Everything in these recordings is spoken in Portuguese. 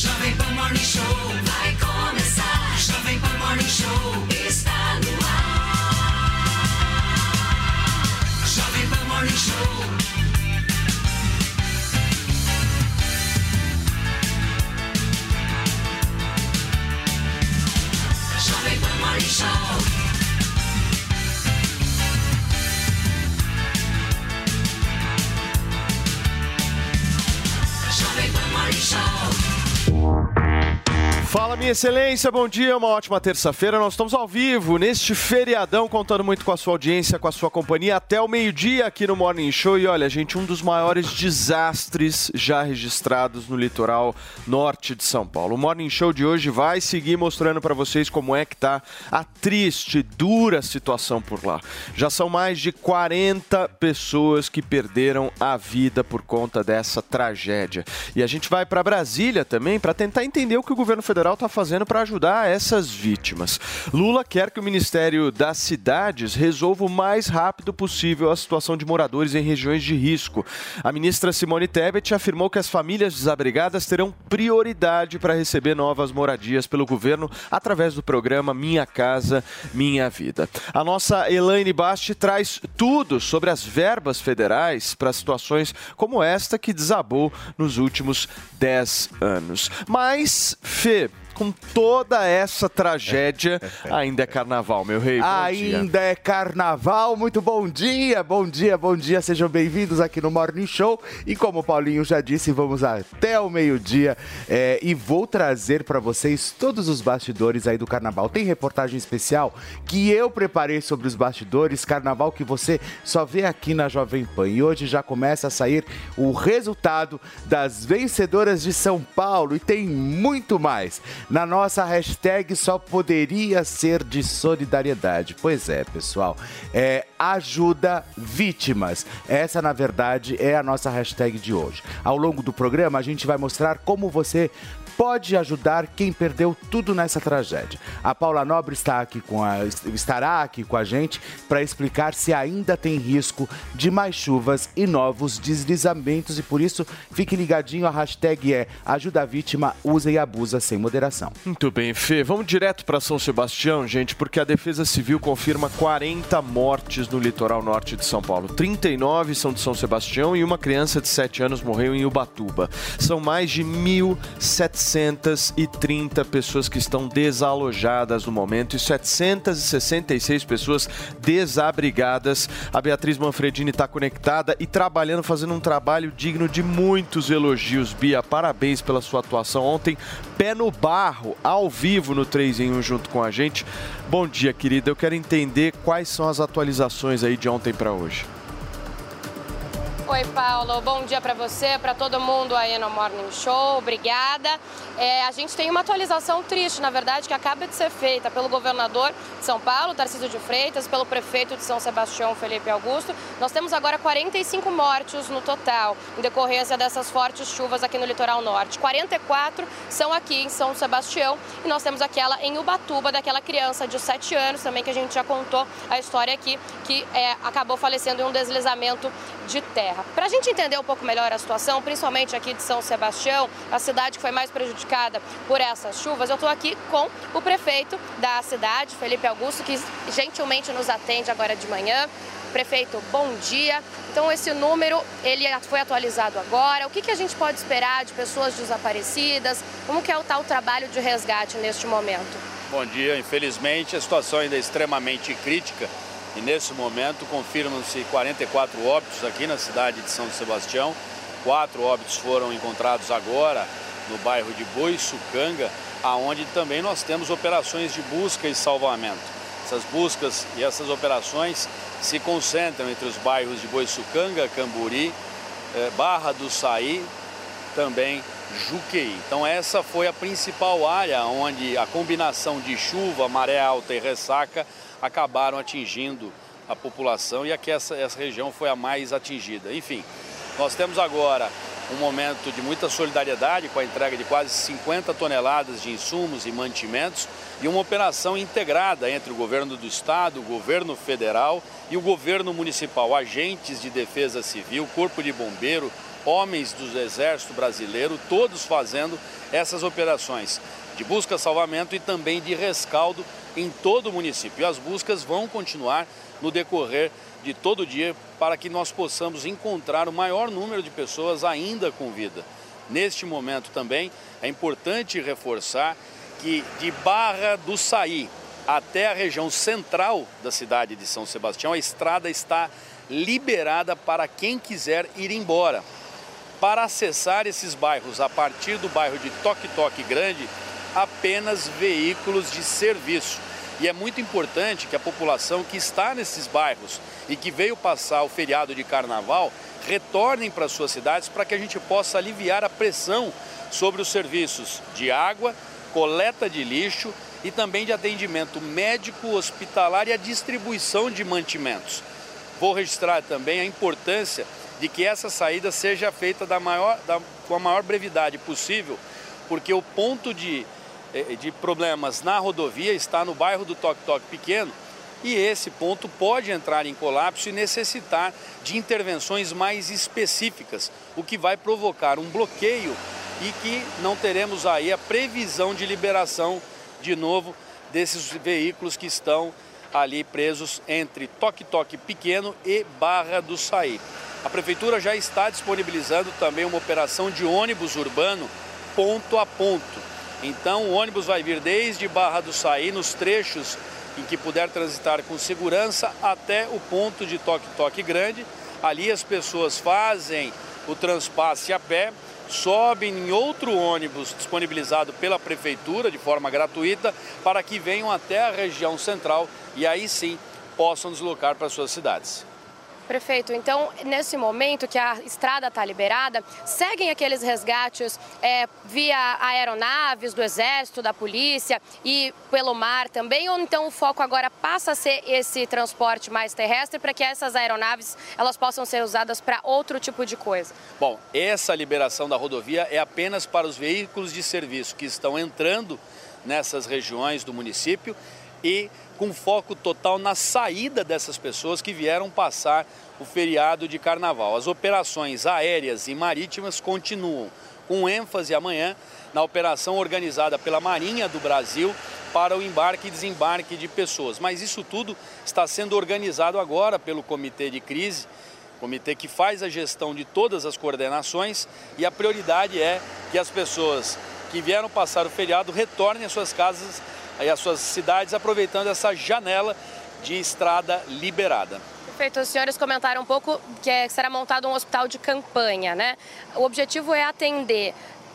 Jovem Pan Morning Show vai começar. Jovem Pan Morning Show está no ar. Jovem Pan Morning Show. Jovem Pan Morning Show. Jovem Pan Morning Show. Thank you. Fala, minha excelência, bom dia, uma ótima terça-feira. Nós estamos ao vivo neste feriadão, contando muito com a sua audiência, com a sua companhia, até o meio-dia aqui no Morning Show. E olha, gente, um dos maiores desastres já registrados no litoral norte de São Paulo. O Morning Show de hoje vai seguir mostrando para vocês como é que tá a triste, dura situação por lá. Já são mais de 40 pessoas que perderam a vida por conta dessa tragédia. E a gente vai para Brasília também para tentar entender o que o governo federal está fazendo para ajudar essas vítimas. Lula quer que o Ministério das Cidades resolva o mais rápido possível a situação de moradores em regiões de risco. A ministra Simone Tebet afirmou que as famílias desabrigadas terão prioridade para receber novas moradias pelo governo através do programa Minha Casa Minha Vida. A nossa Elaine Basti traz tudo sobre as verbas federais para situações como esta que desabou nos últimos 10 anos. Mas, Fê, com toda essa tragédia, ainda é carnaval, meu rei. Ainda é carnaval, muito bom dia, bom dia, bom dia, sejam bem-vindos aqui no Morning Show. E como o Paulinho já disse, vamos até o meio-dia é, e vou trazer para vocês todos os bastidores aí do carnaval. Tem reportagem especial que eu preparei sobre os bastidores, carnaval que você só vê aqui na Jovem Pan. E hoje já começa a sair o resultado das vencedoras de São Paulo e tem muito mais. Na nossa hashtag só poderia ser de solidariedade. Pois é, pessoal. É ajuda vítimas. Essa, na verdade, é a nossa hashtag de hoje. Ao longo do programa, a gente vai mostrar como você pode ajudar quem perdeu tudo nessa tragédia. A Paula Nobre está aqui com a, estará aqui com a gente para explicar se ainda tem risco de mais chuvas e novos deslizamentos e por isso fique ligadinho, a hashtag é ajuda a vítima, usa e abusa sem moderação. Muito bem, Fê. Vamos direto para São Sebastião, gente, porque a Defesa Civil confirma 40 mortes no litoral norte de São Paulo. 39 são de São Sebastião e uma criança de 7 anos morreu em Ubatuba. São mais de 1.730 pessoas que estão desalojadas no momento e 766 pessoas desabrigadas. A Beatriz Manfredini está conectada e trabalhando, fazendo um trabalho digno de muitos elogios. Bia, parabéns pela sua atuação ontem. Pé no barro, ao vivo no 3 em 1 junto com a gente. Bom dia, querida. Eu quero entender quais são as atualizações aí de ontem para hoje. Oi, Paulo. Bom dia para você, para todo mundo aí no Morning Show. Obrigada. É, a gente tem uma atualização triste, na verdade, que acaba de ser feita pelo governador de São Paulo, Tarcísio de Freitas, pelo prefeito de São Sebastião, Felipe Augusto. Nós temos agora 45 mortos no total, em decorrência dessas fortes chuvas aqui no litoral norte. 44 são aqui em São Sebastião e nós temos aquela em Ubatuba, daquela criança de 7 anos também, que a gente já contou a história aqui, que é, acabou falecendo em um deslizamento de terra. Para a gente entender um pouco melhor a situação, principalmente aqui de São Sebastião, a cidade que foi mais prejudicada por essas chuvas, eu estou aqui com o prefeito da cidade, Felipe Augusto, que gentilmente nos atende agora de manhã. Prefeito, bom dia. Então esse número ele foi atualizado agora. O que, que a gente pode esperar de pessoas desaparecidas? Como que é o tal trabalho de resgate neste momento? Bom dia. Infelizmente a situação ainda é extremamente crítica e nesse momento confirmam-se 44 óbitos aqui na cidade de São Sebastião. Quatro óbitos foram encontrados agora no bairro de Boiçucanga, aonde também nós temos operações de busca e salvamento. Essas buscas e essas operações se concentram entre os bairros de Boiçucanga, Camburi, eh, Barra do Saí, também Juqueí. Então essa foi a principal área onde a combinação de chuva, maré alta e ressaca acabaram atingindo a população e aqui essa, essa região foi a mais atingida. Enfim, nós temos agora um momento de muita solidariedade com a entrega de quase 50 toneladas de insumos e mantimentos e uma operação integrada entre o governo do estado, o governo federal e o governo municipal, agentes de defesa civil, corpo de bombeiro, homens do exército brasileiro, todos fazendo essas operações de busca, salvamento e também de rescaldo em todo o município. E as buscas vão continuar no decorrer de todo o dia para que nós possamos encontrar o maior número de pessoas ainda com vida. Neste momento também é importante reforçar que de Barra do Saí até a região central da cidade de São Sebastião, a estrada está liberada para quem quiser ir embora. Para acessar esses bairros a partir do bairro de Toque Toque Grande, apenas veículos de serviço. E é muito importante que a população que está nesses bairros e que veio passar o feriado de carnaval retornem para suas cidades para que a gente possa aliviar a pressão sobre os serviços de água, coleta de lixo e também de atendimento médico, hospitalar e a distribuição de mantimentos. Vou registrar também a importância de que essa saída seja feita da maior, da, com a maior brevidade possível, porque o ponto de, de problemas na rodovia está no bairro do Toque Toque Pequeno e esse ponto pode entrar em colapso e necessitar de intervenções mais específicas, o que vai provocar um bloqueio e que não teremos aí a previsão de liberação de novo desses veículos que estão ali presos entre Toque Toque Pequeno e Barra do Saí. A prefeitura já está disponibilizando também uma operação de ônibus urbano ponto a ponto. Então o ônibus vai vir desde Barra do Saí nos trechos em que puder transitar com segurança até o ponto de toque-toque grande. Ali as pessoas fazem o transpasse a pé, sobem em outro ônibus disponibilizado pela prefeitura de forma gratuita para que venham até a região central e aí sim possam deslocar para suas cidades. Prefeito, então, nesse momento que a estrada está liberada, seguem aqueles resgates é, via aeronaves do Exército, da Polícia e pelo mar também? Ou então o foco agora passa a ser esse transporte mais terrestre para que essas aeronaves elas possam ser usadas para outro tipo de coisa? Bom, essa liberação da rodovia é apenas para os veículos de serviço que estão entrando nessas regiões do município e com foco total na saída dessas pessoas que vieram passar o feriado de carnaval. As operações aéreas e marítimas continuam, com ênfase amanhã na operação organizada pela Marinha do Brasil para o embarque e desembarque de pessoas. Mas isso tudo está sendo organizado agora pelo Comitê de Crise, comitê que faz a gestão de todas as coordenações e a prioridade é que as pessoas que vieram passar o feriado retornem às suas casas e às suas cidades aproveitando essa janela de estrada liberada. Perfeito, os senhores comentaram um pouco que é, será montado um hospital de campanha, né? O objetivo é atender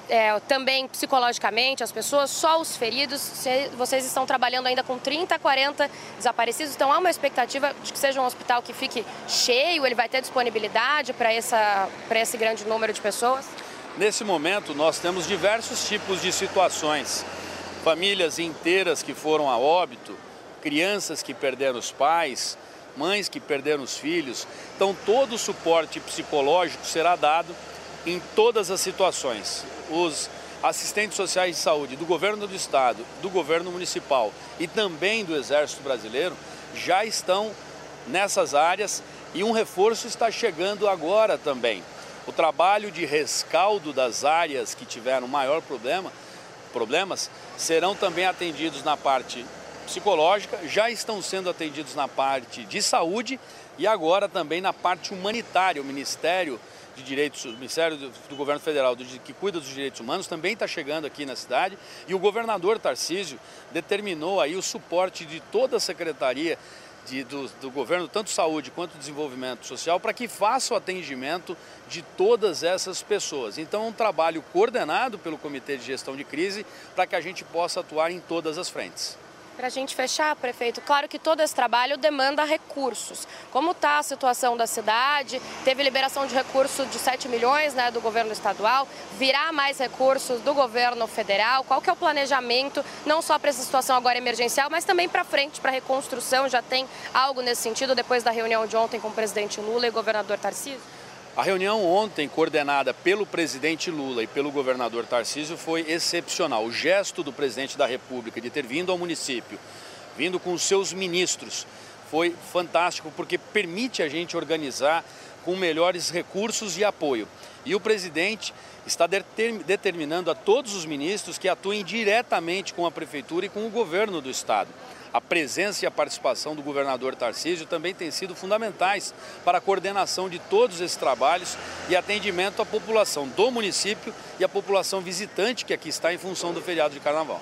é, também psicologicamente as pessoas, só os feridos. Vocês estão trabalhando ainda com 30, 40 desaparecidos, então há uma expectativa de que seja um hospital que fique cheio, ele vai ter disponibilidade para esse grande número de pessoas? Nesse momento, nós temos diversos tipos de situações famílias inteiras que foram a óbito, crianças que perderam os pais, mães que perderam os filhos. Então, todo o suporte psicológico será dado em todas as situações. Os assistentes sociais de saúde do governo do estado, do governo municipal e também do Exército Brasileiro já estão nessas áreas e um reforço está chegando agora também. O trabalho de rescaldo das áreas que tiveram maior problema problemas serão também atendidos na parte psicológica, já estão sendo atendidos na parte de saúde e agora também na parte humanitária. O Ministério de Direitos, o Ministério do, Governo Federal que cuida dos direitos humanos também está chegando aqui na cidade e o governador Tarcísio determinou aí o suporte de toda a secretaria de, do, do, governo, tanto saúde quanto desenvolvimento social, para que faça o atendimento de todas essas pessoas. Então, é um trabalho coordenado pelo Comitê de Gestão de Crise para que a gente possa atuar em todas as frentes. Para a gente fechar, prefeito, claro que todo esse trabalho demanda recursos. Como está a situação da cidade? Teve liberação de recursos de 7 milhões né, do governo estadual, virá mais recursos do governo federal? Qual que é o planejamento, não só para essa situação agora emergencial, mas também para frente, para a reconstrução? Já tem algo nesse sentido depois da reunião de ontem com o presidente Lula e o governador Tarcísio? A reunião ontem, coordenada pelo presidente Lula e pelo governador Tarcísio, foi excepcional. O gesto do presidente da República de ter vindo ao município, vindo com seus ministros, foi fantástico porque permite a gente organizar com melhores recursos e apoio. E o presidente está deter- determinando a todos os ministros que atuem diretamente com a prefeitura e com o governo do estado. A presença e a participação do governador Tarcísio também têm sido fundamentais para a coordenação de todos esses trabalhos e atendimento à população do município e à população visitante que aqui está em função do feriado de carnaval.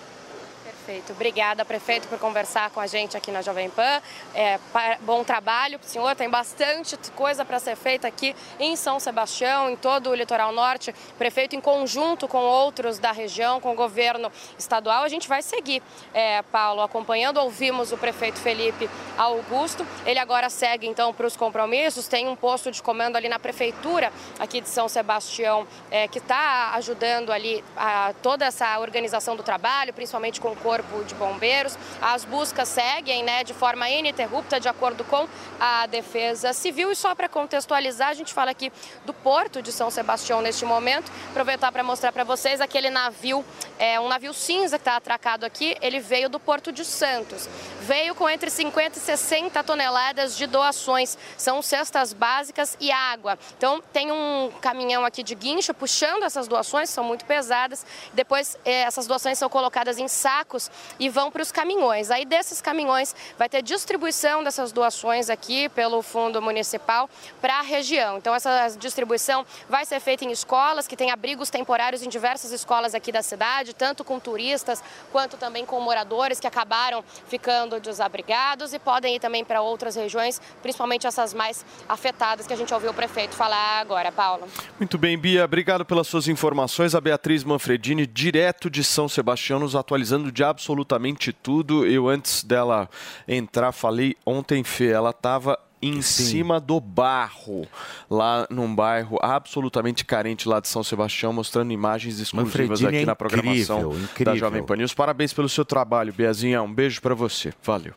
Perfeito. Obrigada, prefeito, por conversar com a gente aqui na Jovem Pan. É, bom trabalho para o senhor. Tem bastante coisa para ser feita aqui em São Sebastião, em todo o litoral norte. Prefeito, em conjunto com outros da região, com o governo estadual, a gente vai seguir, é, Paulo, acompanhando. Ouvimos o prefeito Felipe Augusto. Ele agora segue, então, para os compromissos. Tem um posto de comando ali na prefeitura aqui de São Sebastião, é, que está ajudando ali a toda essa organização do trabalho, principalmente com o Corpo de Bombeiros. As buscas seguem né, de forma ininterrupta, de acordo com a Defesa Civil. E só para contextualizar, a gente fala aqui do Porto de São Sebastião neste momento. Aproveitar para mostrar para vocês aquele navio, é, um navio cinza que está atracado aqui. Ele veio do Porto de Santos. Veio com entre 50 e 60 toneladas de doações. São cestas básicas e água. Então, tem um caminhão aqui de guincho puxando essas doações, são muito pesadas. Depois, eh, essas doações são colocadas em sacos e vão para os caminhões. Aí, desses caminhões, vai ter distribuição dessas doações aqui pelo Fundo Municipal para a região. Então, essa distribuição vai ser feita em escolas, que tem abrigos temporários em diversas escolas aqui da cidade, tanto com turistas quanto também com moradores que acabaram ficando desabrigados e podem ir também para outras regiões, principalmente essas mais afetadas que a gente ouviu o prefeito falar agora, Paulo. Muito bem, Bia, obrigado pelas suas informações. A Beatriz Manfredini, direto de São Sebastião, nos atualizando de absolutamente tudo. Eu, antes dela entrar, falei ontem, Fê, ela estava em cima do barro, lá num bairro absolutamente carente lá de São Sebastião, mostrando imagens exclusivas Manfredini aqui é na programação incrível, da incrível. Jovem Pan News. Parabéns pelo seu trabalho, Biazinha. Um beijo para você. Valeu.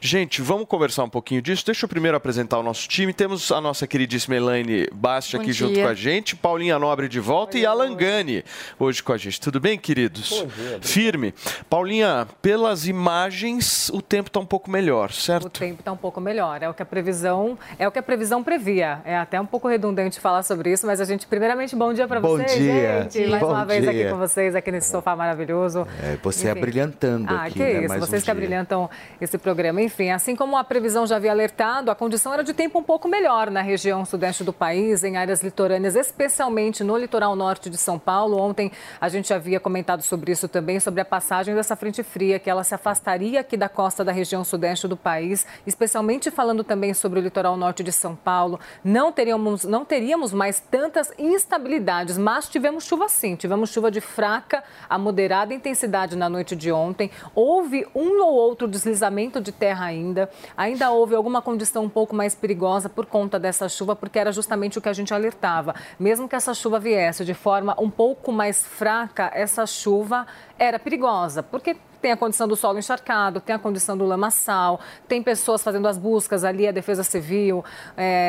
Gente, vamos conversar um pouquinho disso. Deixa eu primeiro apresentar o nosso time. Temos a nossa queridíssima Elaine Basti Bom aqui dia. junto com a gente, Paulinha Nobre de volta e Alan Gani hoje com a gente. Tudo bem, queridos? Firme. Paulinha, pelas imagens, o tempo está um pouco melhor, O certo? tempo está um pouco melhor. É o que a previsão, é o que a previsão previa. É até um pouco redundante falar sobre isso, mas a gente, primeiramente, bom dia para Bom vocês, dia. gente. Mais Bom uma vez aqui dia. com vocês, aqui nesse sofá maravilhoso. É, você Enfim. abrilhantando Ah, aqui, que né? isso, Mais um vocês que dia. abrilhantam esse programa. Enfim, assim como a previsão já havia alertado, a condição era de tempo um pouco melhor na região sudeste do país, em áreas litorâneas, especialmente no litoral norte de São Paulo. Ontem a gente havia comentado sobre isso também, sobre a passagem dessa frente fria, que ela se afastaria aqui da costa da região sudeste do país, especialmente falando também sobre o litoral norte de São Paulo. Não teríamos, não teríamos mais tantas instabilidades, mas tivemos chuva sim, tivemos chuva de fraca a moderada intensidade na noite de ontem. Houve um ou outro deslizamento de terra ainda. Ainda houve alguma condição um pouco mais perigosa por conta dessa chuva, porque era justamente o que a gente alertava. Mesmo que essa chuva viesse de forma um pouco mais fraca, essa chuva era perigosa, porque tem a condição do solo encharcado, tem a condição do lamaçal, tem pessoas fazendo as buscas ali, a Defesa Civil,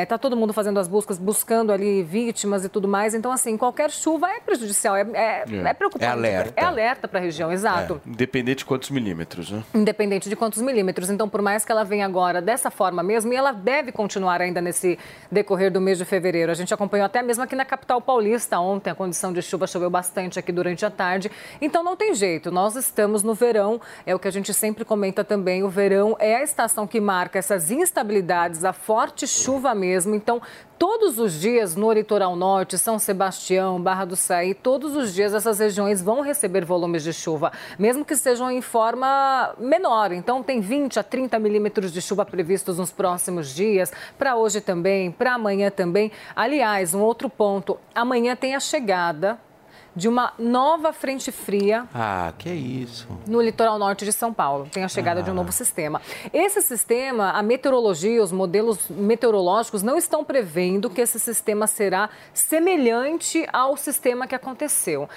está todo mundo fazendo as buscas, buscando ali vítimas e tudo mais. Então, assim, qualquer chuva é prejudicial, é, é, é preocupante. É alerta. É alerta para a região, exato. Independente de quantos milímetros, né? Independente de quantos milímetros. Então, por mais que ela venha agora dessa forma mesmo, e ela deve continuar ainda nesse decorrer do mês de fevereiro. A gente acompanhou até mesmo aqui na capital paulista ontem, a condição de chuva choveu bastante aqui durante a tarde. Então, não tem jeito, nós estamos no verão, é o que a gente sempre comenta também. O verão é a estação que marca essas instabilidades, a forte chuva mesmo. Então, todos os dias no litoral norte, São Sebastião, Barra do Saí, todos os dias essas regiões vão receber volumes de chuva, mesmo que sejam em forma menor. Então, tem 20 a 30 milímetros de chuva previstos nos próximos dias, para hoje também, para amanhã também. Aliás, um outro ponto: amanhã tem a chegada de uma nova frente fria Ah, que isso. no litoral norte de São Paulo. Tem a chegada de um novo sistema. Esse sistema, a meteorologia, os modelos meteorológicos não estão prevendo que esse sistema será semelhante ao sistema que aconteceu.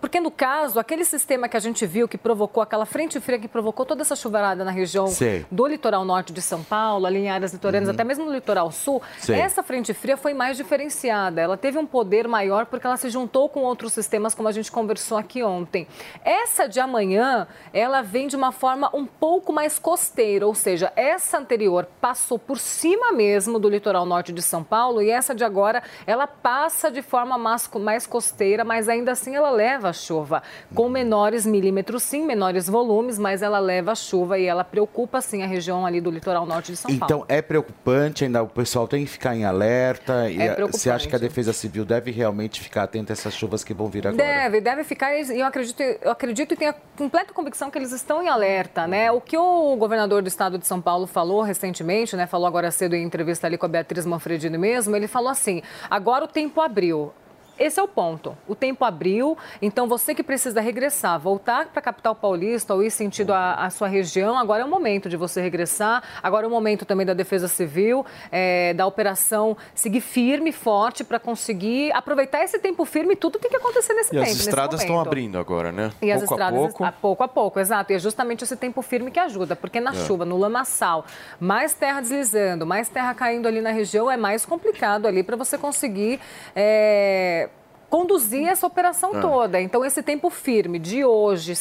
Porque, no caso, aquele sistema que a gente viu que provocou aquela frente fria que provocou toda essa chuvarada na região Sei. do litoral norte de São Paulo, ali em áreas litorâneas, até mesmo no litoral sul, Sei. essa frente fria foi mais diferenciada. Ela teve um poder maior porque ela se juntou com outros sistemas, como a gente conversou aqui ontem. Essa de amanhã, ela vem de uma forma um pouco mais costeira, ou seja, essa anterior passou por cima mesmo do litoral norte de São Paulo e essa de agora, ela passa de forma mais, mais costeira, mas ainda assim ela leva a chuva, com menores milímetros sim, menores volumes, mas ela leva chuva e ela preocupa sim a região ali do litoral norte de São Então Paulo. é preocupante, ainda o pessoal tem que ficar em alerta. e É preocupante. você acha que a Defesa Civil deve realmente ficar atenta a essas chuvas que vão vir agora? Deve, deve ficar. E eu acredito, eu acredito e tenho a completa convicção que eles estão em alerta, né? O que o governador do estado de São Paulo falou recentemente, né? Falou agora cedo em entrevista ali com a Beatriz Manfredini mesmo, ele falou assim: agora o tempo abriu. Esse é o ponto. O tempo abriu, então você que precisa regressar, voltar para a capital paulista ou ir sentido a, a sua região, agora é o momento de você regressar. Agora é o momento também da Defesa Civil, eh, da operação seguir firme, forte, para conseguir aproveitar esse tempo firme. Tudo tem que acontecer nesse E tempo. as estradas estão abrindo agora, né? E as pouco estradas, a pouco. a pouco a pouco, exato. E é justamente esse tempo firme que ajuda, porque na chuva, no lamaçal, mais terra deslizando, mais terra caindo ali na região, é mais complicado ali para você conseguir é, conduzir essa operação toda. Então, esse tempo firme de hoje.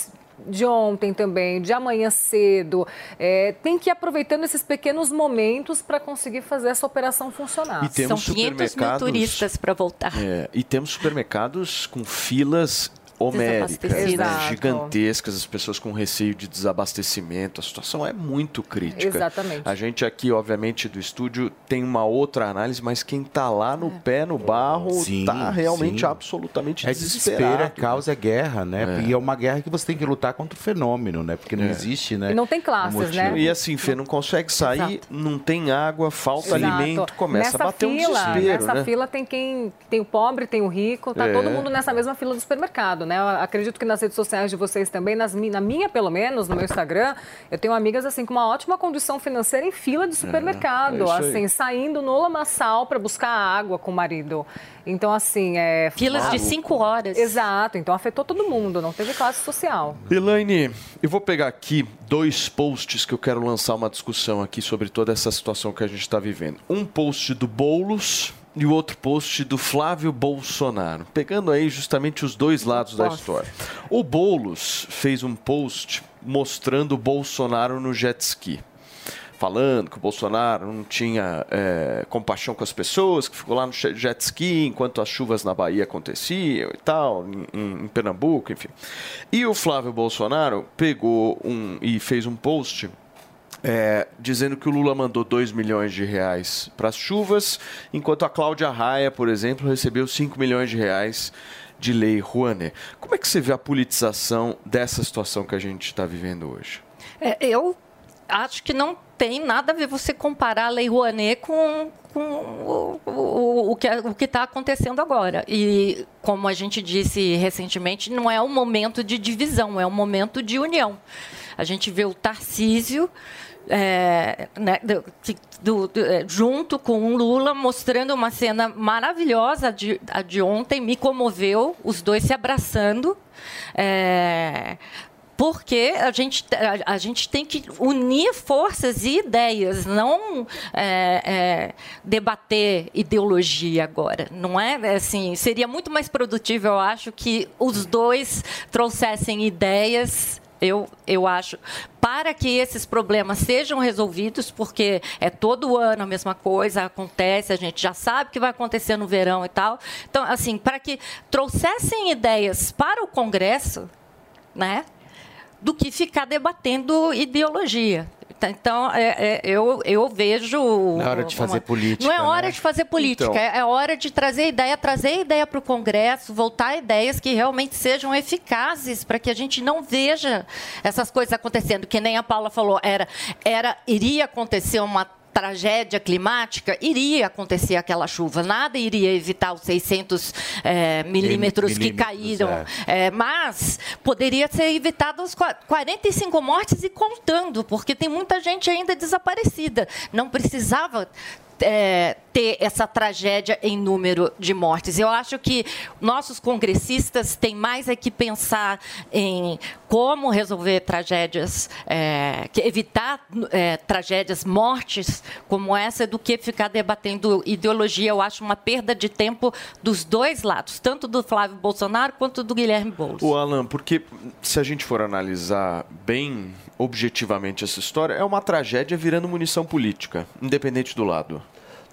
De ontem também, de amanhã cedo, é, tem que ir aproveitando esses pequenos momentos para conseguir fazer essa operação funcionar. E temos São 500 mil supermercados. turistas para voltar. É, e temos supermercados com filas homéricas, né? Exato. gigantescas, as pessoas com receio de desabastecimento. A situação é muito crítica. Exatamente. A gente aqui, obviamente, do estúdio tem uma outra análise, mas quem está lá no pé, no barro, está realmente sim. absolutamente É desespero, é desesperado. causa, é guerra, né? E é uma guerra que você tem que lutar contra o fenômeno, né? Porque não É. existe, né? E não tem classes, um né? E assim, Fê, não consegue sair, não tem água, falta Exato. alimento, começa nessa a bater um fila, desespero, Nessa né? fila tem quem tem o pobre, tem o rico, tá É. todo mundo nessa mesma fila do supermercado, né? Eu acredito que nas redes sociais de vocês também, nas, na minha pelo menos, no meu Instagram, eu tenho amigas assim com uma ótima condição financeira em fila de supermercado, é aí. assim, saindo no lamaçal para buscar água com o marido. Então assim, é Filas de cinco horas. Exato, então afetou todo mundo, não teve classe social. Elaine, eu vou pegar aqui dois posts que eu quero lançar uma discussão aqui sobre toda essa situação que a gente está vivendo. Um post do Boulos e o outro post do Flávio Bolsonaro. Pegando aí justamente os dois lados da história. O Boulos fez um post mostrando o Bolsonaro no jet ski. Falando que o Bolsonaro não tinha é, compaixão com as pessoas, que ficou lá no jet ski enquanto as chuvas na Bahia aconteciam e tal, em- em Pernambuco, enfim. E o Flávio Bolsonaro pegou um e fez um post é, dizendo que o Lula mandou 2 milhões de reais para as chuvas, enquanto a Cláudia Raia, por exemplo, recebeu 5 milhões de reais de lei Rouanet. Como é que você vê a politização dessa situação que a gente está vivendo hoje? É, eu acho que não tem nada a ver você comparar a Lei Rouanet com, com o, o, o que o está acontecendo agora. E, como a gente disse recentemente, não é um momento de divisão, é um momento de união. A gente vê o Tarcísio. É, né, do- do- do- é, junto com o Lula, mostrando uma cena maravilhosa de, de ontem, me comoveu, os dois se abraçando. É, porque a gente, a, a gente tem que unir forças e ideias, não é, é, debater ideologia agora. Não é É assim? Seria muito mais produtivo, eu acho, que os dois trouxessem ideias. Eu, eu acho, para que esses problemas sejam resolvidos, porque é todo ano a mesma coisa, acontece, a gente já sabe que vai acontecer no verão e tal. Então, assim, para que trouxessem ideias para o Congresso, né? do que ficar debatendo ideologia. Então, é, é, eu, eu vejo. Não é hora de fazer política, Não é hora né? de fazer política, Então. é, é hora de trazer ideia, trazer ideia para o Congresso, voltar ideias que realmente sejam eficazes, para que a gente não veja essas coisas acontecendo. Que nem a Paula falou, era, era, iria acontecer uma tragédia climática, iria acontecer aquela chuva. Nada iria evitar os 600 é, milímetros que caíram. É, mas poderia ser evitado os qua- 45 mortes e contando, porque tem muita gente ainda desaparecida. Não precisava é, ter essa tragédia em número de mortes. Eu acho que nossos congressistas têm mais é que pensar em como resolver tragédias, é, evitar é, tragédias, mortes como essa, do que ficar debatendo ideologia. Eu acho uma perda de tempo dos dois lados, tanto do Flávio Bolsonaro quanto do Guilherme Boulos. O Alan, porque se a gente for analisar bem objetivamente essa história, é uma tragédia virando munição política, independente do lado.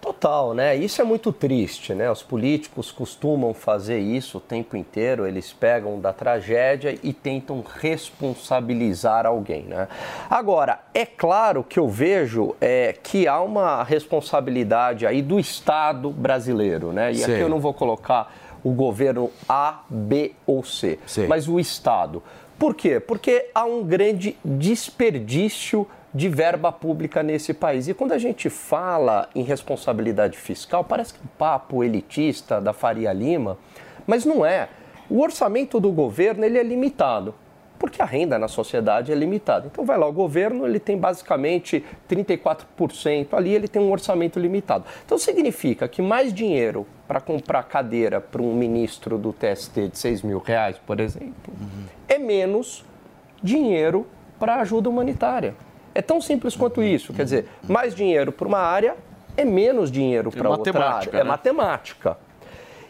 Total, né? Isso é muito triste, né? Os políticos costumam fazer isso o tempo inteiro, eles pegam da tragédia e tentam responsabilizar alguém, né? Agora, é claro que eu vejo é, que há uma responsabilidade aí do Estado brasileiro, né? E aqui Sim. eu não vou colocar o governo A, B ou C, Sim. mas o Estado. Por quê? Porque há um grande desperdício de verba pública nesse país. E quando a gente fala em responsabilidade fiscal, parece que é um papo elitista da Faria Lima, mas não é. O orçamento do governo ele é limitado, porque a renda na sociedade é limitada. Então vai lá, o governo ele tem basicamente 34%, ali ele tem um orçamento limitado. Então significa que mais dinheiro para comprar cadeira para um ministro do TST de 6 mil reais, por exemplo, é menos dinheiro para ajuda humanitária. É tão simples quanto isso. Quer dizer, mais dinheiro para uma área é menos dinheiro para outra matemática, área. É né? matemática.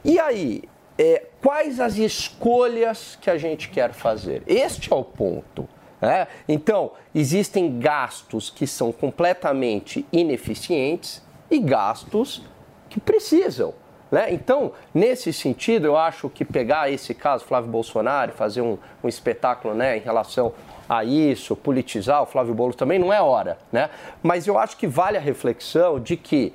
E aí, é, quais as escolhas que a gente quer fazer? Este é o ponto. né? Então, existem gastos que são completamente ineficientes e gastos que precisam. Né? Então, nesse sentido, eu acho que pegar esse caso, Flávio Bolsonaro, fazer um, um espetáculo né, em relação a isso, politizar o Flávio Boulos também não é hora. Né? Mas eu acho que vale a reflexão de que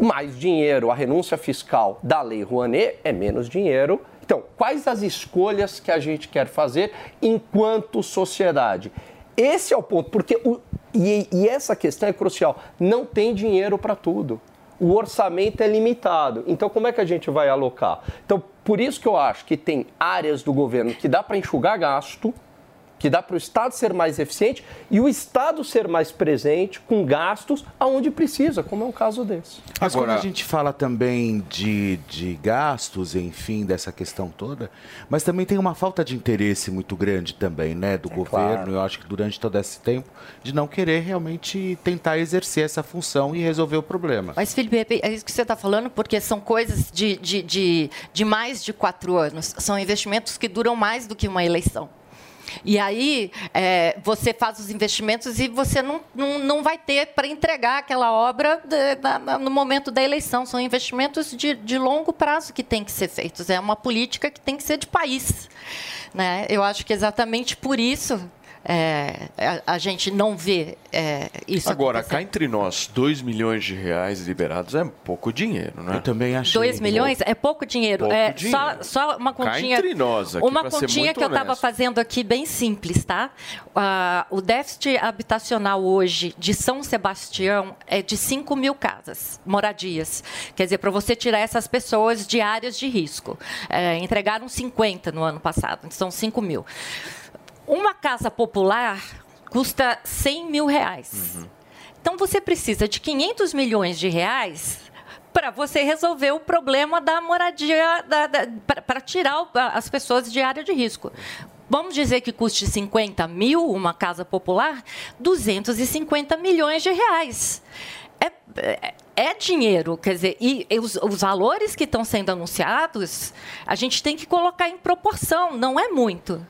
mais dinheiro, a renúncia fiscal da Lei Rouanet é menos dinheiro. Então, quais as escolhas que a gente quer fazer enquanto sociedade? Esse é o ponto, porque o, e, e essa questão é crucial. Não tem dinheiro para tudo. O orçamento é limitado. Então, como é que a gente vai alocar? Então, por isso que eu acho que tem áreas do governo que dá para enxugar gasto, que dá para o Estado ser mais eficiente e o Estado ser mais presente com gastos aonde precisa, como é um caso desse. Mas Agora- quando a gente fala também de, de gastos, enfim, dessa questão toda, mas também tem uma falta de interesse muito grande também, né, do governo, claro. eu acho que durante todo esse tempo, de não querer realmente tentar exercer essa função e resolver o problema. Mas, Felipe, é isso que você está falando, porque são coisas de, de, de, de mais de quatro anos. São investimentos que duram mais do que uma eleição. E aí, é, você faz os investimentos e você não, não, não vai ter para entregar aquela obra de- no momento da eleição. São investimentos de, de longo prazo que têm que ser feitos. É uma política que tem que ser de país. Né? Eu acho que exatamente por isso é, a, a gente não vê é, isso Agora, cá entre nós, 2 milhões de reais liberados é pouco dinheiro, né? Eu também achei. 2 milhões é pouco dinheiro. Pouco é dinheiro. Só, só uma Cá continha. entre nós aqui, uma continha muito que eu estava fazendo aqui bem simples, tá? Ah, o déficit habitacional hoje de São Sebastião é de 5 mil casas, moradias. Quer dizer, para você tirar essas pessoas de áreas de risco. É, entregaram 50 no ano passado, são 5 mil. Uma casa popular custa 100 mil reais. Então você precisa de 500 milhões de reais para você resolver o problema da moradia, para tirar as pessoas de área de risco. Vamos dizer que custe 50 mil uma casa popular, 250 milhões de reais. É, é- é dinheiro, quer dizer, e os, os valores que estão sendo anunciados, a gente tem que colocar em proporção, não é muito.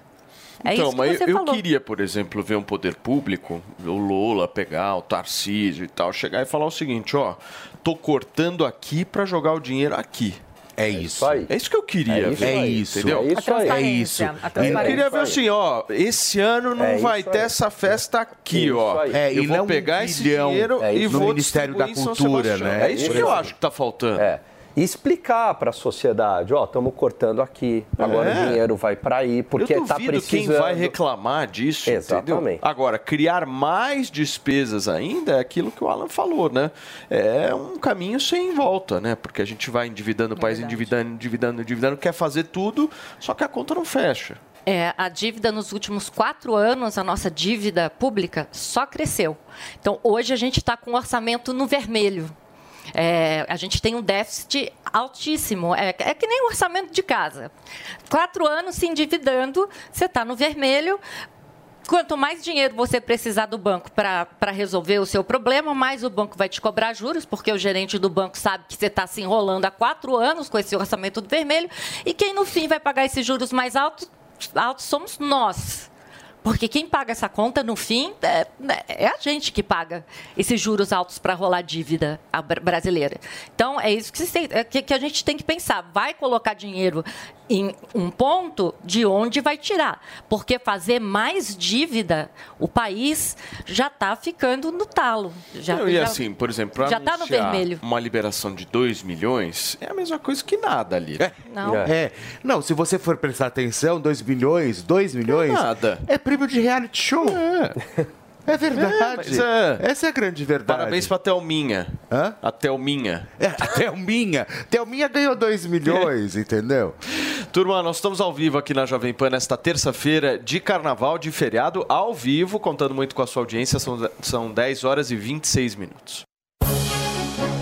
É então, isso que mas você eu falou. queria, por exemplo, ver um poder público, o Lula pegar o Tarcísio e tal, chegar e falar o seguinte, ó, tô cortando aqui para jogar o dinheiro aqui. É isso. aí. É isso que eu queria É isso ver, É isso. entendeu? É isso aí. É isso. Eu queria ver isso assim, ó, esse ano não É vai isso ter aí. essa festa aqui, Isso ó. É, eu e vou não um pegar esse bilhão dinheiro É e isso. vou No Ministério da Cultura, né? É isso que eu acho que tá faltando. É. e explicar para a sociedade, ó, estamos cortando aqui, agora É. o dinheiro vai para aí, porque está precisando. quem vai reclamar disso, Exatamente. entendeu? Agora, criar mais despesas ainda é aquilo que o Alan falou, né? É um caminho sem volta, né? Porque a gente vai endividando o país, endividando, endividando, endividando, quer fazer tudo, só que a conta não fecha. É, a dívida nos últimos quatro anos, a nossa dívida pública só cresceu. Então, hoje a gente está com o orçamento no vermelho. É, a gente tem um déficit altíssimo. É, é que nem o orçamento de casa. Quatro anos se endividando, você está no vermelho. Quanto mais dinheiro você precisar do banco para resolver o seu problema, mais o banco vai te cobrar juros, porque o gerente do banco sabe que você está se enrolando há quatro anos com esse orçamento do vermelho. E quem no fim vai pagar esses juros mais altos, altos somos nós. Porque quem paga essa conta, no fim, é, é a gente que paga esses juros altos para rolar dívida brasileira. Então, é isso é que- que a gente tem que pensar. Vai colocar dinheiro em um ponto de onde vai tirar. Porque fazer mais dívida, o país já está ficando no talo. Já, Não, e já- assim, por exemplo, já tá no vermelho. uma liberação de 2 milhões, é a mesma coisa que nada ali. Não. É. Não, se você for prestar atenção, 2 milhões, 2 milhões. nada. É prêmio de reality show. É, verdade. É, é. Essa é a grande verdade. Parabéns pra Thelminha. Hã? A Thelminha. É, a Thelminha. Thelminha ganhou 2 milhões, entendeu? Turma, nós estamos ao vivo aqui na Jovem Pan nesta terça-feira de carnaval, de feriado, ao vivo, contando muito com a sua audiência. São, são 10 horas e 26 minutos.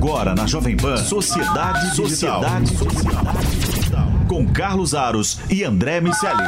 Agora na Jovem Pan, Sociedade Sociedade Digital. Com Carlos Aros e André Miceli.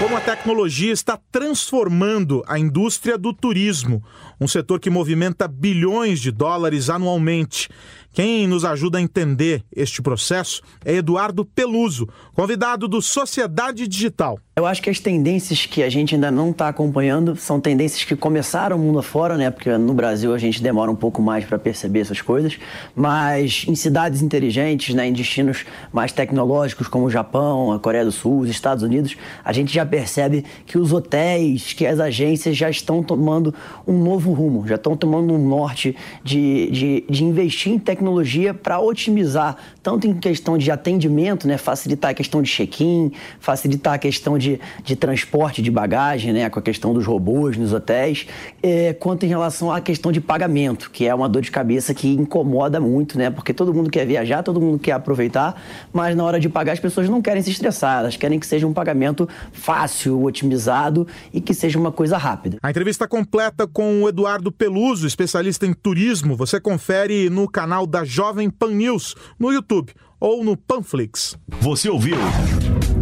Como a tecnologia está transformando a indústria do turismo, um setor que movimenta bilhões de dólares anualmente. Quem nos ajuda a entender este processo é Eduardo Peluso, convidado do Sociedade Digital. Eu acho que as tendências que a gente ainda não está acompanhando são tendências que começaram mundo afora, né? Porque no Brasil a gente demora um pouco mais para perceber essas coisas, mas em cidades inteligentes, né, em destinos mais tecnológicos como o Japão, a Coreia do Sul, os Estados Unidos, a gente já percebe que os hotéis, que as agências já estão tomando um novo rumo, já estão tomando um norte de, de, de investir em tecnologia tecnologia para otimizar, tanto em questão de atendimento, né, facilitar a questão de check-in, facilitar a questão de, de transporte de bagagem, né, com a questão dos robôs nos hotéis, é, quanto em relação à questão de pagamento, que é uma dor de cabeça que incomoda muito, né, porque todo mundo quer viajar, todo mundo quer aproveitar, mas na hora de pagar as pessoas não querem se estressar, elas querem que seja um pagamento fácil, otimizado e que seja uma coisa rápida. A entrevista completa com o Eduardo Peluso, especialista em turismo, você confere no canal da Jovem Pan News no YouTube ou no Panflix. Você ouviu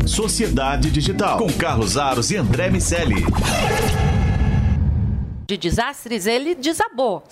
Sociedade Digital com Carlos Aros e André Miceli. De desastres, ele desabou.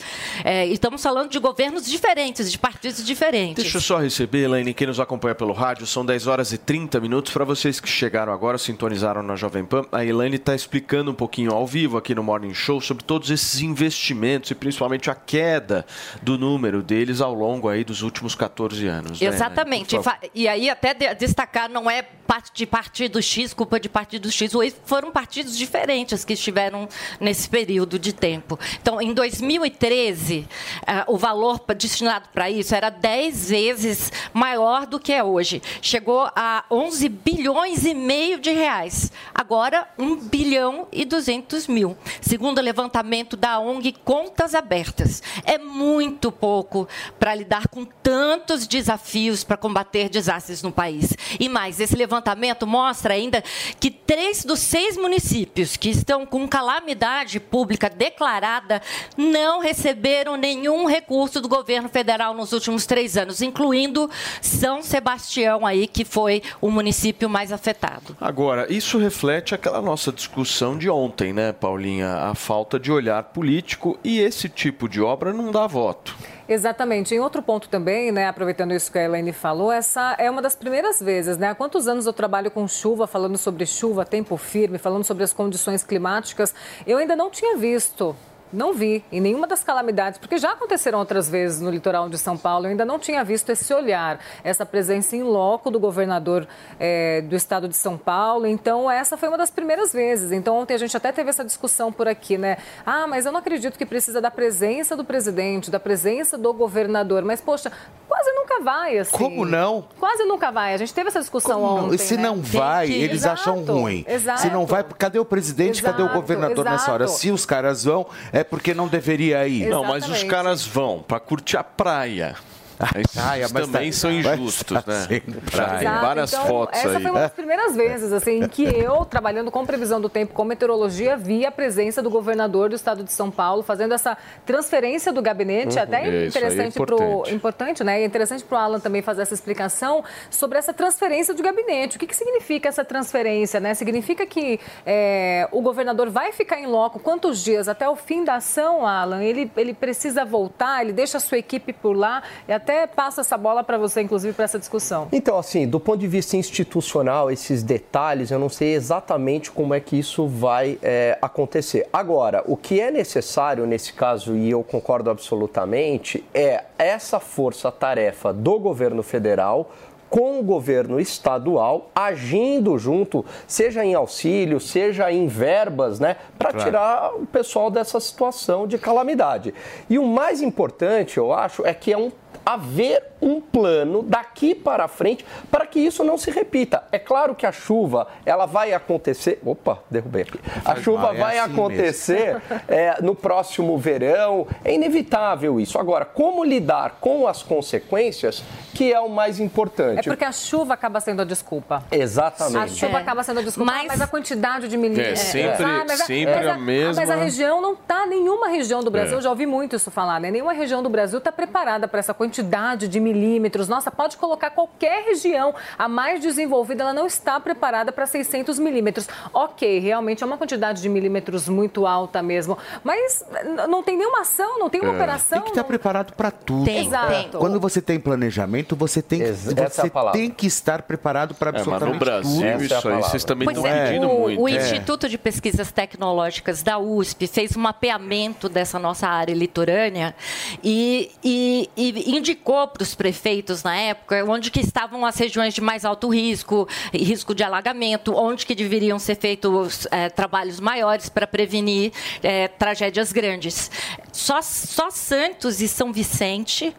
É, estamos falando de governos diferentes, de partidos diferentes. Deixa eu só receber, Elaine, quem nos acompanha pelo rádio, são 10 horas e 30 minutos. Para vocês que chegaram agora, sintonizaram na Jovem Pan, a Elaine está explicando um pouquinho ao vivo aqui no Morning Show sobre todos esses investimentos e principalmente a queda do número deles ao longo aí dos últimos 14 anos. né? Exatamente. Fa- E aí até de- destacar, não é parte de partido X, culpa de partido X. Foram partidos diferentes que estiveram nesse período de tempo. Então, em 2013, ah, o valor destinado para isso era 10 vezes maior do que é hoje. Chegou a 11 bilhões e meio de reais. Agora, 1 bilhão e 200 mil. Segundo o levantamento da ONG Contas Abertas. É muito pouco para lidar com tantos desafios para combater desastres no país. E mais, esse levantamento mostra ainda que três dos seis municípios que estão com calamidade pública declarada não receberam nenhum recurso do governo federal nos últimos três anos, incluindo São Sebastião aí, que foi o município mais afetado. Agora, isso reflete aquela nossa discussão de ontem, né, Paulinha? A falta de olhar político e esse tipo de obra não dá voto. Exatamente. Em outro ponto também, né, aproveitando isso que a Elaine falou, essa é uma das primeiras vezes, né? Há quantos anos eu trabalho com chuva, falando sobre chuva, tempo firme, falando sobre as condições climáticas, eu ainda não tinha visto. Não vi em nenhuma das calamidades, porque já aconteceram outras vezes no litoral de São Paulo, eu ainda não tinha visto esse olhar, essa presença em loco do governador eh, do estado de São Paulo. Então, essa foi uma das primeiras vezes. Então, ontem a gente até teve essa discussão por aqui, né? Ah, mas eu não acredito que precisa da presença do presidente, da presença do governador. Mas, poxa, quase nunca vai, assim. Como não? Quase nunca vai. A gente teve essa discussão Não, ontem. se né? não vai, que- eles Exato, acham ruim. Exato. Se não vai, cadê o presidente, cadê o Exato, governador nessa hora? exato. Se os caras vão, é porque não deveria ir. Não, mas os caras vão para curtir a praia. Praia, mas também tá- são mas injustos, tá né? praia. várias então, fotos essa aí. foi uma das primeiras vezes assim em que eu, trabalhando com previsão do tempo, com meteorologia, vi a presença do governador do estado de São Paulo fazendo essa transferência do gabinete. Uhum. Até é interessante para importante. importante, né? É interessante para o Alan também fazer essa explicação sobre essa transferência do gabinete. O que, que significa essa transferência, né? Significa que é, o governador vai ficar em loco quantos dias até o fim da ação, Alan? Ele, ele precisa voltar, ele deixa a sua equipe por lá e até passa essa bola para você, inclusive, para essa discussão. Então, assim, do ponto de vista institucional, esses detalhes, eu não sei exatamente como é que isso vai é, acontecer. Agora, o que é necessário nesse caso, e eu concordo absolutamente, é essa força-tarefa do governo federal com o governo estadual agindo junto, seja em auxílio, seja em verbas, né, para Claro. tirar o pessoal dessa situação de calamidade. E o mais importante, eu acho, é que é um haver um plano daqui para frente para que isso não se repita. É claro que a chuva, ela vai acontecer. Opa, derrubei aqui. A chuva é vai assim acontecer é, no próximo verão. É inevitável isso. Agora, como lidar com as consequências, que é o mais É importante. porque a chuva acaba sendo a desculpa. Exatamente. A chuva acaba sendo a desculpa, mas, mas a quantidade de milímetros. É, sempre- mas a, sempre mas a mesma- Mas a região não está, nenhuma região do Brasil, É. eu já ouvi muito isso falar, né? Nenhuma região do Brasil está preparada para essa quantidade de milímetros. Nossa, pode colocar qualquer região, a mais desenvolvida, ela não está preparada para 600 milímetros. Ok, realmente é uma quantidade de milímetros muito alta mesmo, mas não tem nenhuma ação, não tem uma É. operação. Tem que estar preparado para tudo. Tem, Exato. Quando você tem planejamento, você tem, que- é a você palavra. tem que estar preparado para É, mas absolutamente no Brasil, tudo. É isso aí vocês também Pois estão é, pedindo o, muito. o É. Instituto de Pesquisas Tecnológicas da USP fez um mapeamento dessa nossa área litorânea e, e- e indicou para os prefeitos na época onde que estavam as regiões de mais alto risco, risco de alagamento, onde que deveriam ser feitos eh, trabalhos maiores para prevenir eh, tragédias grandes. Só, só Santos e São Vicente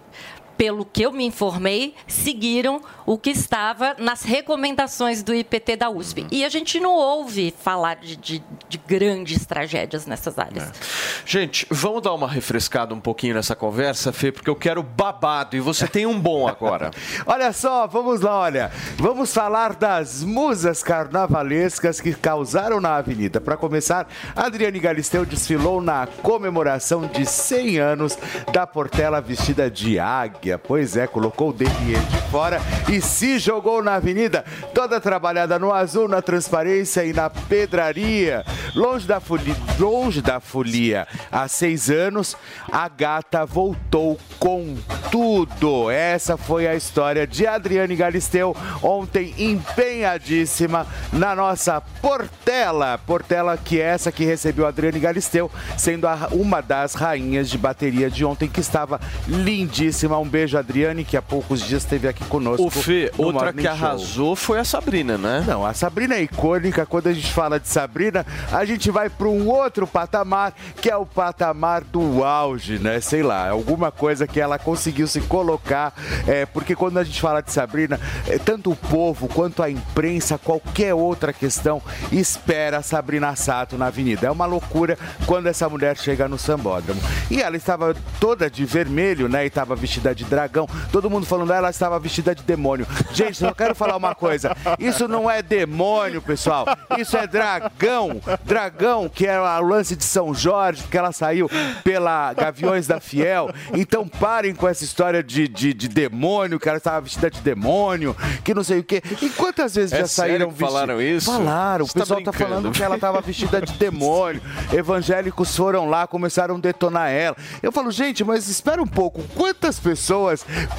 pelo que eu me informei, seguiram o que estava nas recomendações do IPT da USP. E a gente não ouve falar de, de- de grandes tragédias nessas áreas. Gente, vamos dar uma refrescada um pouquinho nessa conversa, Fê, porque eu quero babado e você tem um bom agora. Olha só, vamos lá, olha. Vamos falar das musas carnavalescas que causaram na avenida. Para começar, Adriane Galisteu desfilou na comemoração de 100 anos da Portela vestida de águia. Pois é, colocou o deliê de fora e se jogou na avenida, toda trabalhada no azul, na transparência e na pedraria. Longe da folia, longe da folia, há seis anos, a gata voltou com tudo. Essa foi a história de Adriane Galisteu, ontem empenhadíssima na nossa Portela. Portela que é essa que recebeu Adriane Galisteu, sendo uma das rainhas de bateria de ontem, que estava lindíssima. Um beijo, Adriane, que há poucos dias esteve aqui conosco. O Fê, outra Morning que Show. arrasou foi a Sabrina, né? Não, a Sabrina é icônica. Quando a gente fala de Sabrina, a gente vai para um outro patamar, que é o patamar do auge, né? Sei lá, alguma coisa que ela conseguiu se colocar. É, porque quando a gente fala de Sabrina, é, tanto o povo quanto a imprensa, qualquer outra questão, espera a Sabrina Sato na avenida. É uma loucura quando essa mulher chega no sambódromo. E ela estava toda de vermelho, né? E estava vestida de dragão. Todo mundo falando, "Ah, ela estava vestida de demônio. Gente, só quero falar uma coisa. Isso não é demônio, pessoal. Isso é dragão. Dragão, que é o lance de São Jorge, que ela saiu pela Gaviões da Fiel. Então parem com essa história de, de, de demônio, que ela estava vestida de demônio, que não sei o quê. E quantas vezes É já saíram que falaram isso? Falaram. O Você tá pessoal tá, brincando. falando que ela estava vestida de demônio. Evangélicos foram lá, começaram a detonar ela. Eu falo, gente, mas espera um pouco. Quantas pessoas,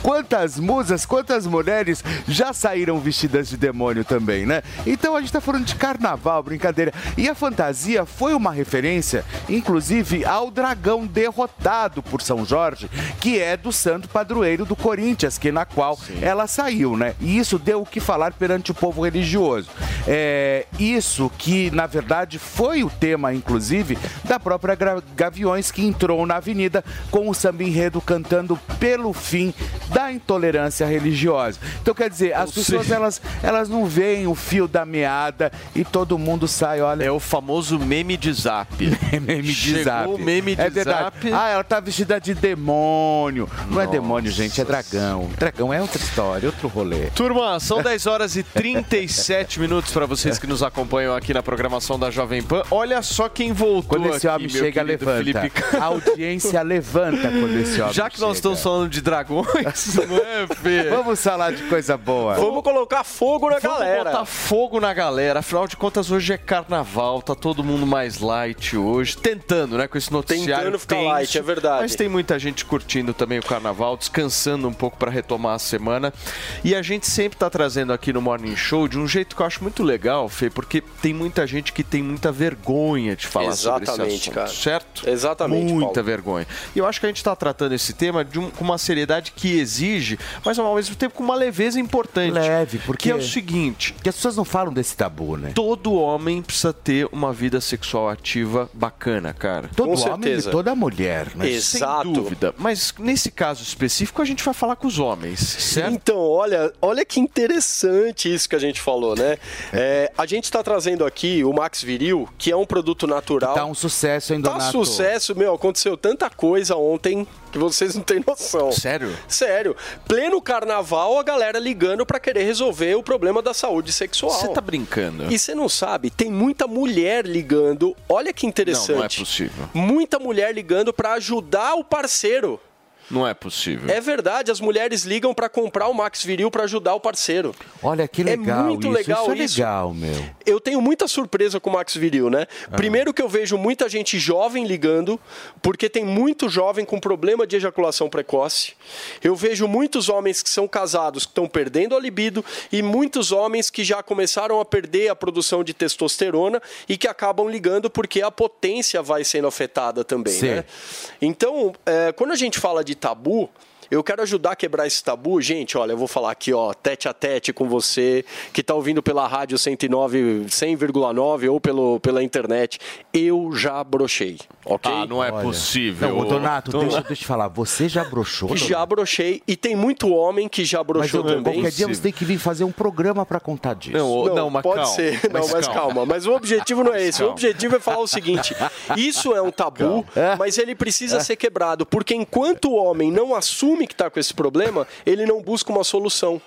quantas musas, quantas mulheres já saíram vestidas de demônio também, né? Então a gente tá falando de carnaval, brincadeira. E a fantasia foi uma referência, inclusive, ao dragão derrotado por São Jorge, que é do santo padroeiro do Corinthians, que na qual ela saiu, né? E isso deu o que falar perante o povo religioso. É, isso que, na verdade, foi o tema, inclusive, da própria Gaviões, que entrou na avenida com o samba enredo cantando pelo fim da intolerância religiosa. Então, quer dizer, as pessoas, elas, elas não veem o fio da meada e todo mundo sai, olha... É o famoso meme de zap. meme de Chegou zap. o meme de é verdade. zap. Ah, ela tá vestida de demônio. Não é demônio, gente, é dragão. Dragão é outra história, outro rolê. Turma, são 10 horas e 37 minutos para vocês que nos acompanham aqui na programação da Jovem Pan. Olha só quem voltou Quando esse aqui, homem chega, levanta. Felipe A audiência levanta quando esse homem Já que nós chega. estamos falando de dragões, não é, Fê? Vamos falar de coisa boa. Vamos colocar fogo na Vamos galera. botar fogo na galera. Afinal de contas, hoje é carnaval, tá todo mundo mais light hoje. Tentando, né? Com esse noticiário Tentando ficar tenso. light, é verdade. Mas tem muita gente curtindo também o carnaval, descansando um pouco para retomar a semana. E a gente sempre tá trazendo aqui no Morning Show de um jeito que eu acho muito legal, Fê, porque tem muita gente que tem muita vergonha de falar sobre esse Exatamente, assunto, cara. certo? Exatamente, Muita Paulo. vergonha. E eu acho que a gente está tratando esse tema de um- com uma seriedade que exige, mas ao mesmo tempo com uma leveza importante. Leve, porque- Que é o seguinte: Que as pessoas não falam desse tabu, né? todo homem precisa ter uma vida sexual ativa bacana, cara. Todo Com homem certeza. e toda mulher, né? Exato. Sem dúvida. Mas nesse caso específico, a gente vai falar com os homens, certo? Então, olha, olha que interessante isso que a gente falou, né? É, a gente está trazendo aqui o Max Viril, que é um produto natural. Tá um sucesso, hein, Tá Donato? sucesso, meu. Aconteceu tanta coisa ontem que vocês não têm noção. Sério? Sério. Pleno carnaval, a galera ligando pra querer resolver o problema da saúde sexual. Você tá brincando? E você não sabe, tem muita mulher ligando. Olha que interessante. Não, não é possível. Muita mulher ligando pra ajudar o parceiro. Não é possível. É verdade, as mulheres ligam pra comprar o Max Viril pra ajudar o parceiro. Olha que legal É muito isso. legal isso. é isso. legal, meu. Eu tenho muita surpresa com o Max Viril, né? Ah. Primeiro que eu vejo muita gente jovem ligando, porque tem muito jovem com problema de ejaculação precoce. Eu vejo muitos homens que são casados que estão perdendo a libido e muitos homens que já começaram a perder a produção de testosterona e que acabam ligando porque a potência vai sendo afetada também, Sim. né? Então, é, quando a gente fala de tabu, Eu quero ajudar a quebrar esse tabu. Gente, olha, eu vou falar aqui, ó, tete a tete com você, que tá ouvindo pela rádio 109, 100,9 ou pelo, pela internet. Eu já brochei, ok? Ah, não é possível. Não, ô, Donato, Então- deixa, deixa eu te falar. Você já broxou? Donato? Já brochei e tem muito homem que já Mas brochou também. qualquer dia você tem que vir fazer um programa pra contar disso. pode ser. Não, mas, calma. Mas o objetivo não é esse. O objetivo é falar o seguinte: isso é um tabu, mas ele precisa ser quebrado, porque enquanto o homem não assume que está com esse problema, ele não busca uma solução.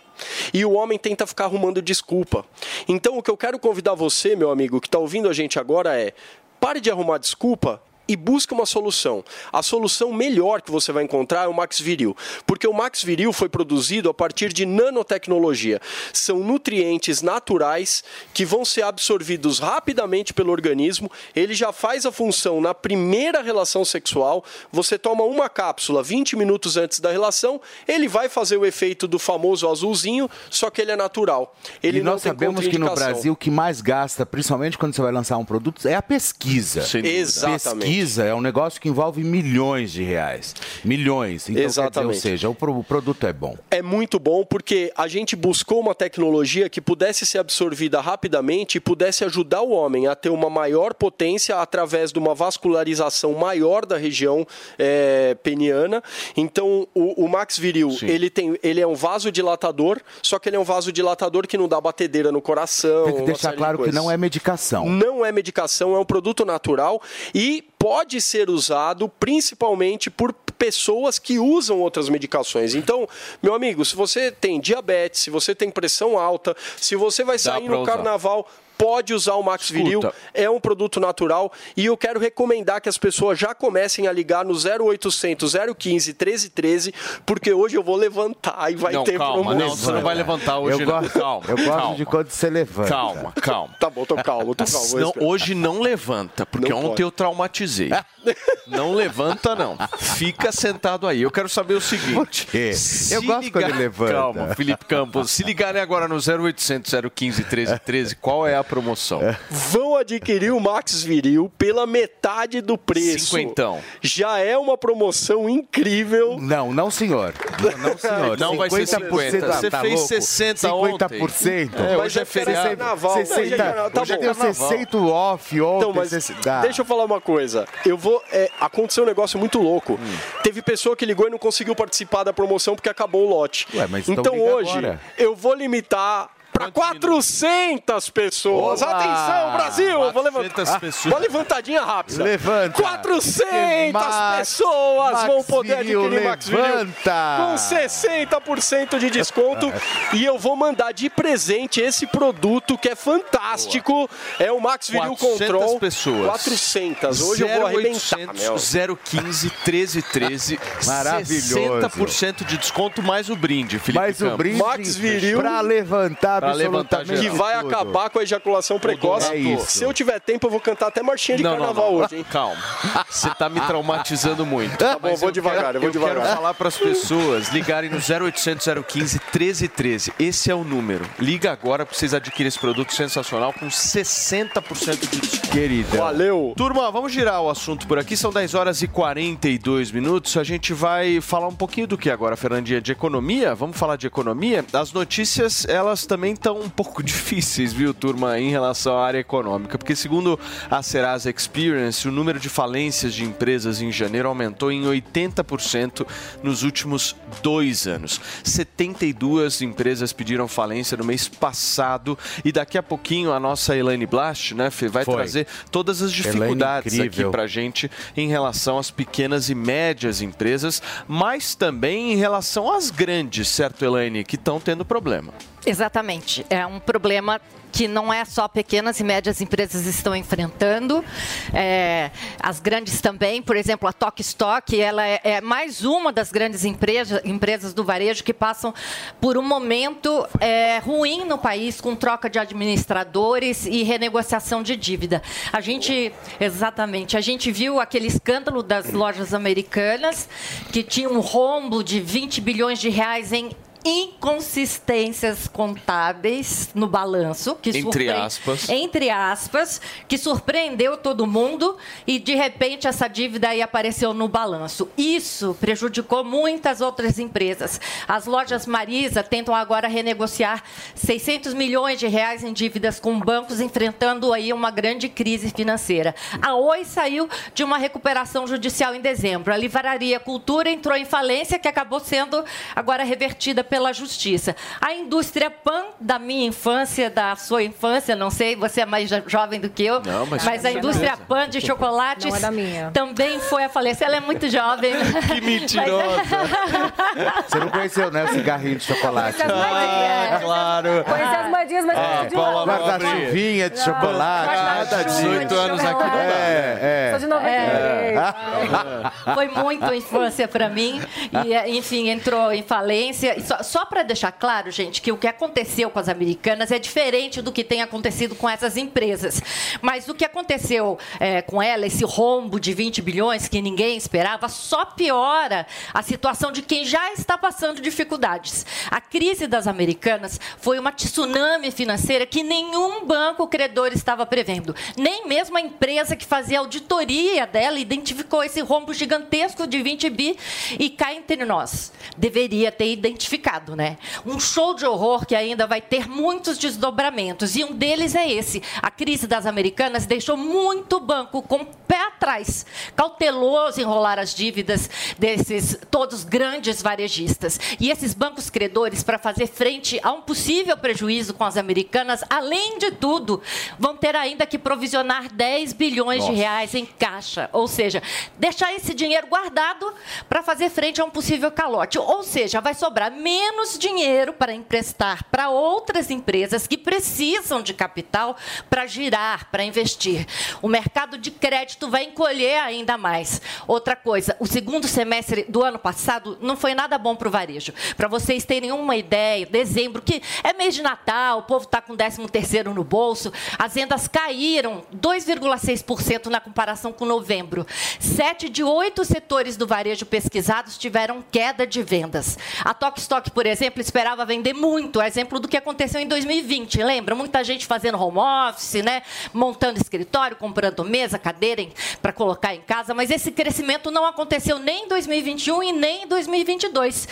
E o homem tenta ficar arrumando desculpa. Então, o que eu quero convidar você, meu amigo, que está ouvindo a gente agora é: pare de arrumar desculpa e busca uma solução. A solução melhor que você vai encontrar é o Max Viril, porque o Max Viril foi produzido a partir de nanotecnologia. São nutrientes naturais que vão ser absorvidos rapidamente pelo organismo. Ele já faz a função na primeira relação sexual. Você toma uma cápsula 20 minutos antes da relação, ele vai fazer o efeito do famoso azulzinho, só que ele é natural. Ele e não nós sabemos que no. Brasil o que mais gasta, principalmente quando você vai lançar um produto, é a pesquisa. Dúvida. Exatamente. Pesquisa é um negócio que envolve milhões de reais. Milhões. Então, quer dizer, Exatamente. ou seja, o, pro- o produto é bom. É muito bom porque a gente buscou uma tecnologia que pudesse ser absorvida rapidamente e pudesse ajudar o homem a ter uma maior potência através de uma vascularização maior da região eh, peniana. Então, o, o Max Viril, ele, tem, ele é um vasodilatador, só que ele é um vasodilatador que não dá batedeira no coração. Tem que deixar série de claro que não é medicação. Não é medicação, é um produto natural e pode ser usado principalmente por pessoas que usam outras medicações. Então, meu amigo, se você tem diabetes, se você tem pressão alta, se você vai sair no usar. carnaval, pode usar o Max Viril. É um produto natural e eu quero recomendar que as pessoas já comecem a ligar no 0800 015 1313, porque hoje eu vou levantar e vai Não, ter calma, promoção. não, você não vai levantar hoje, eu não. gosto, Calma, eu gosto calma. de quando você levanta. Calma, calma. Tá bom, tô calmo, tô calmo. vou Não, hoje não levanta, porque Não ontem pode. eu traumatizei. Não levanta, não. Fica sentado aí. Eu quero saber o seguinte. Eu gosto quando ele levanta. Calma, Felipe Campos. Se ligarem agora no 0800 015 1313, qual é a promoção? vão adquirir o Max Viril pela metade do preço. Cinquentão. Já é uma promoção incrível. Não, não, senhor. Não, não senhor. Não vai ser 50. ah, Você tá fez louco? 60 ontem. 50%. É, Mas hoje é é feriado. carnaval. Não, 60, hoje é carnaval. Tá hoje bom. deu Carnaval. 60 off ontem. Então, mas 60. deixa eu falar uma coisa. Eu vou. é, aconteceu um negócio muito louco. Hum. Teve pessoa que ligou e não conseguiu participar da promoção porque acabou o lote. Ué, mas então então hoje agora. eu vou limitar. Para 400 pessoas. Oba! Atenção, Brasil! Vou levantar. 400 pessoas. Uma levantadinha rápida. Levanta. 400 Max- pessoas Max vão poder Viril, adquirir Max Viril levanta. com 60% de desconto e eu vou mandar de presente esse produto que é fantástico. É o Max Viril 400 Control. pessoas. 400. Hoje eu vou arrebentar, meu. 015 1313. Maravilhoso. 60% de desconto mais o brinde, Felipe Mais o Campos. brinde Max Viril. pra levantar Pra levantar absolutamente Que vai tudo. acabar com a ejaculação precoce. É isso. Se eu tiver tempo, eu vou cantar até marchinha de Não, não, carnaval não. hoje, hein? Calma. Você tá me traumatizando muito. Tá bom, Mas vou devagar, eu vou quero devagar. falar para as pessoas ligarem no 0800 015 1313. Esse é o número. Liga agora para vocês adquirirem esse produto sensacional com 60% de desconto. Querida. Valeu! Turma, vamos girar o assunto por aqui. São 10 horas e 42 minutos. A gente vai falar um pouquinho do que agora, Fernandinha? De economia? Vamos falar de economia? As notícias, elas também estão um pouco difíceis, viu, turma, em relação à área econômica. Porque, segundo a Serasa Experience, o número de falências de empresas em janeiro aumentou em 80% nos últimos dois anos. 72 empresas pediram falência no mês passado. E daqui a pouquinho a nossa Elaine Blast, né, Fê, vai Foi. trazer todas as Elaine dificuldades aqui para gente em relação às pequenas e médias empresas, mas também em relação às grandes, certo, Elaine, que estão tendo problema. Exatamente. É um problema que não é só pequenas e médias empresas estão enfrentando, é, as grandes também, por exemplo, a Tok Stock, ela é, é mais uma das grandes empresas, empresas do varejo que passam por um momento é, ruim no país, com troca de administradores e renegociação de dívida. A gente, exatamente, a gente viu aquele escândalo das lojas americanas, que tinha um rombo de 20 bilhões de reais em inconsistências contábeis no balanço que Entre aspas. entre aspas, que surpreendeu todo mundo e de repente essa dívida aí apareceu no balanço. Isso prejudicou muitas outras empresas. As lojas Marisa tentam agora renegociar 600 milhões de reais em dívidas com bancos enfrentando aí uma grande crise financeira. A Oi saiu de uma recuperação judicial em dezembro. A Livraria Cultura entrou em falência que acabou sendo agora revertida pela justiça. A indústria Pan da minha infância, da sua infância, não sei, você é mais jo- jovem do que eu, Não, mas mas a indústria certeza. Pan de chocolates é também foi à falência. Ela é muito jovem. Que mentirosa. Você não conheceu, né, o cigarrinho de chocolate? Ah, claro. Conheci as moedinhas, mas Ah, não de lá. Guarda-chuvinha de chocolate, nada disso. 18 anos aqui não dá. É, Sou de é. 93. Foi muito infância para mim. E, enfim, entrou em falência. E só para deixar claro, gente, que o que aconteceu com as americanas é diferente do que tem acontecido com essas empresas. Mas o que aconteceu eh, com ela, esse rombo de 20 bilhões que ninguém esperava, só piora a situação de quem já está passando dificuldades. A crise das americanas foi uma tsunami financeira que nenhum banco credor estava prevendo. Nem mesmo a empresa que fazia auditoria dela identificou esse rombo gigantesco de 20 bi e cá entre nós. Deveria ter identificado, né? Um show de horror que ainda vai ter muitos desdobramentos. E um deles é esse. A crise das americanas deixou muito banco com o pé atrás, cauteloso em enrolar as dívidas desses todos grandes varejistas. E esses bancos credores, para fazer frente a um possível prejuízo com as americanas, além de tudo, vão ter ainda que provisionar 10 bilhões de Nossa. reais em caixa. Ou seja, deixar esse dinheiro guardado para fazer frente a um possível calote. Ou seja, vai sobrar menos dinheiro para emprestar para outras empresas que precisam de capital para girar, para investir. O mercado de crédito vai encolher ainda mais. Outra coisa, o segundo semestre do ano passado não foi nada bom para o varejo. Para vocês terem uma ideia, dezembro, que é mês de Natal, o povo está com 13 terceiro no bolso, as vendas caíram 2,6% na comparação com novembro. Sete de oito setores do varejo pesquisados tiveram queda de vendas. A Tok Stock, por exemplo, esperava vender muito, exemplo do que aconteceu em 2020. Lembra? Muita gente fazendo home office, né? montando escritório, comprando mesa, cadeira para colocar em casa, mas esse crescimento não aconteceu nem em 2021 e nem em 2022.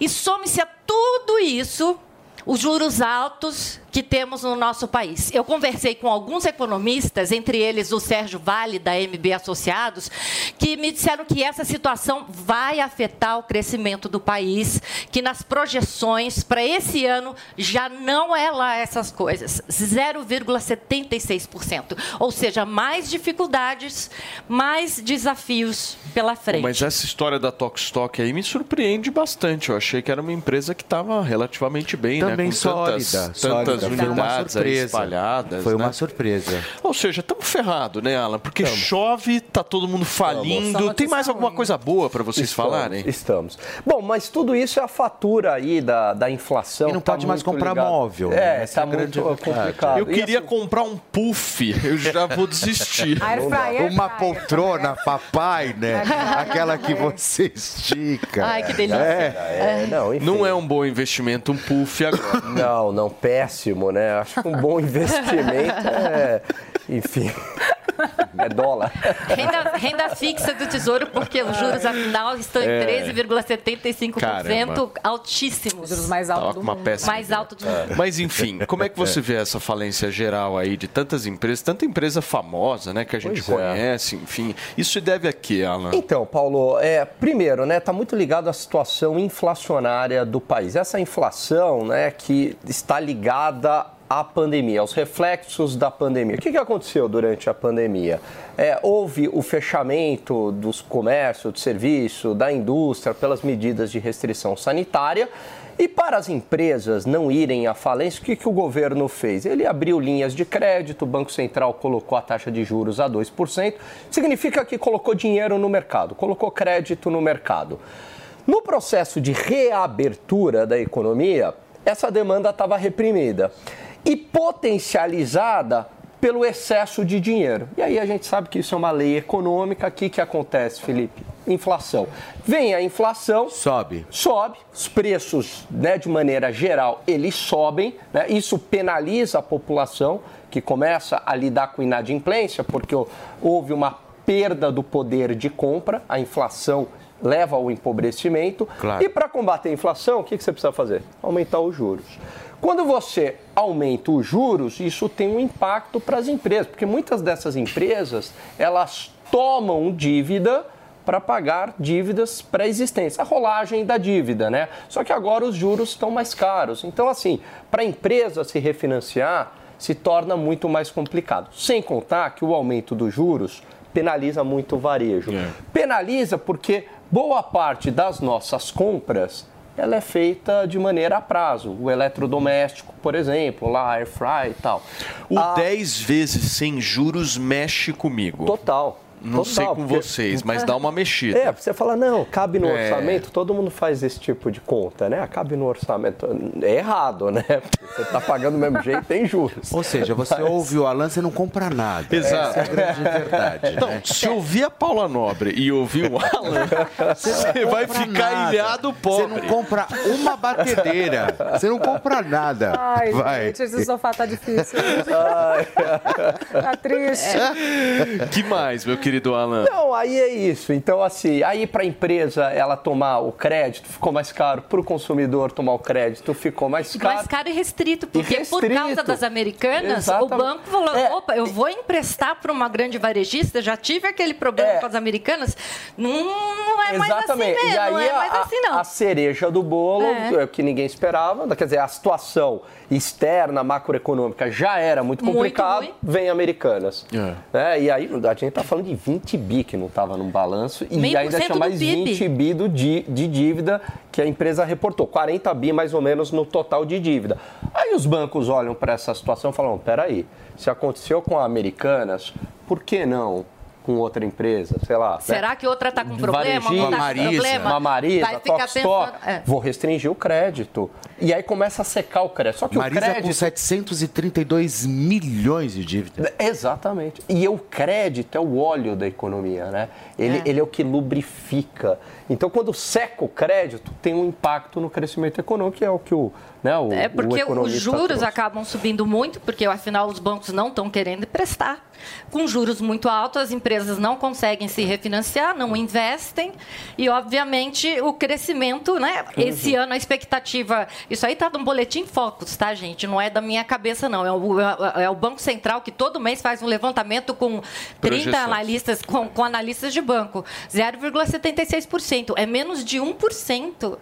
E some-se a tudo isso os juros altos que temos no nosso país. Eu conversei com alguns economistas, entre eles o Sérgio Vale, da MB Associados, que me disseram que essa situação vai afetar o crescimento do país, que nas projeções para esse ano já não é lá essas coisas. 0,76%. Ou seja, mais dificuldades, mais desafios pela frente. Mas essa história da Tokstok aí me surpreende bastante. Eu achei que era uma empresa que estava relativamente bem, Também né? Com tantas, sólida, tantas sólida. Foi uma unidades aí surpresa. espalhadas. Foi né? uma surpresa. Ou seja, estamos ferrados, né, Alan? Porque chove, tá todo mundo falindo. Tem mais alguma coisa boa para vocês Estamos, falarem? Estamos. Bom, mas tudo isso é a fatura aí da, da inflação. E não tá pode mais comprar ligado. móvel, né? É, Essa é tá a grande muito complicado. Eu queria assim, comprar um puff, eu já vou desistir. Uma poltrona, papai, né? Aquela que você estica. Ai, que delícia. É. é, não, enfim. Não é um bom investimento um puff agora. Não, não, péssimo, né? Acho que um bom investimento é. Enfim. É dólar. Renda, renda fixa do Tesouro, porque os juros afinal estão em É. 13,75%, Caramba. altíssimos. Juros mais altos do uma mundo. Mais alto do mundo. Mas enfim, como é que você vê essa falência geral aí de tantas empresas, tanta empresa famosa, né, que a gente Pois é. conhece, enfim. Isso se deve a quê, Alan? Então, Paulo, é, primeiro, né, está muito ligado à situação inflacionária do país. Essa inflação, né, que está ligada à pandemia, aos reflexos da pandemia. O que, que aconteceu durante a pandemia? É, houve o fechamento dos comércios, do serviço, da indústria pelas medidas de restrição sanitária. E para as empresas não irem à falência, o que, que o governo fez? Ele abriu linhas de crédito, o Banco Central colocou a taxa de juros a 2%, significa que colocou dinheiro no mercado, colocou crédito no mercado. No processo de reabertura da economia, essa demanda estava reprimida e potencializada pelo excesso de dinheiro. E aí a gente sabe que isso é uma lei econômica. O que, que acontece, Felipe? inflação. Vem a inflação, sobe. Sobe, os preços, né, de maneira geral, eles sobem, né? Isso penaliza a população que começa a lidar com inadimplência, porque houve uma perda do poder de compra, a inflação leva ao empobrecimento. Claro. E para combater a inflação, o que que você precisa fazer? Aumentar os juros. Quando você aumenta os juros, isso tem um impacto para as empresas, porque muitas dessas empresas, elas tomam dívida para pagar dívidas pré-existentes, a rolagem da dívida, né? Só que agora os juros estão mais caros. Então, assim, para a empresa se refinanciar, se torna muito mais complicado. Sem contar que o aumento dos juros penaliza muito o varejo. Penaliza porque boa parte das nossas compras ela é feita de maneira a prazo. O eletrodoméstico, por exemplo, lá, air fry e tal. O Ah, 10 vezes sem juros mexe comigo. Total. Não Total, sei com porque- vocês, mas dá uma mexida. É, você fala, não, cabe no É. orçamento, todo mundo faz esse tipo de conta, né? Cabe no orçamento. É errado, né? Porque você está pagando do mesmo jeito, tem juros. Ou seja, você Mas- ouve o Alan, você não compra nada. Exato. Essa é a grande verdade. Então, né? se ouvir a Paula Nobre e ouvir o Alan, você vai ficar nada. ilhado pobre. Você não compra uma batedeira. Você não compra nada. Ai, Vai. gente, esse sofá tá difícil. tá triste. Que mais, meu querido Alan? Não, aí é isso. Então, assim, aí para a empresa ela tomar o crédito ficou mais caro, para o consumidor tomar o crédito ficou mais caro. Mais caro e restrito, porque por restrito. causa das americanas, Exatamente. o banco falou: É. opa, eu vou emprestar para uma grande varejista, já tive aquele problema com as americanas, não, não é mais Exatamente. assim mesmo, e aí não é mais a, assim não. a cereja do bolo, É. é. que ninguém esperava, quer dizer, a situação externa, macroeconômica já era muito Muito complicada, ruim. vem Americanas. É. Né? E aí a gente tá falando de 20 bi que não estava no balanço e Meio ainda tinha mais PIB. 20 bi do di- de dívida que a empresa reportou, 40 bi mais ou menos no total de dívida. Aí os bancos olham para essa situação e falam, peraí, se aconteceu com a Americanas, por que não com outra empresa, sei lá. né? Será que outra tá com problema? Varejista, Não tá com problema? Uma Marisa, Vai ficar pensando- é. vou restringir o crédito. E aí começa a secar o crédito. Só que Marisa o crédito... com 732 milhões de dívida. Exatamente. E o crédito é o óleo da economia, né? Ele é. ele é o que lubrifica. Então, quando seca o crédito, tem um impacto no crescimento econômico, que é o que o, né, o É porque os juros trouxe. acabam subindo muito, porque afinal os bancos não estão querendo emprestar. Com juros muito altos, as empresas não conseguem se refinanciar, não investem e, obviamente, o crescimento, né? Esse ano a expectativa. Isso aí está no boletim Focus, tá, gente? Não é da minha cabeça, não. É o, é o Banco Central que todo mês faz um levantamento com 30 Projeções. analistas, com, com analistas de banco. 0,76%. É menos de 1%.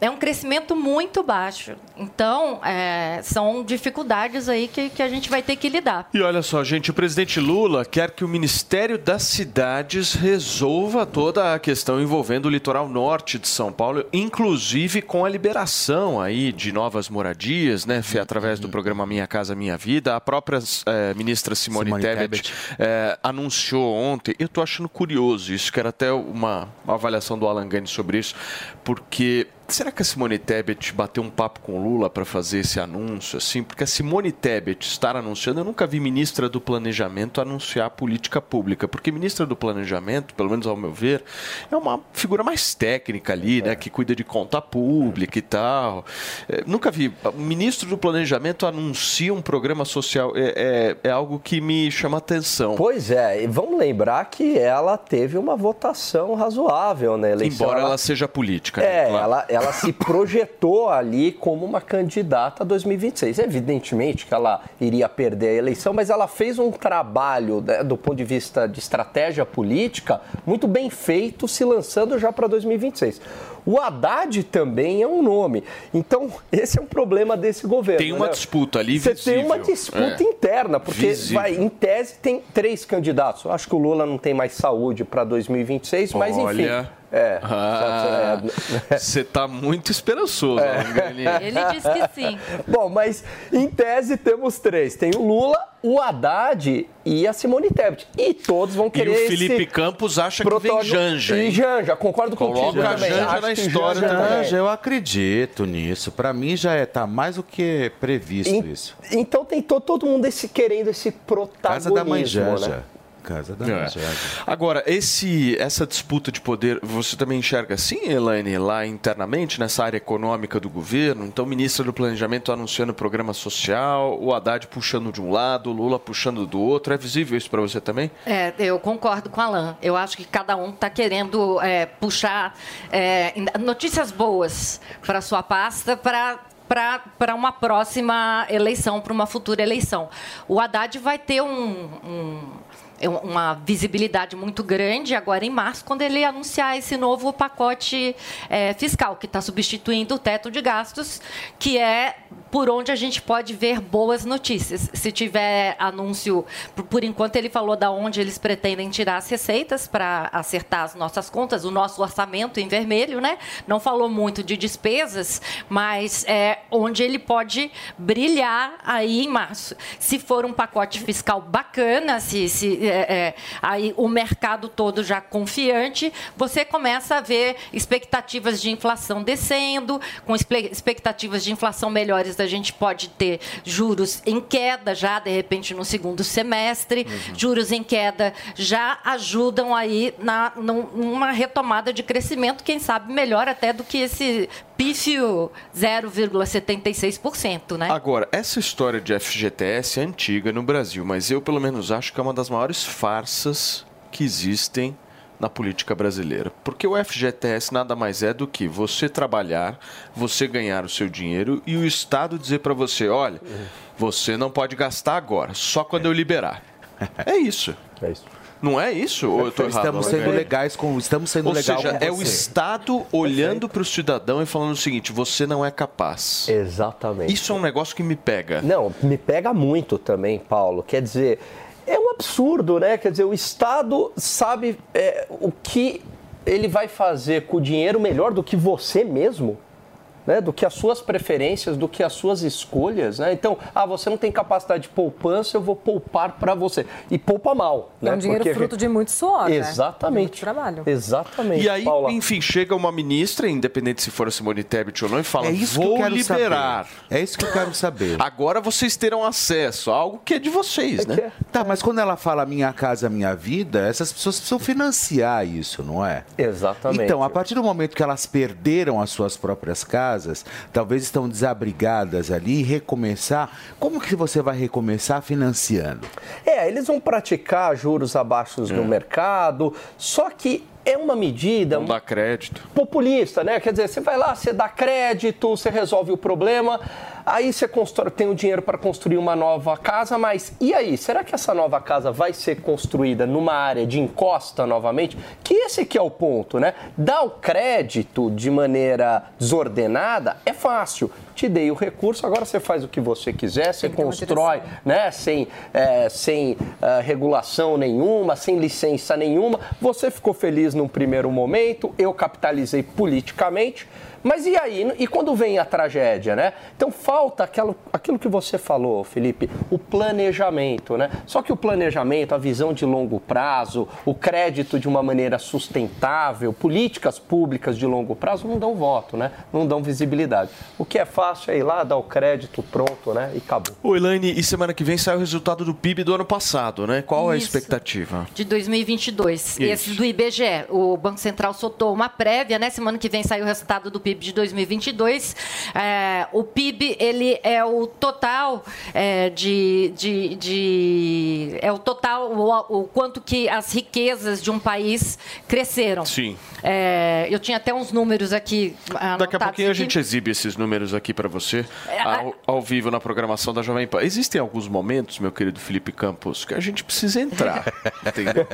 É um crescimento muito baixo. Então, é, são dificuldades aí que, que a gente vai ter que lidar. E olha só, gente, o presidente Lula quer que o Ministério das Cidades resolva toda a questão envolvendo o litoral norte de São Paulo, inclusive com a liberação aí de novas moradias, né, através do programa Minha Casa Minha Vida. A própria eh, ministra Simone, Simone Tebet, Tebet. eh, anunciou ontem, eu tô achando curioso isso, que era até uma, uma avaliação do Alan Gani sobre isso, porque Será que a Simone Tebet bateu um papo com o Lula para fazer esse anúncio assim? Porque a Simone Tebet estar anunciando, eu nunca vi ministra do Planejamento anunciar política pública, porque ministra do Planejamento, pelo menos ao meu ver, é uma figura mais técnica ali, né, que cuida de conta pública e tal. É, nunca vi. O ministro do Planejamento anuncia um programa social, é, é, é algo que me chama atenção. Pois é, e vamos lembrar que ela teve uma votação razoável na eleição. Embora ela seja política. né? É, Claro. ela, ela se projetou ali como uma candidata a 2026. Evidentemente que ela iria perder a eleição, mas ela fez um trabalho né, do ponto de vista de estratégia política muito bem feito, se lançando já para 2026. O Haddad também é um nome. Então, esse é um problema desse governo. Tem uma né? disputa ali Você tem uma visível. disputa É. interna, porque Visível. vai, em tese tem três candidatos. Acho que o Lula não tem mais saúde para 2026, mas enfim. É. Ah, Você tá muito esperançoso, É. Ele disse que sim. Bom, mas em tese temos três. Tem o Lula, o Haddad e a Simone Tebet. E todos vão E querer o Felipe esse Campos acha que vem Janja. E hein? Janja, concordo Coloca contigo. Janja Acho na história Janja também. Janja, eu acredito nisso. Pra mim já é, tá mais do que previsto En- isso. Então tem to- todo mundo esse, querendo esse protagonismo. Casa da mãe Né? Casa da É. Agora, esse, essa disputa de poder, você também enxerga assim, Elaine, lá internamente, nessa área econômica do governo? Então, o ministro do Planejamento anunciando programa social, o Haddad puxando de um lado, o Lula puxando do outro. É visível isso para você também? É, eu concordo com a Alain. Eu acho que cada um está querendo é, puxar é, notícias boas para sua pasta para para uma próxima eleição, para uma futura eleição. O Haddad vai ter um- um, uma visibilidade muito grande agora em março, quando ele anunciar esse novo pacote eh, fiscal, que está substituindo o teto de gastos, que é por onde a gente pode ver boas notícias. Se tiver anúncio, por, enquanto ele falou da onde eles pretendem tirar as receitas para acertar as nossas contas, o nosso orçamento em vermelho, né? Não falou muito de despesas, mas é onde ele pode brilhar aí em março. Se for um pacote fiscal bacana, se, se é, é, aí o mercado todo já confiante, você começa a ver expectativas de inflação descendo, com expectativas de inflação melhores, a gente pode ter juros em queda já, de repente, no segundo semestre. Juros em queda já ajudam aí na, num- numa retomada de crescimento, quem sabe melhor até do que esse pífio 0,76%, né? Agora, essa história de FGTS é antiga no Brasil, mas eu pelo menos acho que é uma das maiores farsas que existem na política brasileira. Porque o FGTS nada mais é do que você trabalhar, você ganhar o seu dinheiro e o Estado dizer para você, olha, você não pode gastar agora, só quando eu liberar. É isso. É isso. Não é isso? Ou eu tô errado? Estamos sendo Alain? legais com. Estamos sendo Ou legal seja, com é o. Estado olhando para o cidadão e falando o seguinte: você não é capaz. Exatamente. Isso é um negócio que me pega. Não, me pega muito também, Paulo. Quer dizer, é um absurdo, né? Quer dizer, o Estado sabe é, o que ele vai fazer com o dinheiro melhor do que você mesmo. Né, do que as suas preferências, do que as suas escolhas, né? Então, ah, você não tem capacidade de poupança, eu vou poupar para você. E poupa mal, É né? um dinheiro Porque fruto gente- de muito suor, né? Exatamente. Muito trabalho. Exatamente. E aí, Paula. enfim, chega uma ministra, independente se for a Simone Tebet ou não, e fala: É isso que vou eu quero liberar. saber. É isso que eu quero saber. Agora vocês terão acesso a algo que é de vocês, né? Tá, mas quando ela fala minha casa, minha vida, essas pessoas precisam financiar isso, não é? Exatamente. Então, a partir do momento que elas perderam as suas próprias casas, talvez estão desabrigadas ali, recomeçar. Como que você vai recomeçar financiando? É, eles vão praticar juros abaixo do mercado, só que é uma medida Não dá crédito. populista, né? Quer dizer, você vai lá, você dá crédito, você resolve o problema, aí você constrói, tem o dinheiro para construir uma nova casa, mas e aí? Será que essa nova casa vai ser construída numa área de encosta novamente? Que esse que é o ponto, né? Dar o crédito de maneira desordenada é fácil. Te dei o recurso, agora você faz o que você quiser, você constrói, né? Sem, é, sem ah, regulação nenhuma, sem licença nenhuma. Você ficou feliz num primeiro momento, eu capitalizei politicamente. Mas e aí? E quando vem a tragédia, né? Então falta aquilo, aquilo que você falou, Felipe, o planejamento, né? Só que o planejamento, a visão de longo prazo, o crédito de uma maneira sustentável, políticas públicas de longo prazo não dão voto, né? Não dão visibilidade. O que é fácil é ir lá, dar o crédito, pronto, né? E acabou. Ô, Elaine, e semana que vem sai o resultado do PIB do ano passado, né? Qual é a Isso. expectativa? de 2022. Isso. Esse do IBGE. O Banco Central soltou uma prévia, né? Semana que vem sai o resultado do PIB de 2022. É, o PIB, ele é o total é, de, de, de- É o total, o, o quanto que as riquezas de um país cresceram. Sim. É, eu tinha até uns números aqui Daqui a pouquinho a gente exibe esses números aqui para você, É, ao, ao vivo na programação da Jovem Pan. Existem alguns momentos, meu querido Felipe Campos, que a gente precisa entrar, entendeu?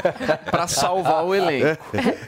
Para salvar o elenco.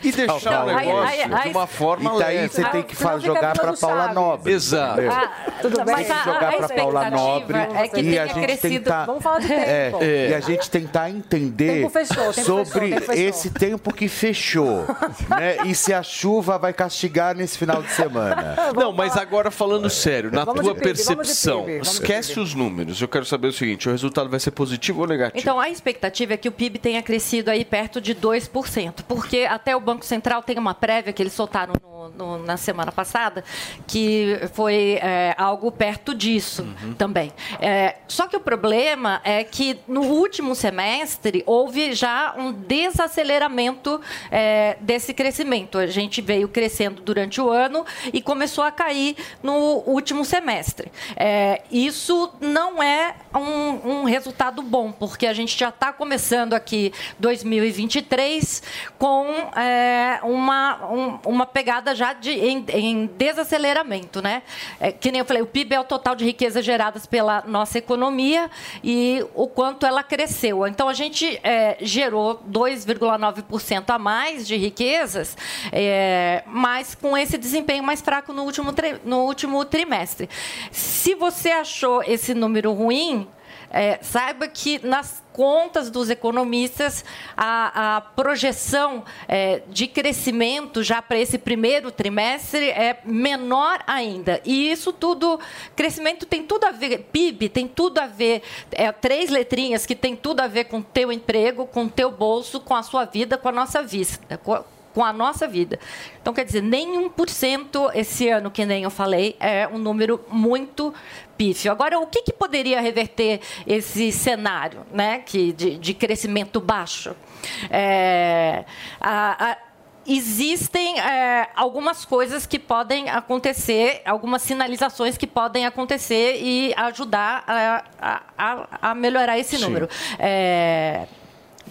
E deixar o Salvar o negócio elenco. Aí- aí- de uma forma E daí leve. você tem que senão jogar para Paula Chaves. Nobre. Exato. Ah, Tudo bem? mas Tem que a- jogar para Paula Nobre é que e tenha a gente crescido. tentar Vamos falar de É, tempo. e a gente tentar entender Tempo fechou, tempo sobre fechou, tempo fechou. esse tempo que fechou, né? E se a chuva vai castigar nesse final de semana. Não, mas agora falando sério, na Vamos tua PIB, percepção, PIB, esquece os números. Eu quero saber o seguinte: o resultado vai ser positivo ou negativo? Então, a expectativa é que o PIB tenha crescido aí perto de 2%, porque até o Banco Central tem uma prévia que eles soltaram no- no- na semana passada. Passada, que foi é, algo perto disso também. É, só que o problema é que no último semestre houve já um desaceleramento é, desse crescimento. A gente veio crescendo durante o ano e começou a cair no último semestre. É, isso não é um, um resultado bom, porque a gente já está começando aqui 2023 com é, uma, um- uma pegada já de, em, em desaceleramento. Né? É, que nem eu falei, o PIB é o total de riquezas geradas pela nossa economia e o quanto ela cresceu. Então, a gente é, gerou 2,9% a mais de riquezas, é, mas com esse desempenho mais fraco no último, no último trimestre. Se você achou esse número ruim, é, saiba que nas contas dos economistas, a, a projeção é, de crescimento já para esse primeiro trimestre é menor ainda. E isso tudo, crescimento tem tudo a ver, PIB tem tudo a ver, é, três letrinhas que tem tudo a ver com teu emprego, com teu bolso, com a sua vida, com a nossa vida. Com com a nossa vida. Então, quer dizer, nem 1% esse ano, que nem eu falei, é um número muito pífio. Agora, o que, que poderia reverter esse cenário né, que, de, de crescimento baixo? É, a- a- Existem é, algumas coisas que podem acontecer, algumas sinalizações que podem acontecer e ajudar a, a- a- melhorar esse número. É,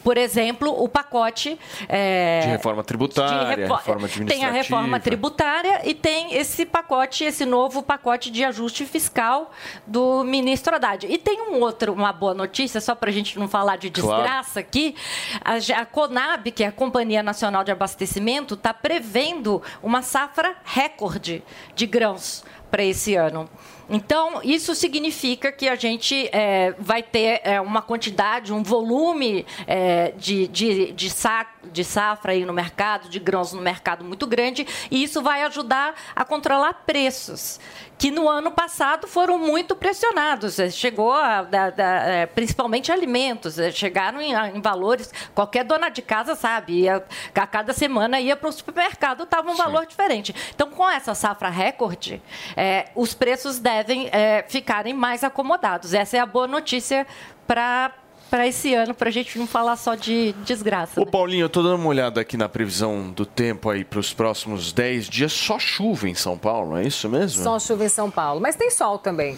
por exemplo, o pacote é, De reforma tributária, de refo- reforma Tem a reforma tributária e tem esse pacote, esse novo pacote de ajuste fiscal do ministro Haddad. E tem um outro, uma boa notícia, só para a gente não falar de Claro. desgraça aqui. A, a Conab, que é a Companhia Nacional de Abastecimento, está prevendo uma safra recorde de grãos para esse ano. Então, isso significa que a gente é, vai ter é, uma quantidade, um volume é, de, de, de, sa- de safra aí no mercado, de grãos no mercado muito grande, e isso vai ajudar a controlar preços, que no ano passado foram muito pressionados. É, Chegou, a, da- da- é, principalmente alimentos, é, chegaram em, em valores, qualquer dona de casa sabe, ia, a cada semana ia para o supermercado, estava um valor diferente. Então, com essa safra recorde, é, os preços devem é, ficarem mais acomodados. Essa é a boa notícia para para esse ano, para a gente não falar só de desgraça. Ô Paulinho, eu tô dando uma olhada aqui na previsão do tempo aí para os próximos 10 dias. Só chuva em São Paulo, é isso mesmo? Só chuva em São Paulo. Mas tem sol também.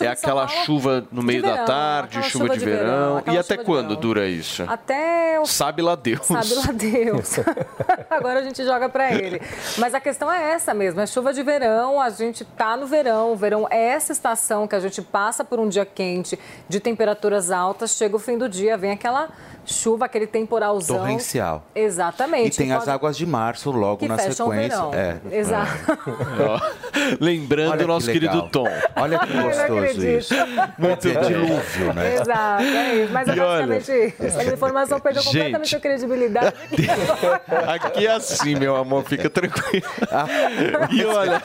É aquela Paulo chuva no meio da verão, tarde, aquela chuva, chuva de verão. verão, e até quando dura isso? Até o Sabe lá Deus. Sabe lá Deus. Agora a gente joga pra ele. Mas a questão é essa mesmo, é chuva de verão, a gente tá no verão, o verão é essa estação que a gente passa por um dia quente, de temperaturas altas, chega o fim do dia, vem aquela chuva, aquele temporalzão. Torrencial. Exatamente. E tem as Pode- águas de março logo que na o sequência. verão. É. Exato. Ó, Lembrando Olha o nosso que querido Tom. Olha que gostoso isso. Muito bem. dilúvio, né? Exato, é isso. Mas é E olha, basicamente isso. A informação perdeu gente. completamente a credibilidade. Aqui é assim, meu amor, fica tranquilo. E olha,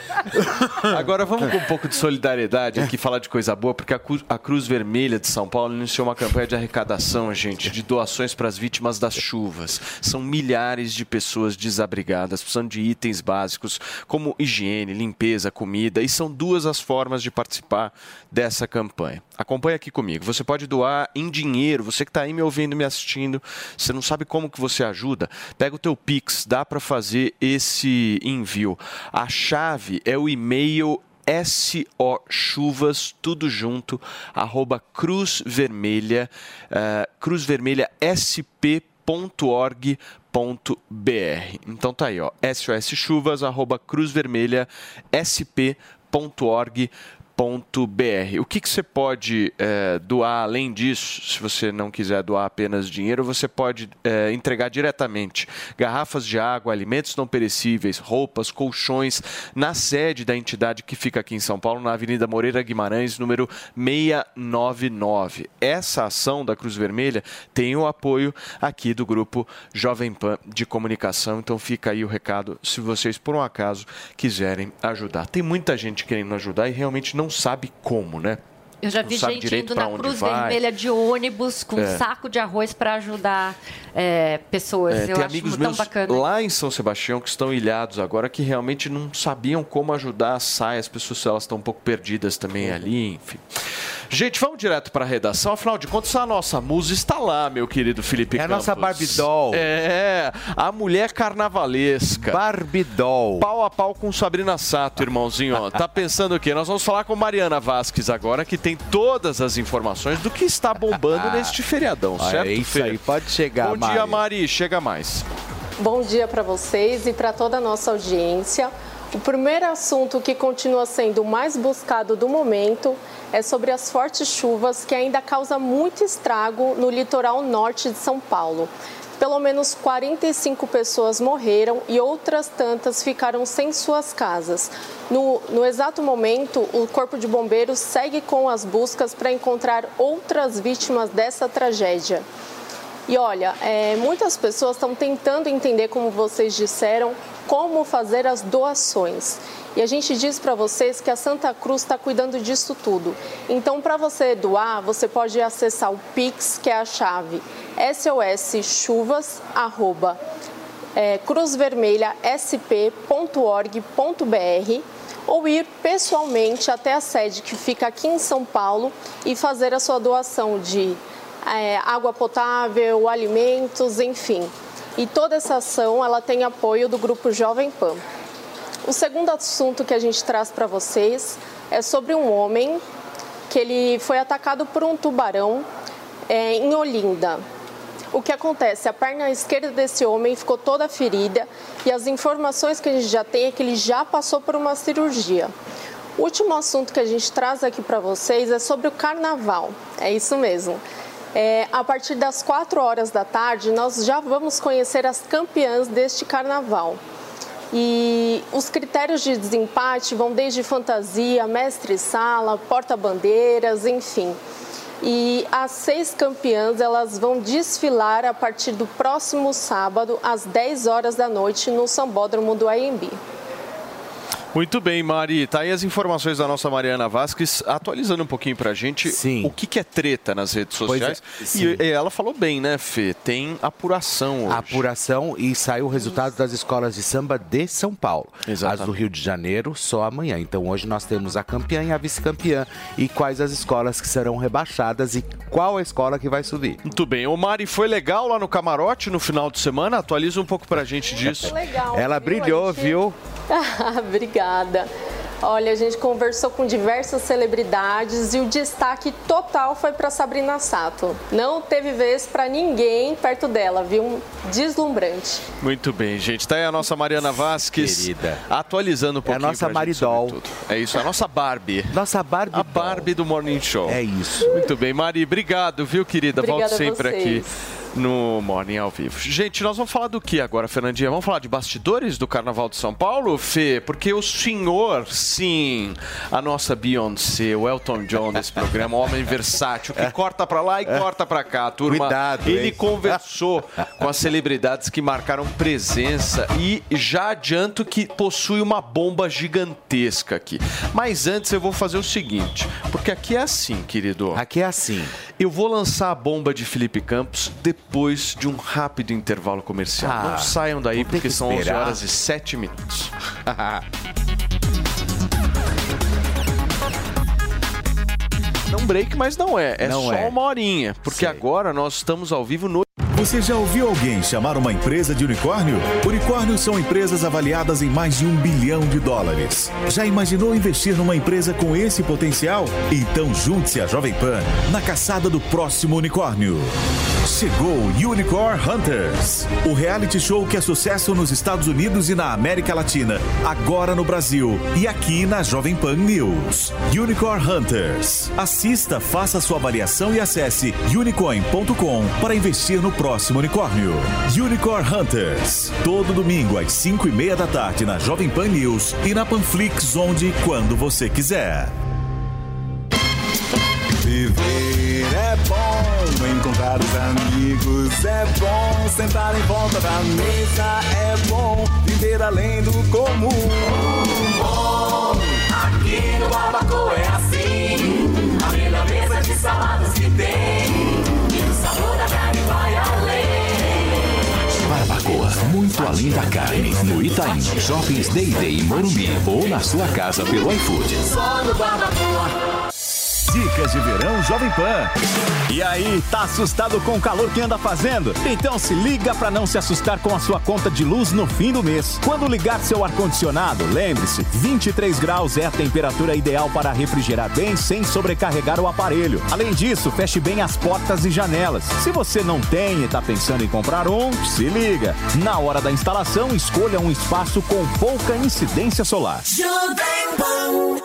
agora vamos com um pouco de solidariedade aqui, falar de coisa boa, porque a Cruz Vermelha de São Paulo iniciou uma campanha de arrecadação, gente, de doações para as vítimas das chuvas. São milhares de pessoas desabrigadas, precisando de itens básicos como higiene, limpeza, comida, e são duas as formas de participar dessa campanha. Acompanhe aqui comigo. Você pode doar em dinheiro, você que está aí me ouvindo, me assistindo, você não sabe como que você ajuda, pega o teu Pix, dá para fazer esse envio. A chave é o e-mail SO tudo junto, arroba Cruz Vermelha, eh, Cruz Vermelha SP.org.br. Então tá aí, ó, soschuvas, arroba Cruz Vermelha SP.org.br. O que, que você pode eh, doar além disso? Se você não quiser doar apenas dinheiro, você pode eh, entregar diretamente garrafas de água, alimentos não perecíveis, roupas, colchões, na sede da entidade que fica aqui em São Paulo, na Avenida Moreira Guimarães, número 699. Essa ação da Cruz Vermelha tem o apoio aqui do grupo Jovem Pan de Comunicação. Então fica aí o recado se vocês, por um acaso, quiserem ajudar. Tem muita gente querendo ajudar e realmente não sabe como, né? Eu já vi gente indo na Cruz vai. Vermelha de ônibus com É. um saco de arroz para ajudar é, pessoas. É, Eu tem acho amigos tão meus bacana. lá em São Sebastião que estão ilhados agora que realmente não sabiam como ajudar a saia. As pessoas elas estão um pouco perdidas também ali, enfim. Gente, vamos direto para a redação. Afinal de contas, a nossa musa está lá, meu querido Felipe É a Campos. nossa Barbie doll. É, a mulher carnavalesca. Barbie doll. Pau a pau com Sabrina Sato, irmãozinho. ó. Tá pensando o quê? Nós vamos falar com Mariana Vasques agora, que tem todas as informações do que está bombando neste feriadão, Ah, certo, é isso aí, pode chegar, Bom dia, Mari. Mari. Chega mais. Bom dia para vocês e para toda a nossa audiência. O primeiro assunto que continua sendo o mais buscado do momento é sobre as fortes chuvas que ainda causam muito estrago no litoral norte de São Paulo. Pelo menos 45 pessoas morreram e outras tantas ficaram sem suas casas. No, no exato momento, o Corpo de Bombeiros segue com as buscas para encontrar outras vítimas dessa tragédia. E olha, é, muitas pessoas estão tentando entender, como vocês disseram, como fazer as doações. E a gente diz para vocês que a Santa Cruz está cuidando disso tudo. Então, para você doar, você pode acessar o Pix, que é a chave soschuvas, arroba, é, ou ir pessoalmente até a sede que fica aqui em São Paulo e fazer a sua doação de é, água potável, alimentos, enfim. E toda essa ação ela tem apoio do grupo Jovem Pan. O segundo assunto que a gente traz para vocês é sobre um homem que ele foi atacado por um tubarão é, em Olinda. O que acontece? A perna esquerda desse homem ficou toda ferida e as informações que a gente já tem é que ele já passou por uma cirurgia. O último assunto que a gente traz aqui para vocês é sobre o carnaval. É isso mesmo. É, a partir das 4 horas da tarde, nós já vamos conhecer as campeãs deste carnaval. E os critérios de desempate vão desde fantasia, mestre-sala, porta-bandeiras, enfim. E as seis campeãs elas vão desfilar a partir do próximo sábado, às 10 horas da noite, no Sambódromo do AMB. Muito bem, Mari. Tá aí as informações da nossa Mariana Vasques, atualizando um pouquinho pra gente o que, que é treta nas redes é, sociais. sim. e, ela falou bem, né, Fê? Tem apuração hoje. Apuração e saiu o resultado das escolas de samba de São Paulo. Exatamente. As do Rio de Janeiro só amanhã. Então hoje nós temos a campeã e a vice-campeã e quais as escolas que serão rebaixadas e qual a escola que vai subir. Muito bem. Ô, Mari, foi legal lá no camarote no final de semana? Atualiza um pouco pra gente disso. Legal. Ela viu? brilhou, gente- viu? Obrigada. Olha, a gente conversou com diversas celebridades e o destaque total foi para Sabrina Sato. Não teve vez para ninguém perto dela, viu? Um Deslumbrante. Muito bem, gente. Tá aí a nossa Mariana Vasques. Querida. Atualizando um É a pouquinho nossa Maridol. É isso, a nossa Barbie. Nossa Barbie. A Barbie do Morning Show. É isso. Muito bem, Mari, obrigado, viu, querida? Obrigada Volte a sempre vocês. aqui no Morning ao vivo. Gente, nós vamos falar do que agora, Fernandinha? Vamos falar de bastidores do Carnaval de São Paulo, Fê? Porque o senhor, sim, a nossa Beyoncé, o Elton John desse programa, o homem versátil, que corta pra lá e corta pra cá, turma. Cuidado, Ele hein? conversou com as celebridades que marcaram presença e já adianto que possui uma bomba gigantesca aqui. Mas antes eu vou fazer o seguinte, porque aqui é assim, querido. Aqui é assim. Eu vou lançar a bomba de Felipe Campos depois de um rápido intervalo comercial. Ah, Não saiam daí porque que são 11 esperar. horas e 7 minutos. Não break, mas não é. É Não só é. uma horinha. Porque agora nós estamos ao vivo no Você já ouviu alguém chamar uma empresa de unicórnio? Unicórnios são empresas avaliadas em mais de um bilhão de dólares. Já imaginou investir numa empresa com esse potencial? Então junte-se à Jovem Pan na caçada do próximo unicórnio. Chegou o Unicorn Hunters, o reality show que é sucesso nos Estados Unidos e na América Latina, agora no Brasil e aqui na Jovem Pan News. Unicorn Hunters. Assista, faça sua avaliação e acesse unicorn.com para investir no próximo unicórnio. Unicorn Hunters. Todo domingo às 5 e meia da tarde na Jovem Pan News e na Panflix, onde e quando você quiser. Viver é bom, encontrar os amigos é bom, sentar em volta da mesa é bom, viver além do comum. Bom, aqui no Barbacoa é assim, de saladas que tem. E o sabor da carne vai além. Barbacoa, muito além da carne. No Itaim, Shoppings Day Day em Morumbi ou na sua casa pelo iFood. Só no Barbacoa. Dicas de verão Jovem Pan. E aí, tá assustado com o calor que anda fazendo? Então se liga para não se assustar com a sua conta de luz no fim do mês. Quando ligar seu ar-condicionado, lembre-se, 23 graus é a temperatura ideal para refrigerar bem sem sobrecarregar o aparelho. Além disso, feche bem as portas e janelas. Se você não tem e tá pensando em comprar um, se liga. Na hora da instalação, escolha um espaço com pouca incidência solar. Jovem Pan.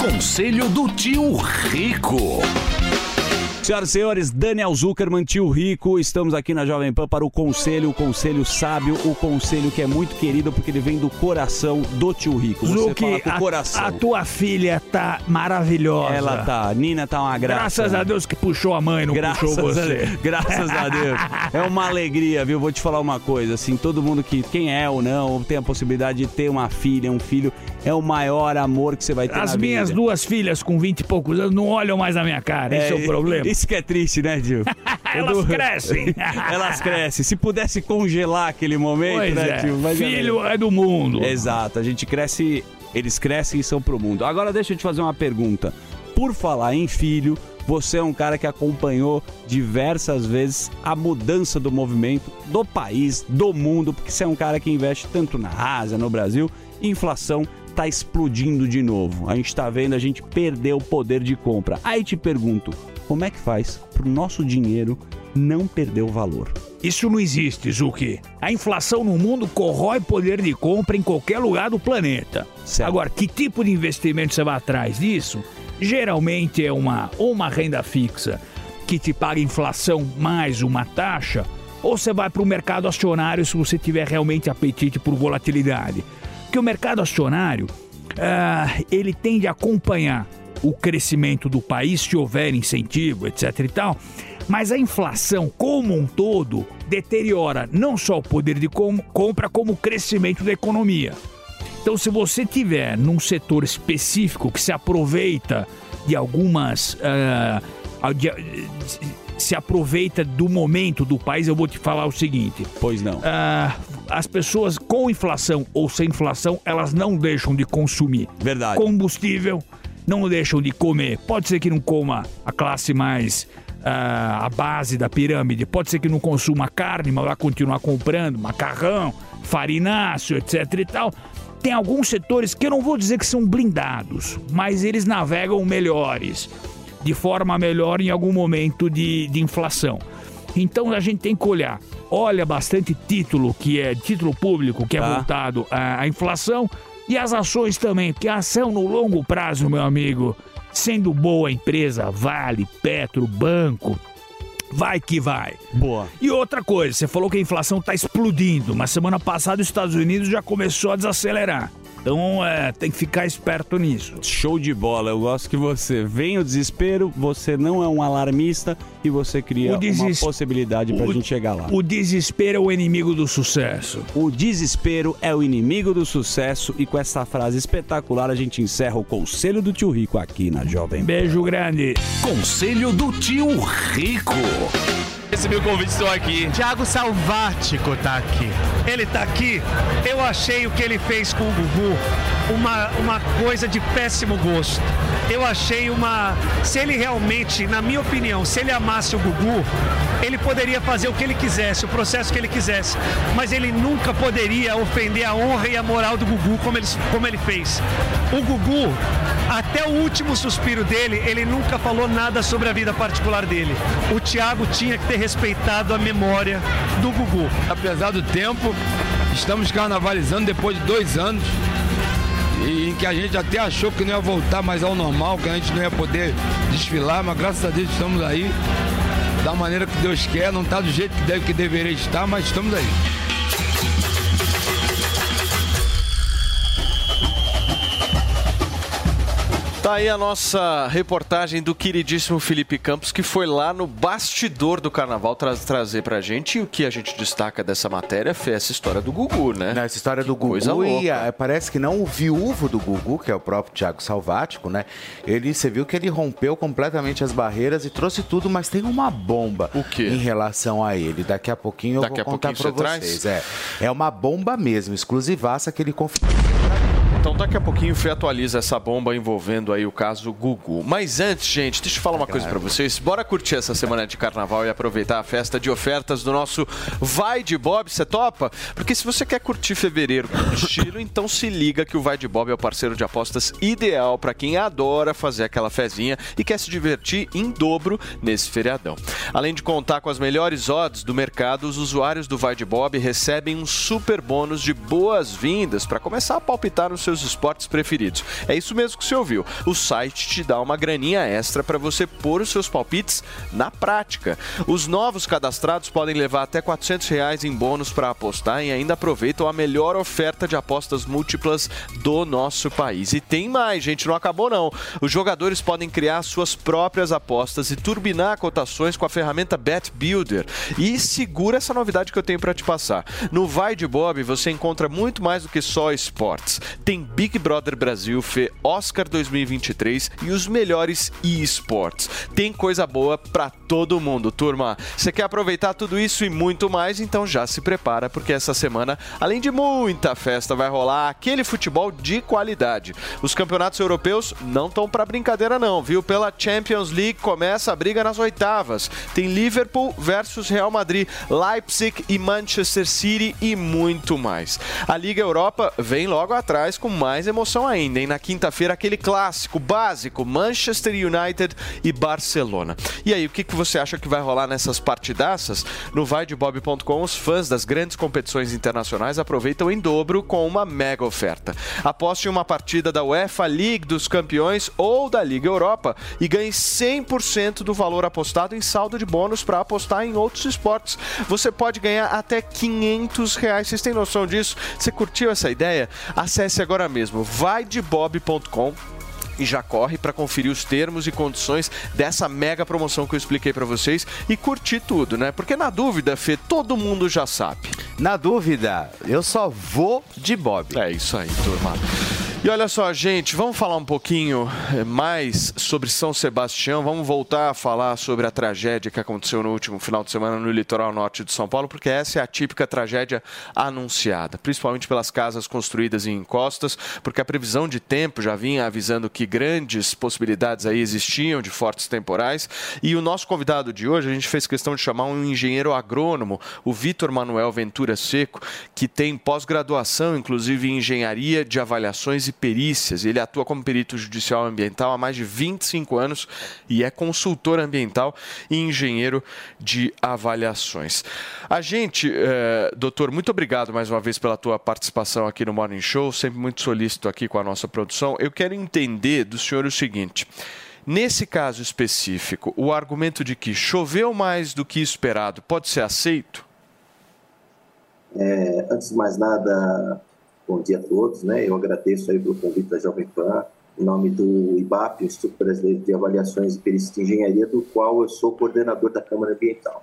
Conselho do Tio Rico. Senhoras e senhores, Daniel Zuckerman, tio Rico, estamos aqui na Jovem Pan para o conselho, o conselho sábio, o conselho que é muito querido porque ele vem do coração do tio Rico. Você Zuki, fala com o a, coração. a tua filha tá maravilhosa. Ela tá, a Nina tá uma graça. Graças a Deus que puxou a mãe, não Graças puxou a você. Deus. Graças a Deus. É uma alegria, viu? Vou te falar uma coisa, assim, todo mundo que, quem é ou não, tem a possibilidade de ter uma filha, um filho, é o maior amor que você vai ter As minhas vida. duas filhas com 20 e poucos anos não olham mais na minha cara. Esse é, o problema. Isso que é triste, né, Gil? Elas crescem. Elas crescem. Se pudesse congelar aquele momento, Pois né, é. tio? Mas Filho é do mundo. Exato. A gente cresce, eles crescem e são pro mundo. Agora deixa eu te fazer uma pergunta. Por falar em filho, você é um cara que acompanhou diversas vezes a mudança do movimento do país, do mundo, porque você é um cara que investe tanto na Ásia, no Brasil, inflação tá explodindo de novo. A gente tá vendo, a gente perdeu o poder de compra. Aí te pergunto, como é que faz pro nosso dinheiro não perder o valor? Isso não existe, Zuki. A inflação no mundo corrói poder de compra em qualquer lugar do planeta. Agora, que tipo de investimento você vai atrás disso? Geralmente é uma ou uma renda fixa que te paga inflação mais uma taxa, ou você vai para o mercado acionário se você tiver realmente apetite por volatilidade. Porque o mercado acionário, ah, ele tende a acompanhar o crescimento do país se houver incentivo, etc e tal. Mas a inflação como um todo deteriora não só o poder de com- compra, como o crescimento da economia. Então, se você tiver num setor específico que se aproveita de algumas. ah, de- se aproveita do momento do país, eu vou te falar o seguinte. Pois não. as pessoas com inflação ou sem inflação, elas não deixam de consumir. Verdade. Combustível, não deixam de comer. Pode ser que não coma a classe mais. ah, a base da pirâmide. Pode ser que não consuma carne, mas vai continuar comprando macarrão, farináceo, etc e tal. Tem alguns setores que eu não vou dizer que são blindados, mas eles navegam melhores, de forma melhor em algum momento de, de inflação. Então a gente tem que olhar. Olha bastante título que é título público que é Tá. voltado à, à inflação e as ações também, porque a ação no longo prazo, meu amigo, sendo boa empresa, Vale, Petro, Banco, vai que vai. Boa. E outra coisa, você falou que a inflação está explodindo, mas semana passada os Estados Unidos já começou a desacelerar. Então é, tem que ficar esperto nisso. Show de bola, eu gosto que você vem o desespero, você não é um alarmista e você cria uma possibilidade pra o- gente chegar lá. O desespero é o inimigo do sucesso. O desespero é o inimigo do sucesso e com essa frase espetacular a gente encerra o conselho do tio Rico aqui na Jovem. Beijo grande. Conselho do Tio Rico. Recebi o convite, estou aqui. Tiago Salvático tá aqui. Ele tá aqui. Eu achei o que ele fez com o Gugu uma, uma coisa de péssimo gosto. Eu achei uma. Se ele realmente, na minha opinião, se ele amasse o Gugu, ele poderia fazer o que ele quisesse, o processo que ele quisesse. Mas ele nunca poderia ofender a honra e a moral do Gugu como ele, como ele fez. O Gugu, até o último suspiro dele, ele nunca falou nada sobre a vida particular dele. O Thiago tinha que ter respeitado a memória do Gugu. Apesar do tempo, Estamos carnavalizando depois de dois anos e que a gente até achou que não ia voltar mais ao normal, que a gente não ia poder desfilar, mas graças a Deus estamos aí da maneira que Deus quer, não está do jeito que deve que deveria estar, mas estamos aí. Tá aí a nossa reportagem do queridíssimo Felipe Campos, que foi lá no bastidor do carnaval tra trazer pra gente. E o que a gente destaca dessa matéria foi essa história do Gugu, né? Essa história do coisa Gugu e louca. parece que não o viúvo do Gugu, que é o próprio Thiago Salvático, né? Ele, você viu que ele rompeu completamente as barreiras e trouxe tudo, mas tem uma bomba o quê? em relação a ele. Daqui a pouquinho eu Daqui vou contar pra você vocês. traz? É, é uma bomba mesmo, exclusivaça que ele confirmou. Então daqui a pouquinho o Fê atualiza essa bomba envolvendo aí o caso Gugu. Mas antes, gente, deixa eu falar uma coisa pra vocês. Bora curtir essa semana de carnaval e aproveitar a festa de ofertas do nosso Vai de Bob, você topa? Porque se você quer curtir fevereiro com estilo, então se liga que o Vai de Bob é o parceiro de apostas ideal pra quem adora fazer aquela fezinha e quer se divertir em dobro nesse feriadão. Além de contar com as melhores odds do mercado, os usuários do Vai de Bob recebem um super bônus de boas-vindas para começar a palpitar nos seus esportes preferidos. É isso mesmo que você ouviu. O site te dá uma graninha extra para você pôr os seus palpites na prática. Os novos cadastrados podem levar até 400 reais em bônus para apostar e ainda aproveitam a melhor oferta de apostas múltiplas do nosso país. E tem mais, gente, não acabou não. Os jogadores podem criar suas próprias apostas e turbinar cotações com a ferramenta Bet Builder. E segura essa novidade que eu tenho para te passar. No Vai de Bob você encontra muito mais do que só esportes. Tem Big Brother Brasil, Fê, Oscar 2023 e os melhores esportes. Tem coisa boa para todo mundo, turma. Você quer aproveitar tudo isso e muito mais? Então já se prepara porque essa semana, além de muita festa, vai rolar aquele futebol de qualidade. Os campeonatos europeus não estão para brincadeira não, viu? Pela Champions League começa a briga nas oitavas. Tem Liverpool versus Real Madrid, Leipzig e Manchester City e muito mais. A Liga Europa vem logo atrás com mais emoção ainda, hein? Na quinta-feira aquele clássico básico, Manchester United e Barcelona. E aí, o que, que você acha que vai rolar nessas partidaças? No vaidebob.com, os fãs das grandes competições internacionais aproveitam em dobro com uma mega oferta. Aposte em uma partida da UEFA League dos Campeões ou da Liga Europa e ganhe 100% do valor apostado em saldo de bônus para apostar em outros esportes. Você pode ganhar até 500 reais. Vocês têm noção disso? Você curtiu essa ideia? Acesse agora mesmo vaidebob.com e já corre para conferir os termos e condições dessa mega promoção que eu expliquei para vocês e curtir tudo, né? Porque na dúvida, Fê, todo mundo já sabe. Na dúvida, eu só vou de Bob. É isso aí, turma. E olha só, gente, vamos falar um pouquinho eh, mais sobre São Sebastião. Vamos voltar a falar sobre a tragédia que aconteceu no último final de semana no litoral norte de São Paulo, porque essa é a típica tragédia anunciada, principalmente pelas casas construídas em encostas, porque a previsão de tempo já vinha avisando que grandes possibilidades aí existiam de fortes temporais. E o nosso convidado de hoje, a gente fez questão de chamar um engenheiro agrônomo, o Vitor Manuel Ventura Seco, que tem pós-graduação, inclusive em engenharia de avaliações e perícias. Ele atua como perito judicial ambiental há mais de 25 anos e é consultor ambiental e engenheiro de avaliações. A gente, eh, doutor, muito obrigado mais uma vez pela tua participação aqui no Morning Show, sempre muito solícito aqui com a nossa produção. Eu quero entender do senhor o seguinte. Nesse caso específico, o argumento de que choveu mais do que esperado pode ser aceito? É, antes de mais nada, bom dia a todos. Né? Eu agradeço aí pelo convite da Jovem Pan, em nome do IBAP, Instituto Brasileiro de Avaliações e Perícias de Engenharia, do qual eu sou coordenador da Câmara Ambiental.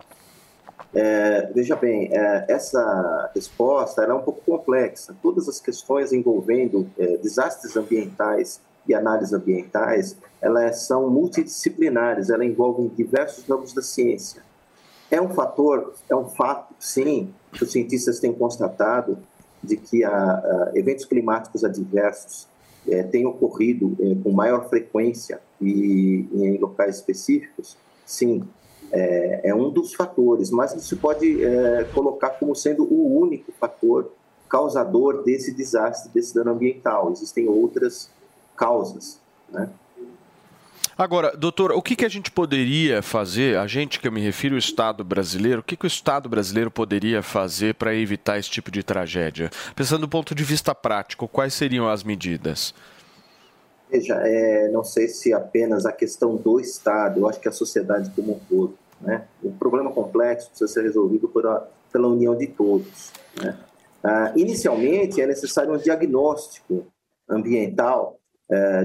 É, veja bem, é, essa resposta ela é um pouco complexa. Todas as questões envolvendo é, desastres ambientais e análises ambientais, elas são multidisciplinares, elas envolvem diversos ramos da ciência. É um fator, é um fato, sim, que os cientistas têm constatado de que a, a eventos climáticos adversos eh, têm ocorrido eh, com maior frequência e, e em locais específicos, sim, é, é um dos fatores, mas não se pode é, colocar como sendo o único fator causador desse desastre, desse dano ambiental. Existem outras causas, né? Agora, doutor, o que, que a gente poderia fazer, a gente que eu me refiro ao Estado brasileiro, o que, que o Estado brasileiro poderia fazer para evitar esse tipo de tragédia? Pensando do ponto de vista prático, quais seriam as medidas? Veja, é, não sei se apenas a questão do Estado, eu acho que a sociedade como um todo. Né? O problema complexo precisa ser resolvido por a- pela união de todos. Né? Ah, inicialmente, é necessário um diagnóstico ambiental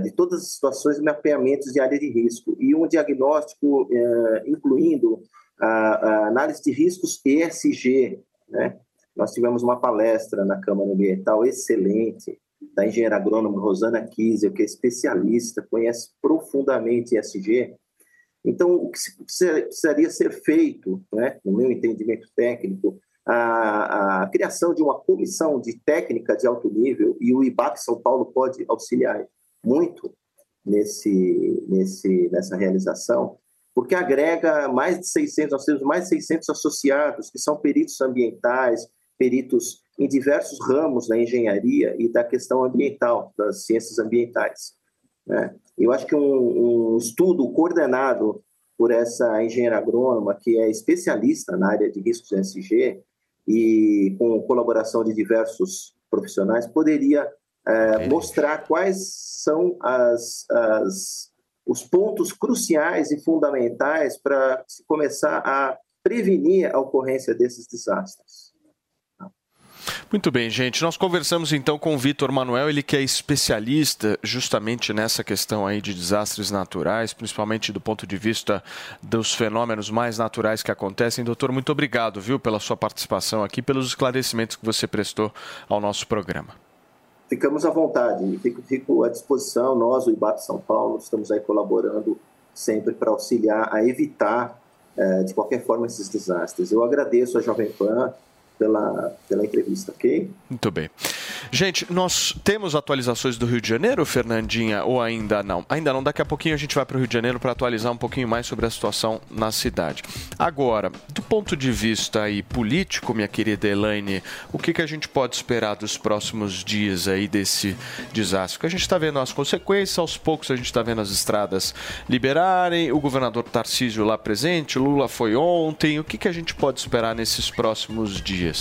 de todas as situações mapeamentos de área de risco e um diagnóstico eh, incluindo a, análise de riscos ESG. Né? Nós tivemos uma palestra na Câmara Ambiental excelente da engenheira agrônoma Rosana Kiesel, que é especialista, conhece profundamente ESG. Então, o que precisaria ser feito, né, no meu entendimento técnico, a, a criação de uma comissão de técnica de alto nível, e o IBAP São Paulo pode auxiliar muito nesse, nesse, nessa realização, porque agrega mais de 600, nós temos mais de 600 associados, que são peritos ambientais, peritos em diversos ramos da engenharia e da questão ambiental, das ciências ambientais. né? Eu acho que um, um estudo coordenado por essa engenheira agrônoma, que é especialista na área de riscos ESG, e com colaboração de diversos profissionais, poderia eh, mostrar quais são as, as, os pontos cruciais e fundamentais para se começar a prevenir a ocorrência desses desastres. Muito bem, gente. Nós conversamos então com o Vitor Manuel, ele que é especialista justamente nessa questão aí de desastres naturais, principalmente do ponto de vista dos fenômenos mais naturais que acontecem. Doutor, muito obrigado, viu, pela sua participação aqui, pelos esclarecimentos que você prestou ao nosso programa. Ficamos à vontade, fico, fico à disposição. Nós, o IBAP São Paulo, estamos aí colaborando sempre para auxiliar a evitar, eh, de qualquer forma, esses desastres. Eu agradeço a Jovem Pan pela, pela entrevista, ok? Muito bem. Gente, nós temos atualizações do Rio de Janeiro, Fernandinha, ou ainda não? Ainda não, daqui a pouquinho a gente vai para o Rio de Janeiro para atualizar um pouquinho mais sobre a situação na cidade. Agora, do ponto de vista aí político, minha querida Elaine, o que, que a gente pode esperar dos próximos dias aí desse desastre? Porque a gente está vendo as consequências, aos poucos a gente está vendo as estradas liberarem, o governador Tarcísio lá presente, Lula foi ontem, o que, que a gente pode esperar nesses próximos dias?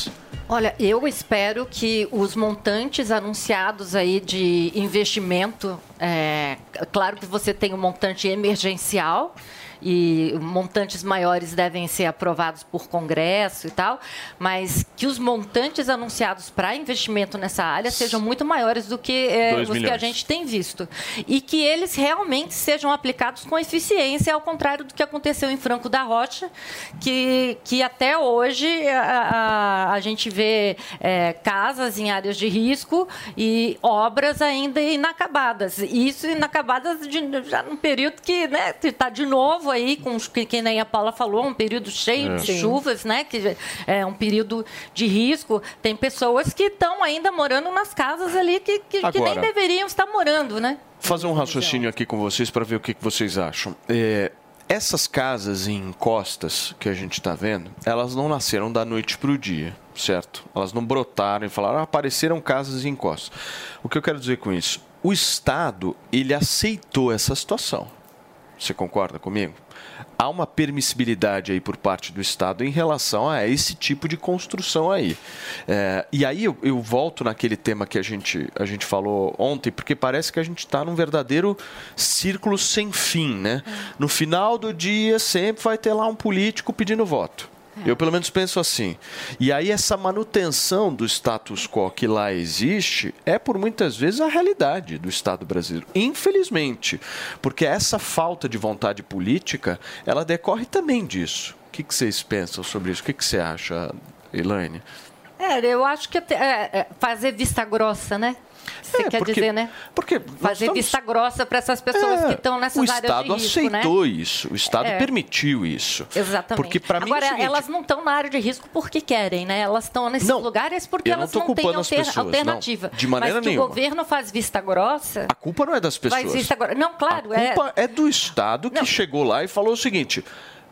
Olha, eu espero que os montantes anunciados aí de investimento, é, claro que você tem um montante emergencial e montantes maiores devem ser aprovados por Congresso e tal, mas que os montantes anunciados para investimento nessa área sejam muito maiores do que Dois os que a milhões. gente tem visto e que eles realmente sejam aplicados com eficiência, ao contrário do que aconteceu em Franco da Rocha, que, que até hoje a, a, a gente vê é, casas em áreas de risco e obras ainda inacabadas. Isso inacabadas de, já num período que está de novo aí, com os- que, que nem a Paula falou, um período cheio É. de chuvas, né? Que é um período de risco. Tem pessoas que estão ainda morando nas casas ali que, que, que nem Agora. deveriam estar morando, né? fazer um raciocínio aqui com vocês para ver o que, que vocês acham. É, essas casas em encostas que a gente está vendo, elas não nasceram da noite para o dia, certo? Elas não brotaram e falaram, ah, apareceram casas em encostas. O que eu quero dizer com isso? O Estado, ele aceitou essa situação. Você concorda comigo? Há uma permissibilidade aí por parte do Estado em relação a esse tipo de construção aí. É, e aí eu, eu volto naquele tema que a gente, a gente falou ontem, porque parece que a gente está num verdadeiro círculo sem fim, né? No final do dia sempre vai ter lá um político pedindo voto. Eu pelo menos penso assim. E aí essa manutenção do status quo que lá existe é por muitas vezes a realidade do Estado brasileiro. Infelizmente, porque essa falta de vontade política, ela decorre também disso. O que, que vocês pensam sobre isso? O que, que você acha, Elaine? É, eu acho que é, é, fazer vista grossa, né? Você quer porque- dizer, né? Porque fazer estamos- vista grossa para essas pessoas É, que estão nessas o áreas Estado de risco, aceitou né? isso, o Estado É. permitiu isso. Exatamente. Porque para mim é o Agora, seguinte, elas não estão na área de risco porque querem, né? Elas estão nesses lugares porque não elas não, têm alter- pessoas, não. alternativa. De maneira Mas nenhuma. o governo faz vista grossa. a culpa não é das pessoas. Faz vista grossa. Não, claro, A é. culpa é do Estado que chegou lá e falou o seguinte: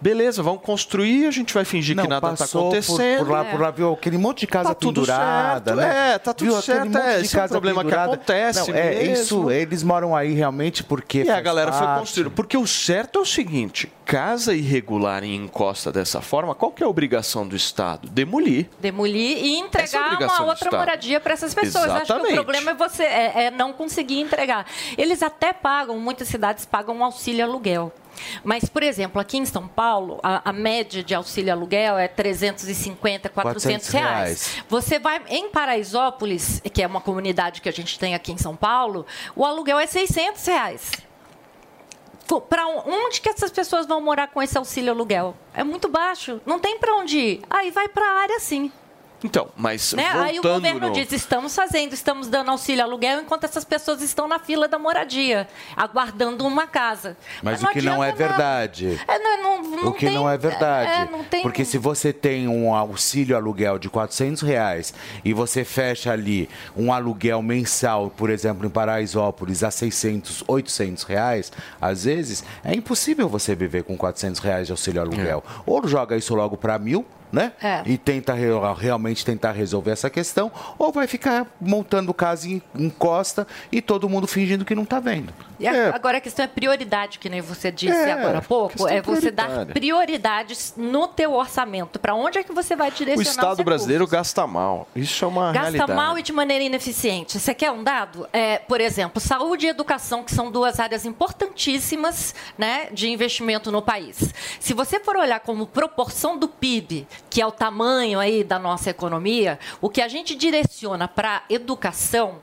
Beleza, vamos construir, a gente vai fingir que nada está passou por- acontecendo. Por, lá, por lá, viu aquele monte de casa Tá tudo pendurada, certo, né? é, tá tudo Viu aquele certo, monte é, de esse é um casa problema que pendurada. acontece Não, é, mesmo. isso, eles moram aí realmente porque E a galera foi parte. construindo. Porque o certo é o seguinte: casa irregular em encosta dessa forma, qual que é a obrigação do Estado? Demolir. Demolir e é entregar obrigação uma outra moradia para essas pessoas. Eu Acho que o Exatamente. problema é você é, é não conseguir entregar. Eles até pagam, muitas cidades pagam um auxílio aluguel. Mas, por exemplo, aqui em São Paulo, a, a média de auxílio aluguel é 350, 400 400 reais. reais. Você vai em Paraisópolis, que é uma comunidade que a gente tem aqui em São Paulo, o aluguel é 600 reais. Para onde que essas pessoas vão morar com esse auxílio aluguel? É muito baixo, não tem para onde ir. Aí vai para a área sim. Então, mas Né? voltando Aí o governo no... diz: estamos fazendo, estamos dando auxílio aluguel enquanto essas pessoas estão na fila da moradia, aguardando uma casa. Mas o que não é verdade. É, não, não, não o que tem- não é verdade. é, não tem- Porque se você tem um auxílio aluguel de 400 reais e você fecha ali um aluguel mensal, por exemplo, em Paraisópolis, a 600, 800 reais, às vezes, é impossível você viver com 400 reais de auxílio aluguel. Ou joga isso logo para mil, né? É. E tenta re- realmente tentar resolver essa questão, ou vai ficar montando casa em, em costa e todo mundo fingindo que não tá vendo. E a- Agora a questão é prioridade, que nem você disse É, agora há pouco, é você dar prioridades no teu orçamento. Para onde é que você vai O direcionar os Estado brasileiro gasta mal. Isso é uma Gasta realidade. mal e de maneira ineficiente. Você quer um dado? É, por exemplo, saúde e educação, que são duas áreas importantíssimas né, de investimento no país. Se você for olhar como proporção do PIB, que é o tamanho aí da nossa economia, o que a gente direciona para educação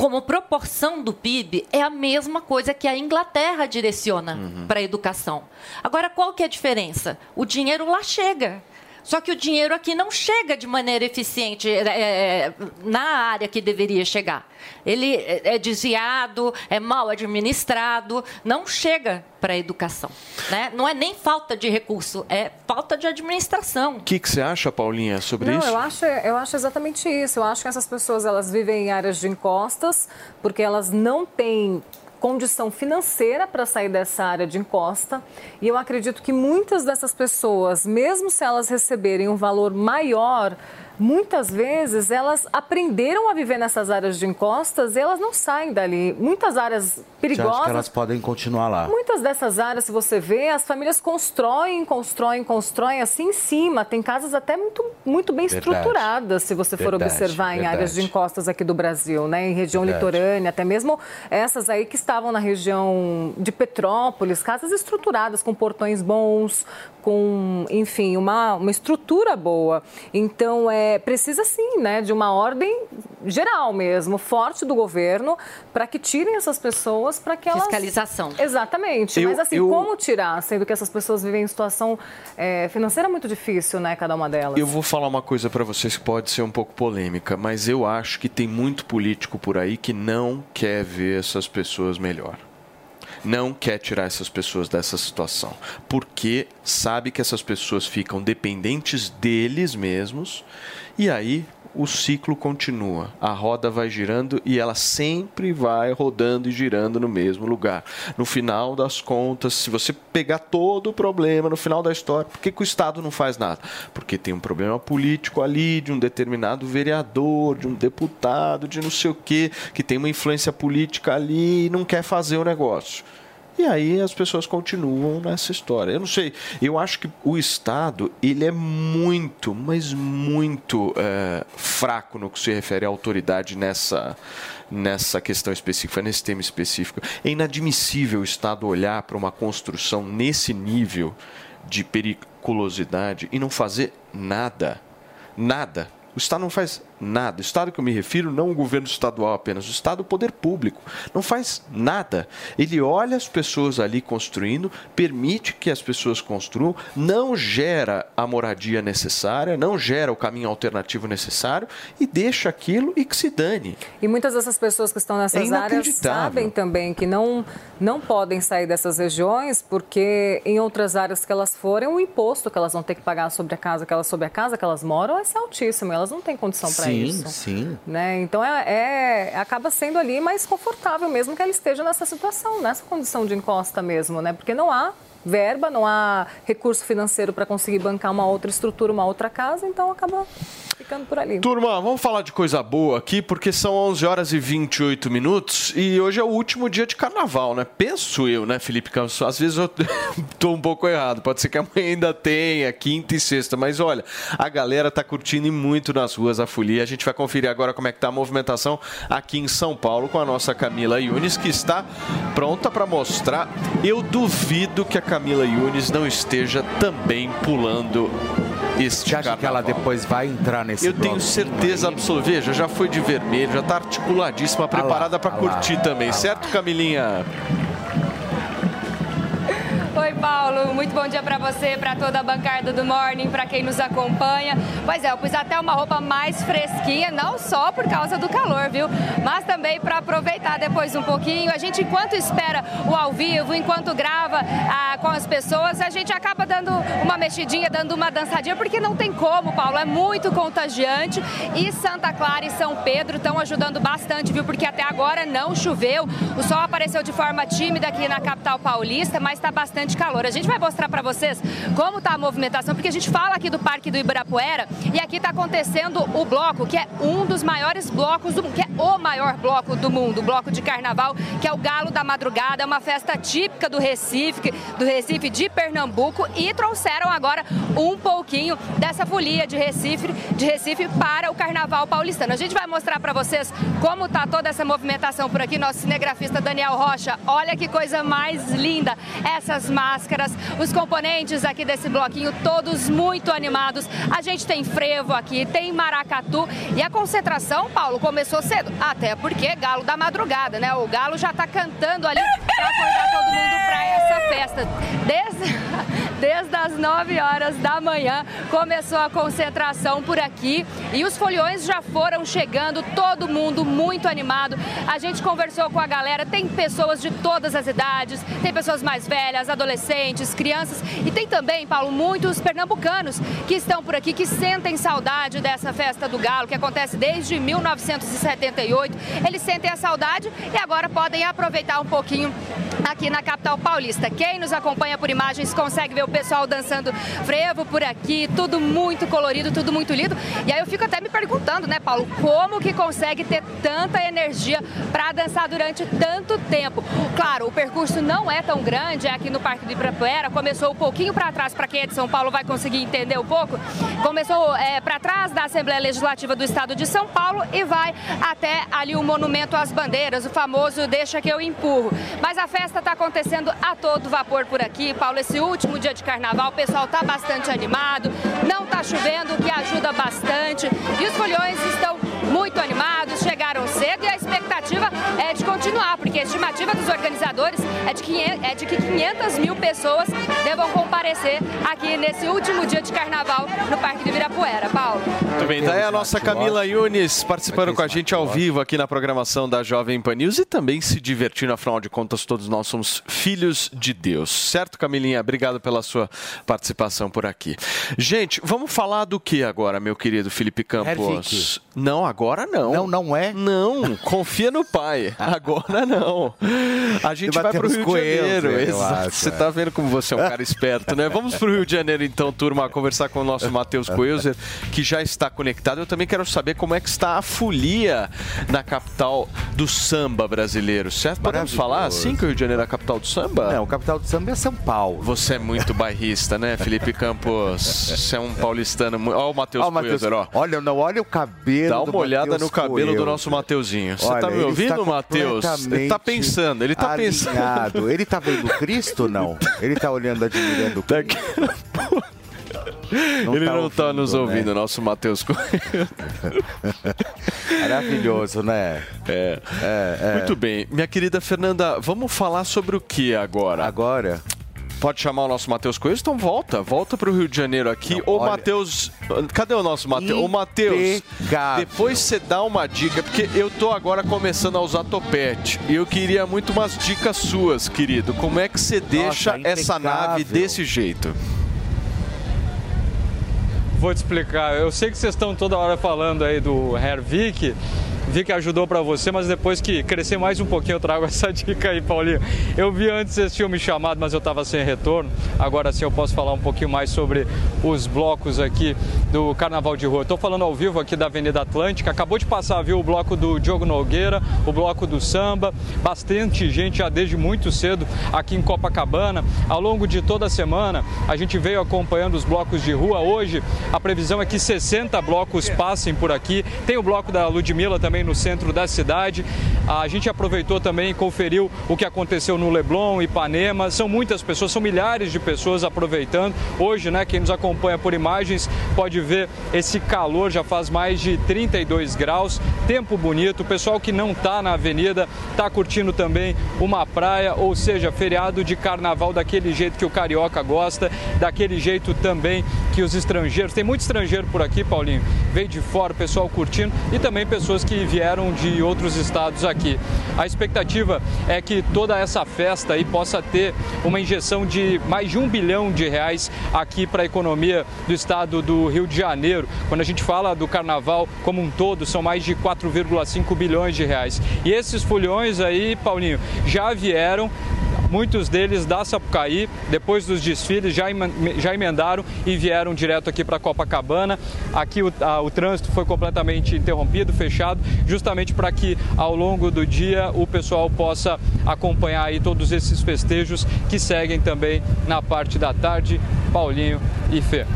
como proporção do PIB é a mesma coisa que a Inglaterra direciona para a educação. Agora, qual que é a diferença? O dinheiro lá chega. Só que o dinheiro aqui não chega de maneira eficiente é, é, na área que deveria chegar. Ele é é desviado, é mal administrado, não chega para a educação. Né? Não é nem falta de recurso, é falta de administração. O que, que você acha, Paulinha, sobre Não, isso? eu acho, eu acho exatamente isso. Eu acho que essas pessoas elas vivem em áreas de encostas porque elas não têm condição financeira para sair dessa área de encosta. E eu acredito que muitas dessas pessoas, mesmo se elas receberem um valor maior, muitas vezes elas aprenderam a viver nessas áreas de encostas e elas não saem dali. Muitas áreas Você acha perigosas que elas podem continuar lá? Muitas dessas áreas, se você vê, as famílias constroem, constroem, constroem assim em cima. Tem casas até muito, muito bem Verdade. estruturadas, se você for Verdade, observar em verdade. áreas de encostas aqui do Brasil, né? Em região litorânea, até mesmo essas aí que estavam na região de Petrópolis, casas estruturadas, com portões bons, com, enfim, uma, uma estrutura boa. Então, é, precisa sim, né, de uma ordem geral mesmo, forte do governo, para que tirem essas pessoas, para que elas... Fiscalização. Exatamente. Eu- Mas assim, eu- como tirar, sendo que essas pessoas vivem em situação é, financeira muito difícil, né, cada uma delas? Eu vou falar uma coisa para vocês que pode ser um pouco polêmica, mas eu acho que tem muito político por aí que não quer ver essas pessoas melhor. Não quer tirar essas pessoas dessa situação, porque sabe que essas pessoas ficam dependentes deles mesmos e aí o ciclo continua. A roda vai girando e ela sempre vai rodando e girando no mesmo lugar. No final das contas, se você pegar todo o problema no final da história, por que, que o Estado não faz nada? Porque tem um problema político ali de um determinado vereador, de um deputado, de não sei o quê, que tem uma influência política ali e não quer fazer o negócio. E aí as pessoas continuam nessa história. Eu não sei, eu acho que o Estado, ele é muito, mas muito é, fraco no que se refere à autoridade nessa, nessa questão específica, nesse tema específico. É inadmissível o Estado olhar para uma construção nesse nível de periculosidade e não fazer nada. Nada. O Estado não faz nada. O Estado que eu me refiro, não o governo estadual apenas, o Estado, o poder público, não faz nada. Ele olha as pessoas ali construindo, permite que as pessoas construam, não gera a moradia necessária, não gera o caminho alternativo necessário e deixa aquilo e que se dane. E muitas dessas pessoas que estão É nessas áreas inacreditável. sabem também que não, não podem sair dessas regiões porque em outras áreas que elas forem, o imposto que elas vão ter que pagar sobre a casa que elas, sobre a casa que elas moram ser altíssimo. Elas não têm condição para sim, isso. sim. Né? Então é, é- acaba sendo ali mais confortável mesmo que ela esteja nessa situação, nessa condição de encosta mesmo, né? Porque não há verba, não há recurso financeiro para conseguir bancar uma outra estrutura, uma outra casa, então acaba ficando por ali. Turma, vamos falar de coisa boa aqui, porque são 11 horas e 28 minutos e hoje é o último dia de carnaval, né? Penso eu, né, Felipe Campos? Às vezes eu tô um pouco errado, pode ser que amanhã ainda tenha, quinta e sexta, mas olha, a galera tá curtindo muito nas ruas a folia. A gente vai conferir agora como é que tá a movimentação aqui em São Paulo com a nossa Camila Yunes, que está pronta para mostrar. Eu duvido que a Camila Yunes não esteja também pulando este acha que ela depois vai entrar nesse Eu tenho certeza absoluta. Veja, já foi de vermelho, já tá articuladíssima, preparada para ah lá, curtir também, lá. certo, Camilinha? Paulo. Muito bom dia para você, para toda a bancada do Morning, para quem nos acompanha. Pois é, eu pus até uma roupa mais fresquinha, não só por causa do calor, viu? Mas também para aproveitar depois um pouquinho. A gente, enquanto espera o ao vivo, enquanto grava ah, com as pessoas, a gente acaba dando uma mexidinha, dando uma dançadinha, porque não tem como, Paulo. É muito contagiante. E Santa Clara e São Pedro estão ajudando bastante, viu? Porque até agora não choveu. O sol apareceu de forma tímida aqui na capital paulista, mas está bastante calor. A gente vai mostrar para vocês como está a movimentação, porque a gente fala aqui do Parque do Ibirapuera e aqui está acontecendo o bloco, que é um dos maiores blocos do mundo, que é o maior bloco do mundo, o bloco de carnaval, que é o Galo da Madrugada, é uma festa típica do Recife, do Recife de Pernambuco e trouxeram agora um pouquinho dessa folia de Recife, de Recife para o Carnaval paulistano. A gente vai mostrar para vocês como tá toda essa movimentação por aqui. Nosso cinegrafista Daniel Rocha, olha que coisa mais linda essas máscaras, os componentes aqui desse bloquinho todos muito animados. A gente tem frevo aqui, tem maracatu e a concentração, Paulo, começou cedo, até porque Galo da Madrugada, né? O Galo já tá cantando ali para acordar todo mundo para essa festa. Desde Desde as 9 horas da manhã começou a concentração por aqui e os foliões já foram chegando, todo mundo muito animado. A gente conversou com a galera, tem pessoas de todas as idades, tem pessoas mais velhas, adolescentes, crianças e tem também, Paulo, muitos pernambucanos que estão por aqui, que sentem saudade dessa festa do Galo, que acontece desde 1978. Eles sentem a saudade e agora podem aproveitar um pouquinho aqui na capital paulista. Quem nos acompanha por imagens consegue ver o pessoal dançando frevo por aqui, tudo muito colorido, tudo muito lindo. E aí eu fico até me perguntando, né, Paulo, como que consegue ter tanta energia para dançar durante tanto tempo? Claro, o percurso não é tão grande, é aqui no Parque do Ibirapuera, começou um pouquinho para trás, para quem é de São Paulo vai conseguir entender um pouco. Começou é, para trás da Assembleia Legislativa do Estado de São Paulo e vai até ali o Monumento às Bandeiras, o famoso Deixa que eu empurro. Mas a festa está acontecendo a todo vapor por aqui, Paulo. Esse último dia de carnaval, o pessoal está bastante animado, não está chovendo, o que ajuda bastante. E os folhões estão muito animados, chegaram cedo e a expectativa é de continuar, porque a estimativa dos organizadores é de, 500, é de que 500 mil pessoas devam comparecer aqui nesse último dia de carnaval no Parque do Ibirapuera. Paulo. Muito bem, daí a nossa Camila Yunes participando com a gente ao vivo aqui na programação da Jovem Pan News e também se divertindo, afinal de contas, todos nós somos filhos de Deus. Certo, Camilinha? Obrigado pela sua participação por aqui. Gente, vamos falar do que agora, meu querido Felipe Campos? Não, agora não. Não, não é? Não, confia no pai. Agora não. A gente vai para o Rio de Janeiro. Exato. acho, Você é. tá vendo como você é um cara esperto, né? Vamos para o Rio de Janeiro então, turma, conversar com o nosso Matheus Coelzer, que já está conectado. Eu também quero saber como é que está a folia na capital do samba brasileiro, certo? Podemos falar assim que o Rio de Janeiro é a capital do samba? Não, a capital do samba é São Paulo. Você é muito bairrista, né, Felipe Campos? Você é um paulistano. Ó o Matheus Matheus, Coelzer, ó. Olha, não, olha o cabelo Dá do uma olhada Matheus no cabelo do Coelho. nosso Mateuzinho. Você Olha, tá me ouvindo, está Matheus? Ele tá pensando, ele tá pensando. alinhado. Ele tá vendo Cristo não? Ele tá olhando, admirando Cristo. ele tá não tá ouvindo, nos né? ouvindo, nosso Matheus. Maravilhoso, né? É. é. Muito bem. Minha querida Fernanda, vamos falar sobre o que agora? Agora? Pode chamar o nosso Matheus Coelho? Então volta, volta pro Rio de Janeiro aqui. Ô, olha- Matheus, cadê o nosso Matheus? Ô, Matheus, depois você dá uma dica, porque eu tô agora começando a usar topete. E eu queria muito umas dicas suas, querido. Como é que você deixa essa nave desse jeito? Vou te explicar. Eu sei que vocês estão toda hora falando aí do Hervik, vi que ajudou para você, mas depois que crescer mais um pouquinho eu trago essa dica aí, Paulinho. Eu vi antes esse filme chamado, mas eu estava sem retorno. Agora sim eu posso falar um pouquinho mais sobre os blocos aqui do Carnaval de Rua. Estou falando ao vivo aqui da Avenida Atlântica. Acabou de passar, viu, o bloco do Diogo Nogueira, o bloco do samba, bastante gente já desde muito cedo aqui em Copacabana. Ao longo de toda a semana, a gente veio acompanhando os blocos de rua. Hoje, a previsão é que 60 blocos passem por aqui. Tem o bloco da Ludmilla também no centro da cidade. A gente aproveitou também e conferiu o que aconteceu no Leblon, Ipanema. São muitas pessoas, são milhares de pessoas aproveitando. Hoje, né, quem nos acompanha por imagens pode ver esse calor, já faz mais de 32 graus, tempo bonito. O pessoal que não está na avenida está curtindo também uma praia, ou seja, feriado de carnaval daquele jeito que o carioca gosta, daquele jeito também que os estrangeiros. Tem muito estrangeiro por aqui, Paulinho. Veio de fora, pessoal curtindo e também pessoas que vieram de outros estados aqui. A expectativa é que toda essa festa aí possa ter uma injeção de mais de um bilhão de reais aqui para a economia do estado do Rio de Janeiro. Quando a gente fala do carnaval como um todo, são mais de 4,5 bilhões de reais. E esses folhões aí, Paulinho, já vieram muitos deles da Sapucaí, depois dos desfiles, já, já emendaram e vieram direto aqui para Copacabana. Aqui o, a- o trânsito foi completamente interrompido, fechado, justamente para que ao longo do dia o pessoal possa acompanhar aí todos esses festejos que seguem também na parte da tarde. Paulinho e Fê.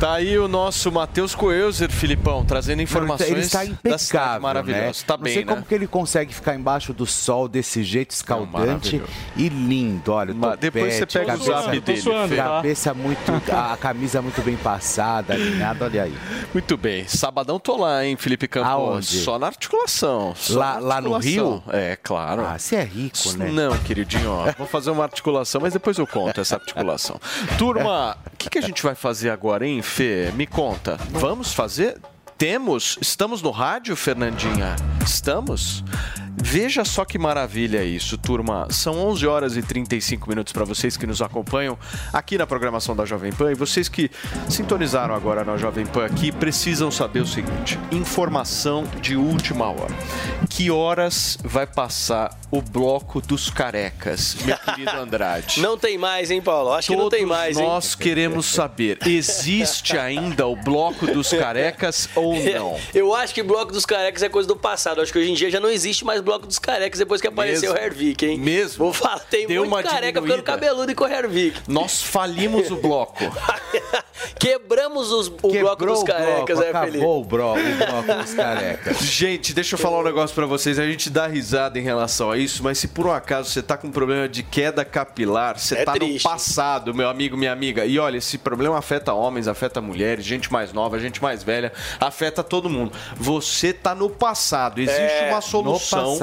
Tá aí o nosso Matheus Coelzer, Filipão, trazendo informações Ele está da cidade impecável, maravilhosa. né? Tá Não bem, sei né? como que ele consegue ficar embaixo do sol desse jeito escaldante maravilhoso. e lindo. Olha, o Mas depois você pega o cabeça- zap dele, Fê. Cabeça muito, a camisa muito bem passada, alinhada, olha aí. Muito bem. Sabadão tô lá, hein, Felipe Campos? Aonde? Só na articulação. só Lá- na lá no articulação. Rio? É, claro. Ah, você é rico, né? Não, queridinho, ó, vou fazer uma articulação, mas depois eu conto essa articulação. Turma, o que, que a gente vai fazer agora, hein, Fê? Me conta. Vamos fazer? Temos? Estamos no rádio, Fernandinha? Estamos? Veja só que maravilha isso, turma. São 11 horas e 35 minutos para vocês que nos acompanham aqui na programação da Jovem Pan e vocês que sintonizaram agora na Jovem Pan aqui precisam saber o seguinte: informação de última hora. Que horas vai passar o bloco dos carecas, meu querido Andrade? Não tem mais, hein, Paulo? Acho que não tem mais, hein? Nós queremos saber: existe ainda o bloco dos carecas ou não? Eu acho que bloco dos carecas é coisa do passado. Acho que hoje em dia já não existe mais bloco dos carecas depois que apareceu Mesmo? o Hervik, hein? Mesmo? Vou falar, tem Deu muito uma careca diminuída. ficando cabeludo e com o Hervik. Nós falimos o bloco. Quebramos os- o bloco dos o bloco, carecas, né, acabou Felipe? o, bro, o bloco dos carecas. Gente, deixa eu falar um negócio pra vocês. A gente dá risada em relação a isso, mas se por um acaso você tá com problema de queda capilar, você É tá triste. no passado, meu amigo, minha amiga. E olha, esse problema afeta homens, afeta mulheres, gente mais nova, gente mais velha, afeta todo mundo. Você tá no passado. Existe É, uma solução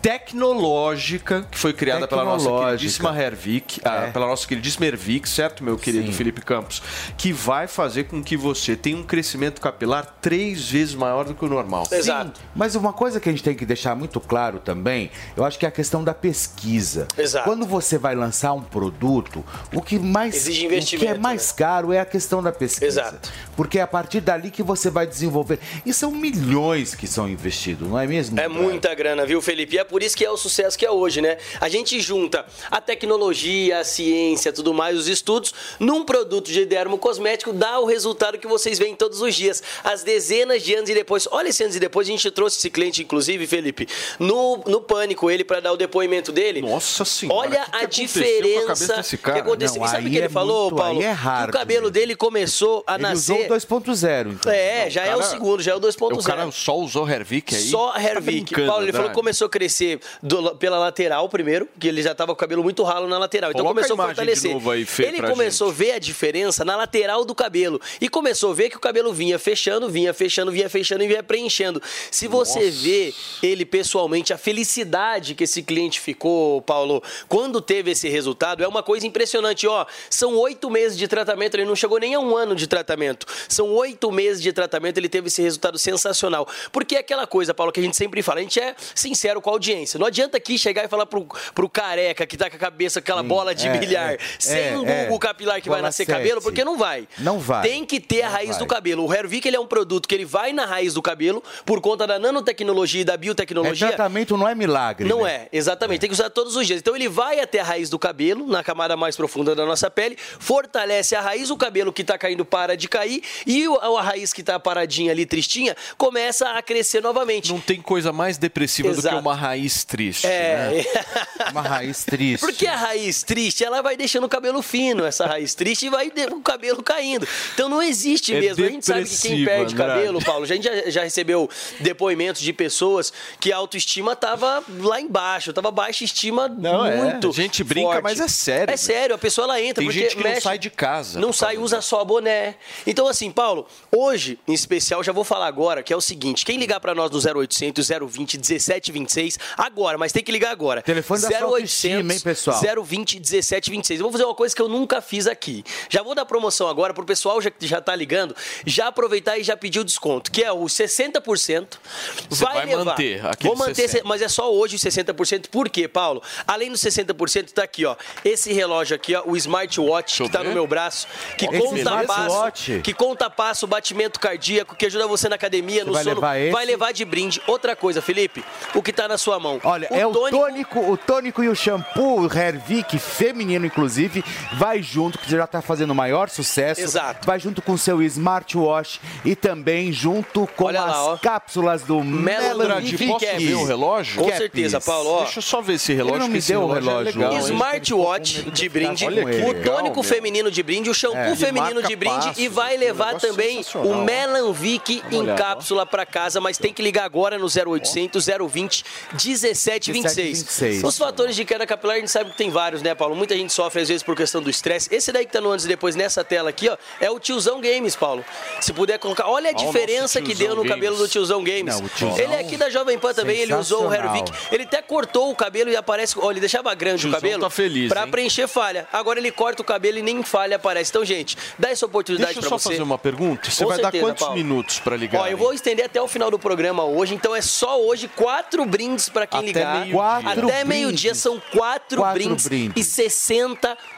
tecnológica que foi criada pela nossa queridíssima Hervik, ah, É. pela nossa queridíssima Hervik, certo, meu querido Sim. Felipe Campos? Que vai fazer com que você tenha um crescimento capilar três vezes maior do que o normal. Sim, mas uma coisa que a gente tem que deixar muito claro também, eu acho que é a questão da pesquisa. Exato. Quando você vai lançar um produto, o que mais Exige o que investimento, é mais caro é a questão da pesquisa. Exato. Porque é a partir dali que você vai desenvolver. E são milhões que são investidos, não é mesmo? É muita grana, viu, Felipe? E é por isso que é o sucesso que é hoje, né? A gente junta a tecnologia, a ciência, tudo mais, os estudos, num produto de dermocosmético, dá o resultado que vocês veem todos os dias. As dezenas de anos e depois. Olha esse anos e depois, a gente trouxe esse cliente, inclusive, Felipe, no, no Pânico, ele para dar o depoimento dele. Nossa senhora. Olha que que a a diferença desse cara? que aconteceu. Não, e sabe o que ele é falou, muito- Paulo? é que hard o cabelo dele começou a Ele nascer. usou o 2.0, então. É, já é o segundo, já é o 2.0. O cara só usou Hervik aí? Só Tá Hervik. brincando, Paulo, ele falou que Andrade. Começou a crescer do- pela lateral primeiro, que ele já tava com o cabelo muito ralo na lateral. Então Coloca começou a a fortalecer. aí, Fê, ele começou a ver a diferença na lateral do cabelo. E começou a ver que o cabelo vinha fechando, vinha fechando, vinha fechando e vinha preenchendo. Se você vê ele pessoalmente, a felicidade que esse cliente ficou, Paulo, quando teve esse resultado, é uma coisa impressionante. Ó, são oito meses de tratamento, ele não chegou nem a um ano de tratamento. São oito meses de tratamento, ele teve esse resultado sensacional. Porque é aquela coisa, Paulo, que a gente sempre fala, a gente é sincero com a audiência. Não adianta aqui chegar e falar pro, pro careca que tá com a cabeça, aquela bola de é, bilhar, é, sem é, um é. capilar que vai nascer sete. cabelo, porque não vai. Não vai. Tem que ter a raiz vai. do cabelo. O Hervik ele é um produto que ele vai na raiz do cabelo por conta da nanotecnologia e da É biotecnologia. tratamento, não é milagre. Não né? é, exatamente. Tem que usar todos os dias. Então ele vai até a raiz do cabelo, na camada mais profunda da nossa pele, fortalece a raiz, o cabelo que tá caindo para de cair e o- a raiz que tá paradinha ali, tristinha, começa a crescer novamente. Não tem coisa mais depressiva do Exato. que uma raiz triste. É. né? Uma raiz triste. Porque a raiz triste, ela vai deixando o cabelo fino, essa raiz triste, e vai o cabelo caindo. Então não existe É mesmo. A gente sabe que quem perde Andrade. cabelo, Paulo, a gente já, já recebeu depoimentos de pessoas que a autoestima tava lá embaixo, tava baixa estima Não, é. muito. A gente brinca, forte. mas é sério, É sério, a pessoa ela entra Tem gente que não mexe- sai de casa Não sai, usa só boné. Então assim, Paulo, hoje em especial já vou falar agora, que é o seguinte, quem ligar pra nós no 0800 020 1726 agora, mas tem que ligar agora. Telefone da sua autoestima, hein, pessoal? 020 1726. Eu vou fazer uma coisa que eu nunca fiz aqui. Já vou dar promoção agora pro pessoal já, que já tá ligando, já aproveitar e já pedir o desconto, que é o 60%. Você vai levar. manter Vou manter, 60. mas é só hoje os 60%. Por quê, Paulo? Além dos 60%, tá aqui, ó. Esse relógio aqui, ó, o smartwatch que tá no meu braço, que Esse conta passo, que conta passo, batimento cardíaco, que ajuda você na academia, Você no vai sono. levar? Vai levar de brinde. Outra coisa, Felipe, o que tá na sua mão. Olha, é o tônico, o tônico e o shampoo, o Hervik, feminino inclusive, vai junto, que já tá fazendo o maior sucesso. Exato. Vai junto com o seu smartwatch e também junto com Olha as lá, cápsulas do Melanvic. posso ver o relógio? Com certeza, Paulo. Ó. Deixa eu só ver esse relógio. Ele não que me deu o é relógio legal, hoje. hein? Smartwatch de brinde, o legal, tônico meu. feminino de brinde, o shampoo É, feminino de brinde passos, e vai um levar negócio também o Melanvic em cápsula para casa, mas tem que ligar agora no 0800 020 1726. 1726. Os fatores de queda capilar a gente sabe que tem vários, né, Paulo? Muita gente sofre às vezes por questão do estresse. Esse daí que tá no antes e depois nessa tela aqui, ó, é o Tiozão Games, Paulo. Se puder colocar, olha a Ó, o diferença que deu no Tiozão cabelo do Games. Tiozão Games. Não, o Tiozão- Ele é aqui da Jovem Pan também, ele usou o. Hervik. Ele até cortou o cabelo e aparece, olha, ele deixava grande o, Tiozão cabelo tá feliz, pra hein? preencher falha. Agora ele corta o cabelo e nem falha aparece. Então, gente, dá essa oportunidade Deixa eu só você. fazer uma pergunta. Você Com vai certeza, dar quantos Paulo. minutos pra ligar? Ó, eu vou estender até o final do programa hoje, então é só hoje quatro brindes pra quem Até ligar. meio-dia. Quatro até meio-dia são quatro, Quatro brindes, brindes. e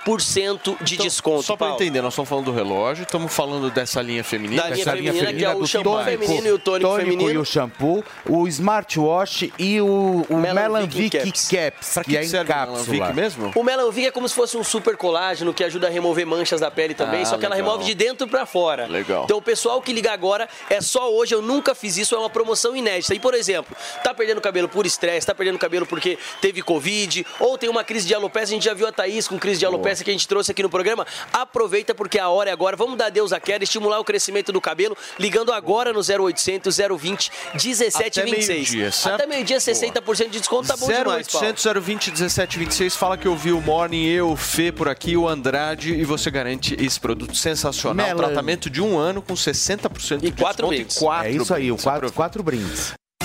60% de desconto. Só pra Paulo. entender, nós estamos falando do relógio, estamos falando dessa linha feminina. Da linha Essa linha feminina, que é o shampoo tônico, feminino e o tônico feminino. e o shampoo, o smartwatch e o, o Melanvic Caps. Caps, Pra que, que é em serve o cápsula. Melanvic mesmo? O Melanvic é como se fosse um super colágeno que ajuda a remover manchas da pele também, Ah, só que ela legal. remove de dentro pra fora. Legal. Então o pessoal que liga agora é só hoje, eu nunca fiz isso, é uma promoção inédita. E por exemplo, tá perdendo cabelo por estresse, tá perdendo cabelo porque teve Covid, ou tem uma crise de alopecia, a gente já viu a Thaís com crise de alopecia que a gente trouxe aqui no programa. Aproveita porque a hora é agora. Vamos dar Deus a queda, estimular o crescimento do cabelo, ligando agora no 0800 020 1726. meio-dia, certo? Até meio-dia, 60% de desconto, tá bom demais, Paulo. 0800 020 1726. Fala que eu vi o Morning, eu, o Fê por aqui, o Andrade, e você garante esse produto sensacional. Melan. Tratamento de um ano com 60% de E quatro desconto brindes. e quatro É isso aí, o brindes. quatro, quatro brindes.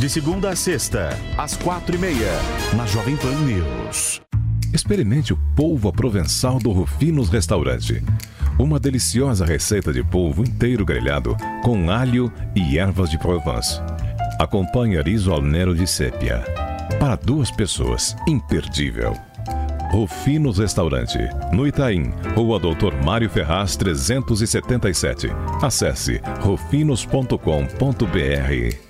De segunda a sexta, às quatro e meia, na Jovem Pan News. Experimente o polvo à provençal do Rufinos Restaurante. Uma deliciosa receita de polvo inteiro grelhado com alho e ervas de Provence. Acompanhe riso al nero de sépia. Para duas pessoas, imperdível. Rufinos Restaurante, no Itaim, Rua Doutor Mário Ferraz 377. Acesse rufinos.com.br.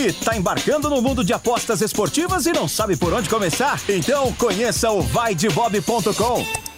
Aí, tá embarcando no mundo de apostas esportivas e não sabe por onde começar? Então conheça o vaidebob.com.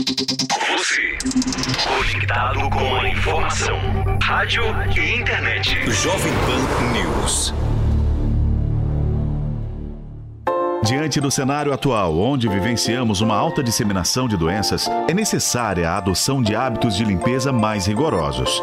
Você, conectado com a informação. Rádio e internet. Jovem Pan News. Diante do cenário atual, onde vivenciamos uma alta disseminação de doenças, é necessária a adoção de hábitos de limpeza mais rigorosos.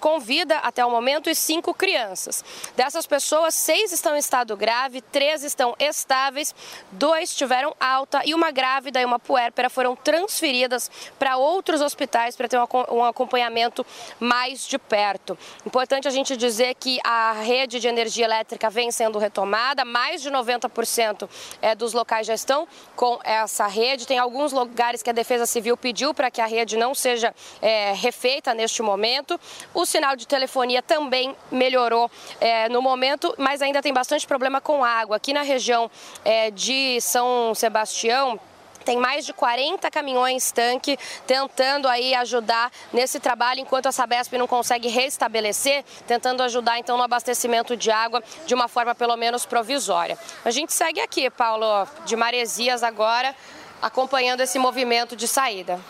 Com vida até o momento e cinco crianças. Dessas pessoas, seis estão em estado grave, três estão estáveis, dois tiveram alta e uma grávida e uma puérpera foram transferidas para outros hospitais para ter um acom- acompanhamento mais de perto. Importante a gente dizer que a rede de energia elétrica vem sendo retomada, mais de 90% eh, dos locais já estão com essa rede. Tem alguns lugares que a Defesa Civil pediu para que a rede não seja eh, refeita neste momento. O sinal de telefonia também melhorou eh, no momento, mas ainda tem bastante problema com água. Aqui na região eh, de São Sebastião, tem mais de 40 caminhões tanque tentando aí ajudar nesse trabalho, enquanto a Sabesp não consegue restabelecer, tentando ajudar então no abastecimento de água de uma forma pelo menos provisória. A gente segue aqui, Paulo, de Maresias agora, acompanhando esse movimento de saída.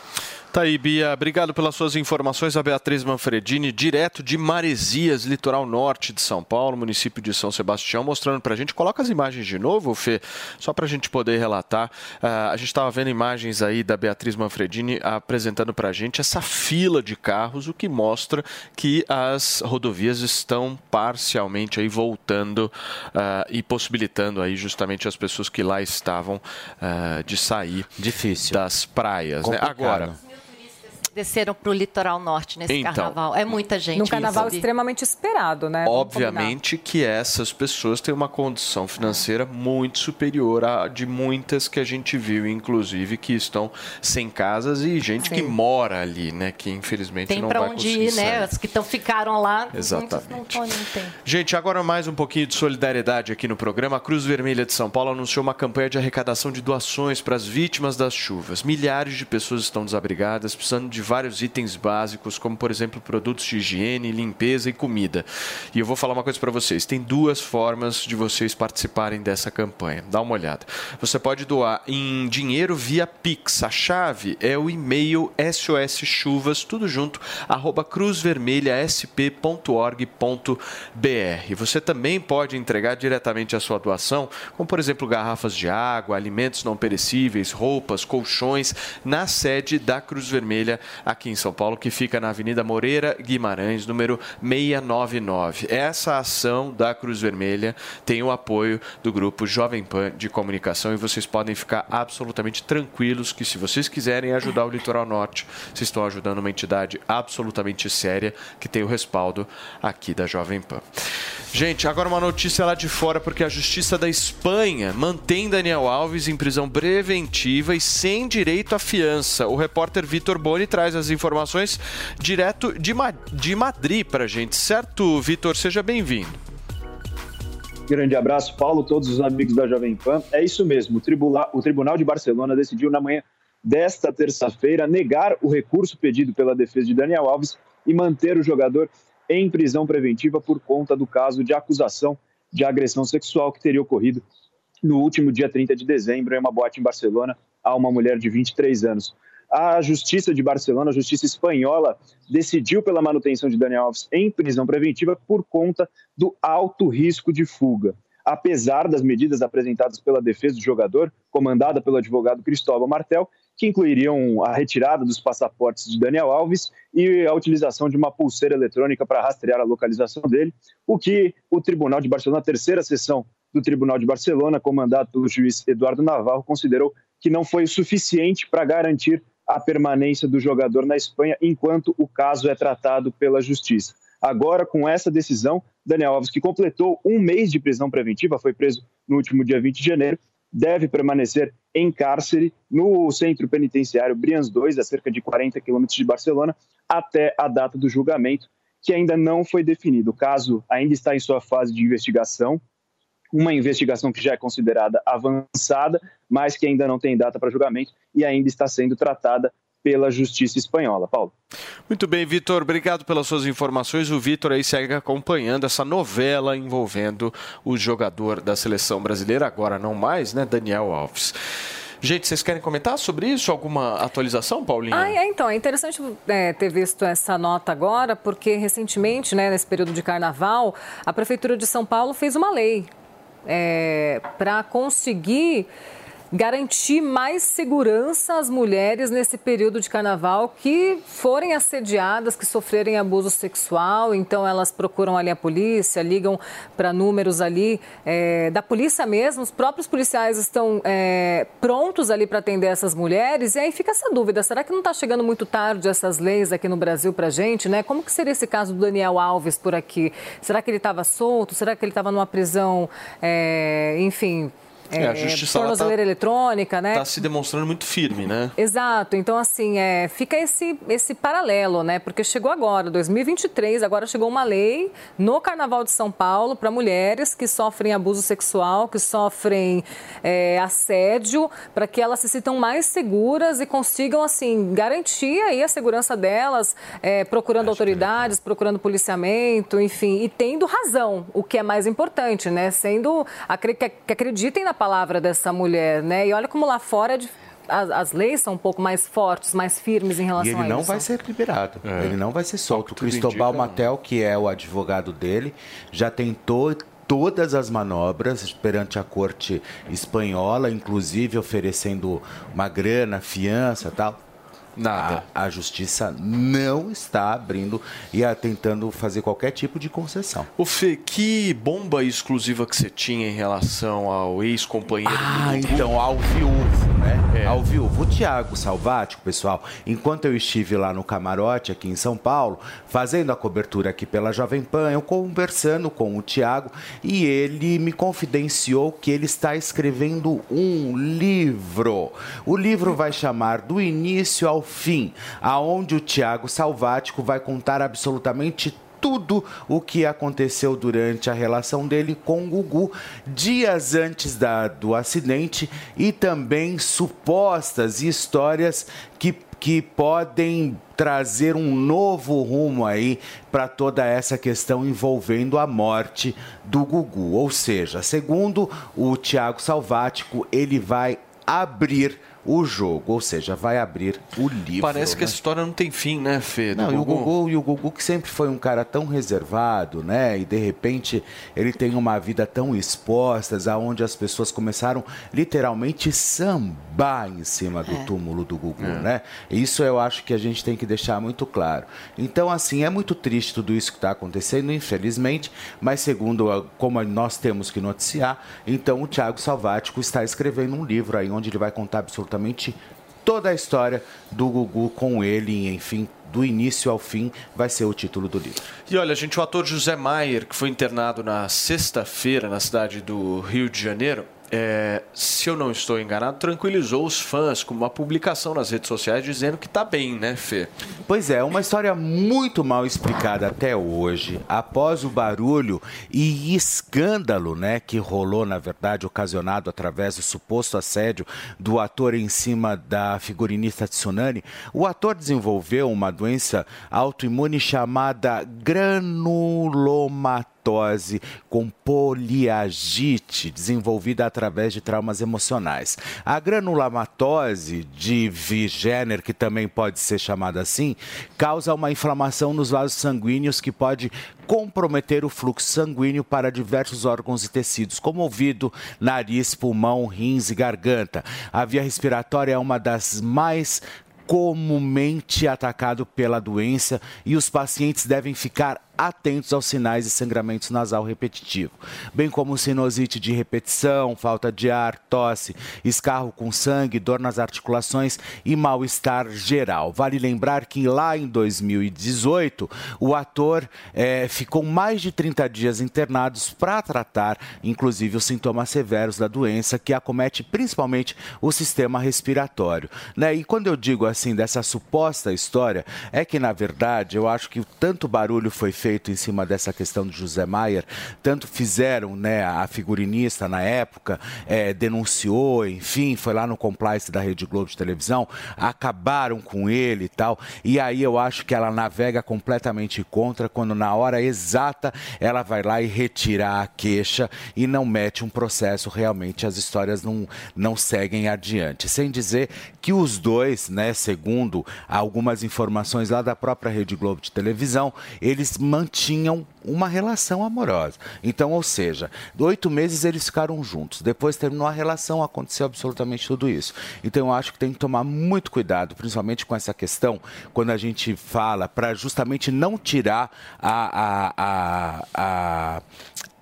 Tá aí, Bia. Obrigado pelas suas informações. A Beatriz Manfredini, direto de Maresias, litoral norte de São Paulo, município de São Sebastião, mostrando pra gente. Coloca as imagens de novo, Fê, só pra gente poder relatar. Ah, a gente estava vendo imagens aí da Beatriz Manfredini apresentando pra gente essa fila de carros, o que mostra que as rodovias estão parcialmente aí voltando ah, e possibilitando aí justamente as pessoas que lá estavam ah, de sair Difícil. das praias. Né? Agora, desceram para o litoral norte nesse Então. carnaval. É muita gente. Num carnaval isso. extremamente esperado, né? Obviamente que essas pessoas têm uma condição financeira muito superior à de muitas que a gente viu, inclusive, que estão sem casas e gente que Sim. mora ali, né? Que infelizmente Tem não para vai onde conseguir ir, né? sair. As que tão, ficaram lá, Exatamente. não, tem. Gente, agora mais um pouquinho de solidariedade aqui no programa. A Cruz Vermelha de São Paulo anunciou uma campanha de arrecadação de doações para as vítimas das chuvas. Milhares de pessoas estão desabrigadas, precisando de vários itens básicos, como por exemplo produtos de higiene, limpeza e comida. E eu vou falar uma coisa para vocês: tem duas formas de vocês participarem dessa campanha. Dá uma olhada. Você pode doar em dinheiro via Pix. A chave é o e-mail soschuvas, tudo junto, arroba cruzvermelhasp.org.br. Você também pode entregar diretamente a sua doação, como por exemplo garrafas de água, alimentos não perecíveis, roupas, colchões, na sede da Cruz Vermelha aqui em São Paulo, que fica na Avenida Moreira Guimarães, número 699. Essa ação da Cruz Vermelha tem o apoio do grupo Jovem Pan de Comunicação e vocês podem ficar absolutamente tranquilos que se vocês quiserem ajudar o Litoral Norte, vocês estão ajudando uma entidade absolutamente séria que tem o respaldo aqui da Jovem Pan. Gente, agora uma notícia lá de fora, porque a Justiça da Espanha mantém Daniel Alves em prisão preventiva e sem direito à fiança. O repórter Vitor Boni traz as informações direto de, Ma de Madrid para gente, certo, Vitor? Seja bem-vindo. Grande abraço, Paulo, todos os amigos da Jovem Pan. É isso mesmo, o Tribunal, o Tribunal de Barcelona decidiu na manhã desta terça-feira negar o recurso pedido pela defesa de Daniel Alves e manter o jogador em prisão preventiva por conta do caso de acusação de agressão sexual que teria ocorrido no último dia 30 de dezembro em uma boate em Barcelona a uma mulher de 23 anos. A Justiça de Barcelona, a Justiça espanhola, decidiu pela manutenção de Daniel Alves em prisão preventiva por conta do alto risco de fuga. Apesar das medidas apresentadas pela defesa do jogador, comandada pelo advogado Cristóvão Martel, que incluiriam a retirada dos passaportes de Daniel Alves e a utilização de uma pulseira eletrônica para rastrear a localização dele, o que o Tribunal de Barcelona, a terceira sessão do Tribunal de Barcelona, comandado pelo juiz Eduardo Navarro, considerou que não foi o suficiente para garantir a permanência do jogador na Espanha enquanto o caso é tratado pela Justiça. Agora, com essa decisão, Daniel Alves, que completou um mês de prisão preventiva, foi preso no último dia 20 de janeiro, deve permanecer em cárcere no centro penitenciário Brians 2, a cerca de 40 quilômetros de Barcelona, até a data do julgamento, que ainda não foi definido. O caso ainda está em sua fase de investigação, uma investigação que já é considerada avançada, mas que ainda não tem data para julgamento e ainda está sendo tratada pela justiça espanhola. Paulo. Muito bem, Vitor, obrigado pelas suas informações. O Vitor aí segue acompanhando essa novela envolvendo o jogador da seleção brasileira, agora não mais, né, Daniel Alves. Gente, vocês querem comentar sobre isso? Alguma atualização, Paulinho? Ah, é, então, é interessante é, ter visto essa nota agora, porque recentemente, né, nesse período de carnaval, a Prefeitura de São Paulo fez uma lei é, para conseguir garantir mais segurança às mulheres nesse período de carnaval que forem assediadas, que sofrerem abuso sexual. Então, elas procuram ali a polícia, ligam para números ali é, da polícia mesmo. Os próprios policiais estão é, prontos ali para atender essas mulheres. E aí fica essa dúvida: será que não está chegando muito tarde essas leis aqui no Brasil para gente? Né? Como que seria esse caso do Daniel Alves por aqui? Será que ele estava solto? Será que ele estava numa prisão, é, enfim. É, a justiça tornozeleira tá, eletrônica, né? Está se demonstrando muito firme, né? Exato. Então, assim, é, fica esse, esse paralelo, né? Porque chegou agora, 2023, agora chegou uma lei no Carnaval de São Paulo para mulheres que sofrem abuso sexual, que sofrem é, assédio, para que elas se sintam mais seguras e consigam, assim, garantir aí a segurança delas, é, procurando autoridades, procurando policiamento, enfim, e tendo razão, o que é mais importante, né? Sendo, que acreditem na palavra dessa mulher, né? E olha como lá fora as, as, leis são um pouco mais fortes, mais firmes em relação a isso. Ele não vai ser liberado, é. ele não vai ser solto. O Cristobal indica, Matel, que é o advogado dele, já tentou todas as manobras perante a corte espanhola, inclusive oferecendo uma grana, fiança tal. Nada. A, a, justiça não está abrindo e a, tentando fazer qualquer tipo de concessão. O Fê, que bomba exclusiva que você tinha em relação ao ex-companheiro? Ah, então, ao viúvo, né? né? Ao vivo. O Thiago Salvático, pessoal, enquanto eu estive lá no camarote aqui em São Paulo, fazendo a cobertura aqui pela Jovem Pan, eu conversando com o Thiago e ele me confidenciou que ele está escrevendo um livro. O livro vai chamar Do Início ao Fim, aonde o Thiago Salvático vai contar absolutamente tudo o que aconteceu durante a relação dele com o Gugu dias antes da, do acidente e também supostas histórias que, que podem trazer um novo rumo aí para toda essa questão envolvendo a morte do Gugu. Ou seja, segundo o Tiago Salvático, ele vai abrir o jogo, ou seja, vai abrir o livro. Parece que né? essa história não tem fim, né, Fê? do Não, e o Gugu? Gugu, e o Gugu que sempre foi um cara tão reservado, né? E de repente ele tem uma vida tão exposta, aonde as pessoas começaram literalmente sambar em cima do túmulo do Gugu, É. né? Isso eu acho que a gente tem que deixar muito claro. Então, assim, é muito triste tudo isso que está acontecendo, infelizmente, mas segundo a- como nós temos que noticiar, então o Tiago Salvático está escrevendo um livro aí onde ele vai contar absolutamente toda a história do Gugu com ele, enfim, do início ao fim, vai ser o título do livro. E olha, gente, o ator José Maier, que foi internado na sexta-feira na cidade do Rio de Janeiro, é, se eu não estou enganado, tranquilizou os fãs com uma publicação nas redes sociais dizendo que tá bem, né, Fê? Pois é, uma história muito mal explicada até hoje, após o barulho e escândalo, né, que rolou, na verdade, ocasionado através do suposto assédio do ator em cima da figurinista Tsunami, o ator desenvolveu uma doença autoimune chamada granulomatose com poliagite, desenvolvida através de traumas emocionais. A granulamatose de Vigener, que também pode ser chamada assim, causa uma inflamação nos vasos sanguíneos que pode comprometer o fluxo sanguíneo para diversos órgãos e tecidos, como ouvido, nariz, pulmão, rins e garganta. A via respiratória é uma das mais comumente atacado pela doença e os pacientes devem ficar atentos aos sinais de sangramento nasal repetitivo, bem como sinusite de repetição, falta de ar, tosse, escarro com sangue, dor nas articulações e mal-estar geral. Vale lembrar que lá em 2018 o ator eh, ficou mais de 30 dias internados para tratar, inclusive, os sintomas severos da doença que acomete principalmente o sistema respiratório. Né? E quando eu digo assim dessa suposta história, é que na verdade eu acho que tanto barulho foi feito em cima dessa questão do José Maier, tanto fizeram, né, a figurinista na época eh, denunciou, enfim, foi lá no compliance da Rede Globo de televisão, acabaram com ele e tal, e aí eu acho que ela navega completamente contra quando na hora exata ela vai lá e retira a queixa e não mete um processo, realmente as histórias não, não seguem adiante. Sem dizer que os dois, né, segundo algumas informações lá da própria Rede Globo de televisão, eles mantinham uma relação amorosa. Então, ou seja, oito meses eles ficaram juntos. Depois terminou a relação, aconteceu absolutamente tudo isso. Então, eu acho que tem que tomar muito cuidado, principalmente com essa questão, quando a gente fala, para justamente não tirar a, a, a, a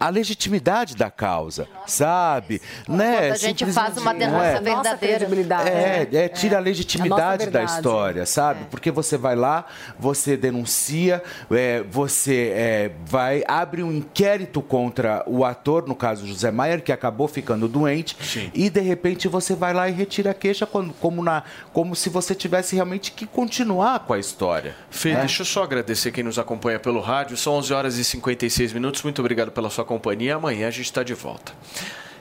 a legitimidade da causa, sabe? né? Quando a gente faz uma denúncia não é. verdadeira. É, é, tira a A legitimidade nossa da história, sabe? Porque você vai lá, você denuncia, é, você é, vai abre um inquérito contra o ator, no caso José Maier, que acabou ficando doente, e de repente você vai lá e retira a queixa quando- como, na, como se você tivesse realmente que continuar com a história. Fê, né? deixa eu só agradecer quem nos acompanha pelo rádio. São 11 horas e 56 minutos. Muito obrigado pela sua companhia. Amanhã a gente está de volta.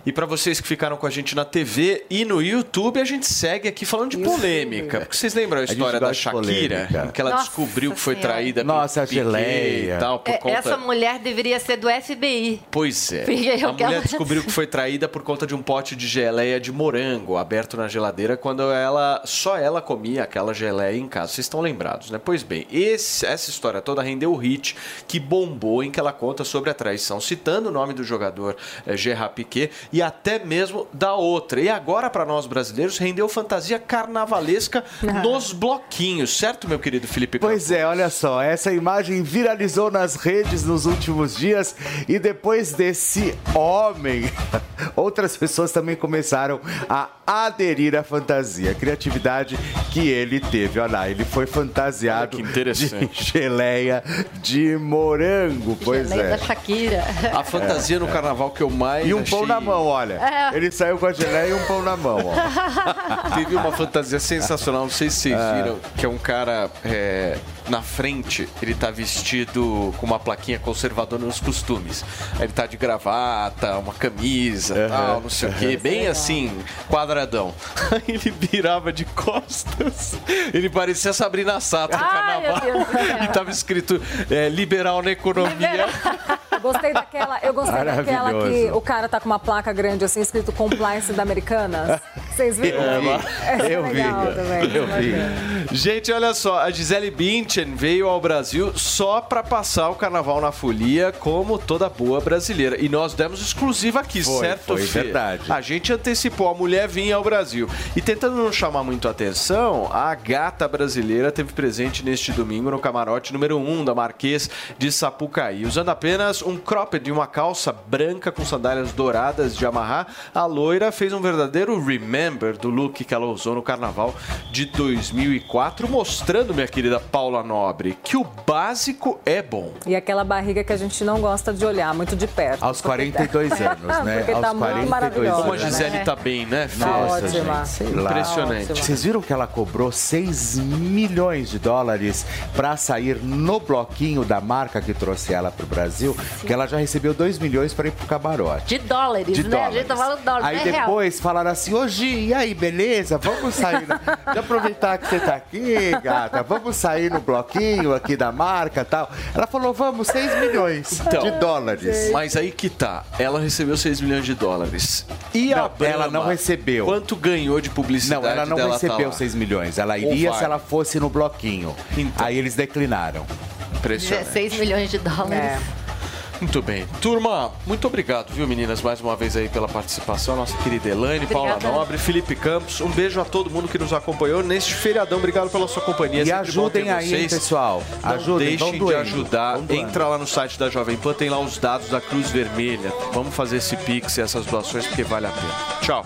E para vocês que ficaram com a gente na TV e no YouTube, a gente segue aqui falando de polêmica. Porque vocês lembram a A história da gosta de Shakira? Que ela Nossa descobriu que foi Senhora. traída Nossa, a pelo Piquet geleia. e tal, por É, conta... Essa mulher deveria ser do FBI. Pois é. Porque A mulher quero- descobriu que foi traída por conta de um pote de geleia de morango aberto na geladeira quando ela só ela comia aquela geleia em casa. Vocês estão lembrados, né? Pois bem, esse- essa história toda rendeu o hit que bombou em que ela conta sobre a traição, citando o nome do jogador eh, Gerard Piquet e até mesmo da outra. E agora, para nós brasileiros, rendeu fantasia carnavalesca nos bloquinhos, certo, meu querido Felipe Pois é, olha só, essa imagem viralizou nas redes nos últimos dias e depois desse homem, outras pessoas também começaram a aderir à fantasia, a criatividade que ele teve. Olha lá, ele foi fantasiado de geleia de morango, pois Lei é. da Shakira. A fantasia no carnaval que eu mais E um pão achei- na mão, olha. É. Ele saiu com a geleia e um pão na mão, ó. Teve uma fantasia sensacional, não sei se vocês viram, que é um cara é, na frente, ele tá vestido com uma plaquinha conservadora nos costumes. Aí Ele tá de gravata, uma camisa, tal, não sei o quê, bem assim, quadradão. Aí ele virava de costas, ele parecia Sabrina Sato no carnaval. E tava escrito é, liberal na economia. Eu gostei daquela, eu gostei daquela que o cara tá com uma placa grande assim, escrito Compliance da Americanas. Vocês viram? Eu vi. É Eu vi. também. Eu vi. Gente, olha só, a Gisele Bündchen veio ao Brasil só para passar o carnaval na folia, como toda boa brasileira. E nós demos exclusiva aqui, Foi, certo, foi, Fê? verdade. A gente antecipou, a mulher vinha ao Brasil. E tentando não chamar muito a atenção, a gata brasileira teve presente neste domingo no camarote número 1 da Marquês de Sapucaí. Usando apenas um cropped e uma calça branca com sandálias douradas de amarrar, a loira fez um verdadeiro remember do look que ela usou no carnaval de 2004, mostrando, minha querida Paula Nobre, que o básico é bom. E aquela barriga que a gente não gosta de olhar muito de perto. Aos 42 anos, né? Porque Aos tá muito 42 maravilhosa. Como a Gisele né? tá bem, né, Fê? Nossa, ótima. gente, sei lá. Impressionante. Vocês viram que ela cobrou 6 milhões de dólares para sair no bloquinho da marca que trouxe ela pro Brasil? Que ela já recebeu 2 milhões para ir pro camarote. De dólares, De né? dólares. A gente tá falando dólares, Aí não é real. depois falaram assim, ô Gi, e aí, beleza? Vamos sair. no- De aproveitar que você tá aqui, gata, vamos sair no bloquinho aqui da marca e tal. Ela falou, vamos, 6 milhões Então, de dólares. Mas aí que tá. Ela recebeu 6 milhões de dólares. E a Não, ela Brahma, não recebeu. Quanto ganhou de publicidade Não, ela não dela tá recebeu lá? 6 milhões. Ela iria se ela fosse no bloquinho. Aí eles declinaram. Impressionante. 16 milhões de dólares. Muito bem. Turma, muito obrigado, viu, meninas, mais uma vez aí pela participação. Nossa querida Elaine, Paula Obrigada. Nobre, Felipe Campos. Um beijo a todo mundo que nos acompanhou neste feriadão. Obrigado pela sua companhia. E Sempre bom ter ajudem aí, vocês. pessoal. Não Ajudem, deixem de ajudar. Entra lá no site da Jovem Pan, tem lá os dados da Cruz Vermelha. Vamos fazer esse pix e essas doações porque vale a pena. Tchau.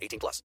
18 plus.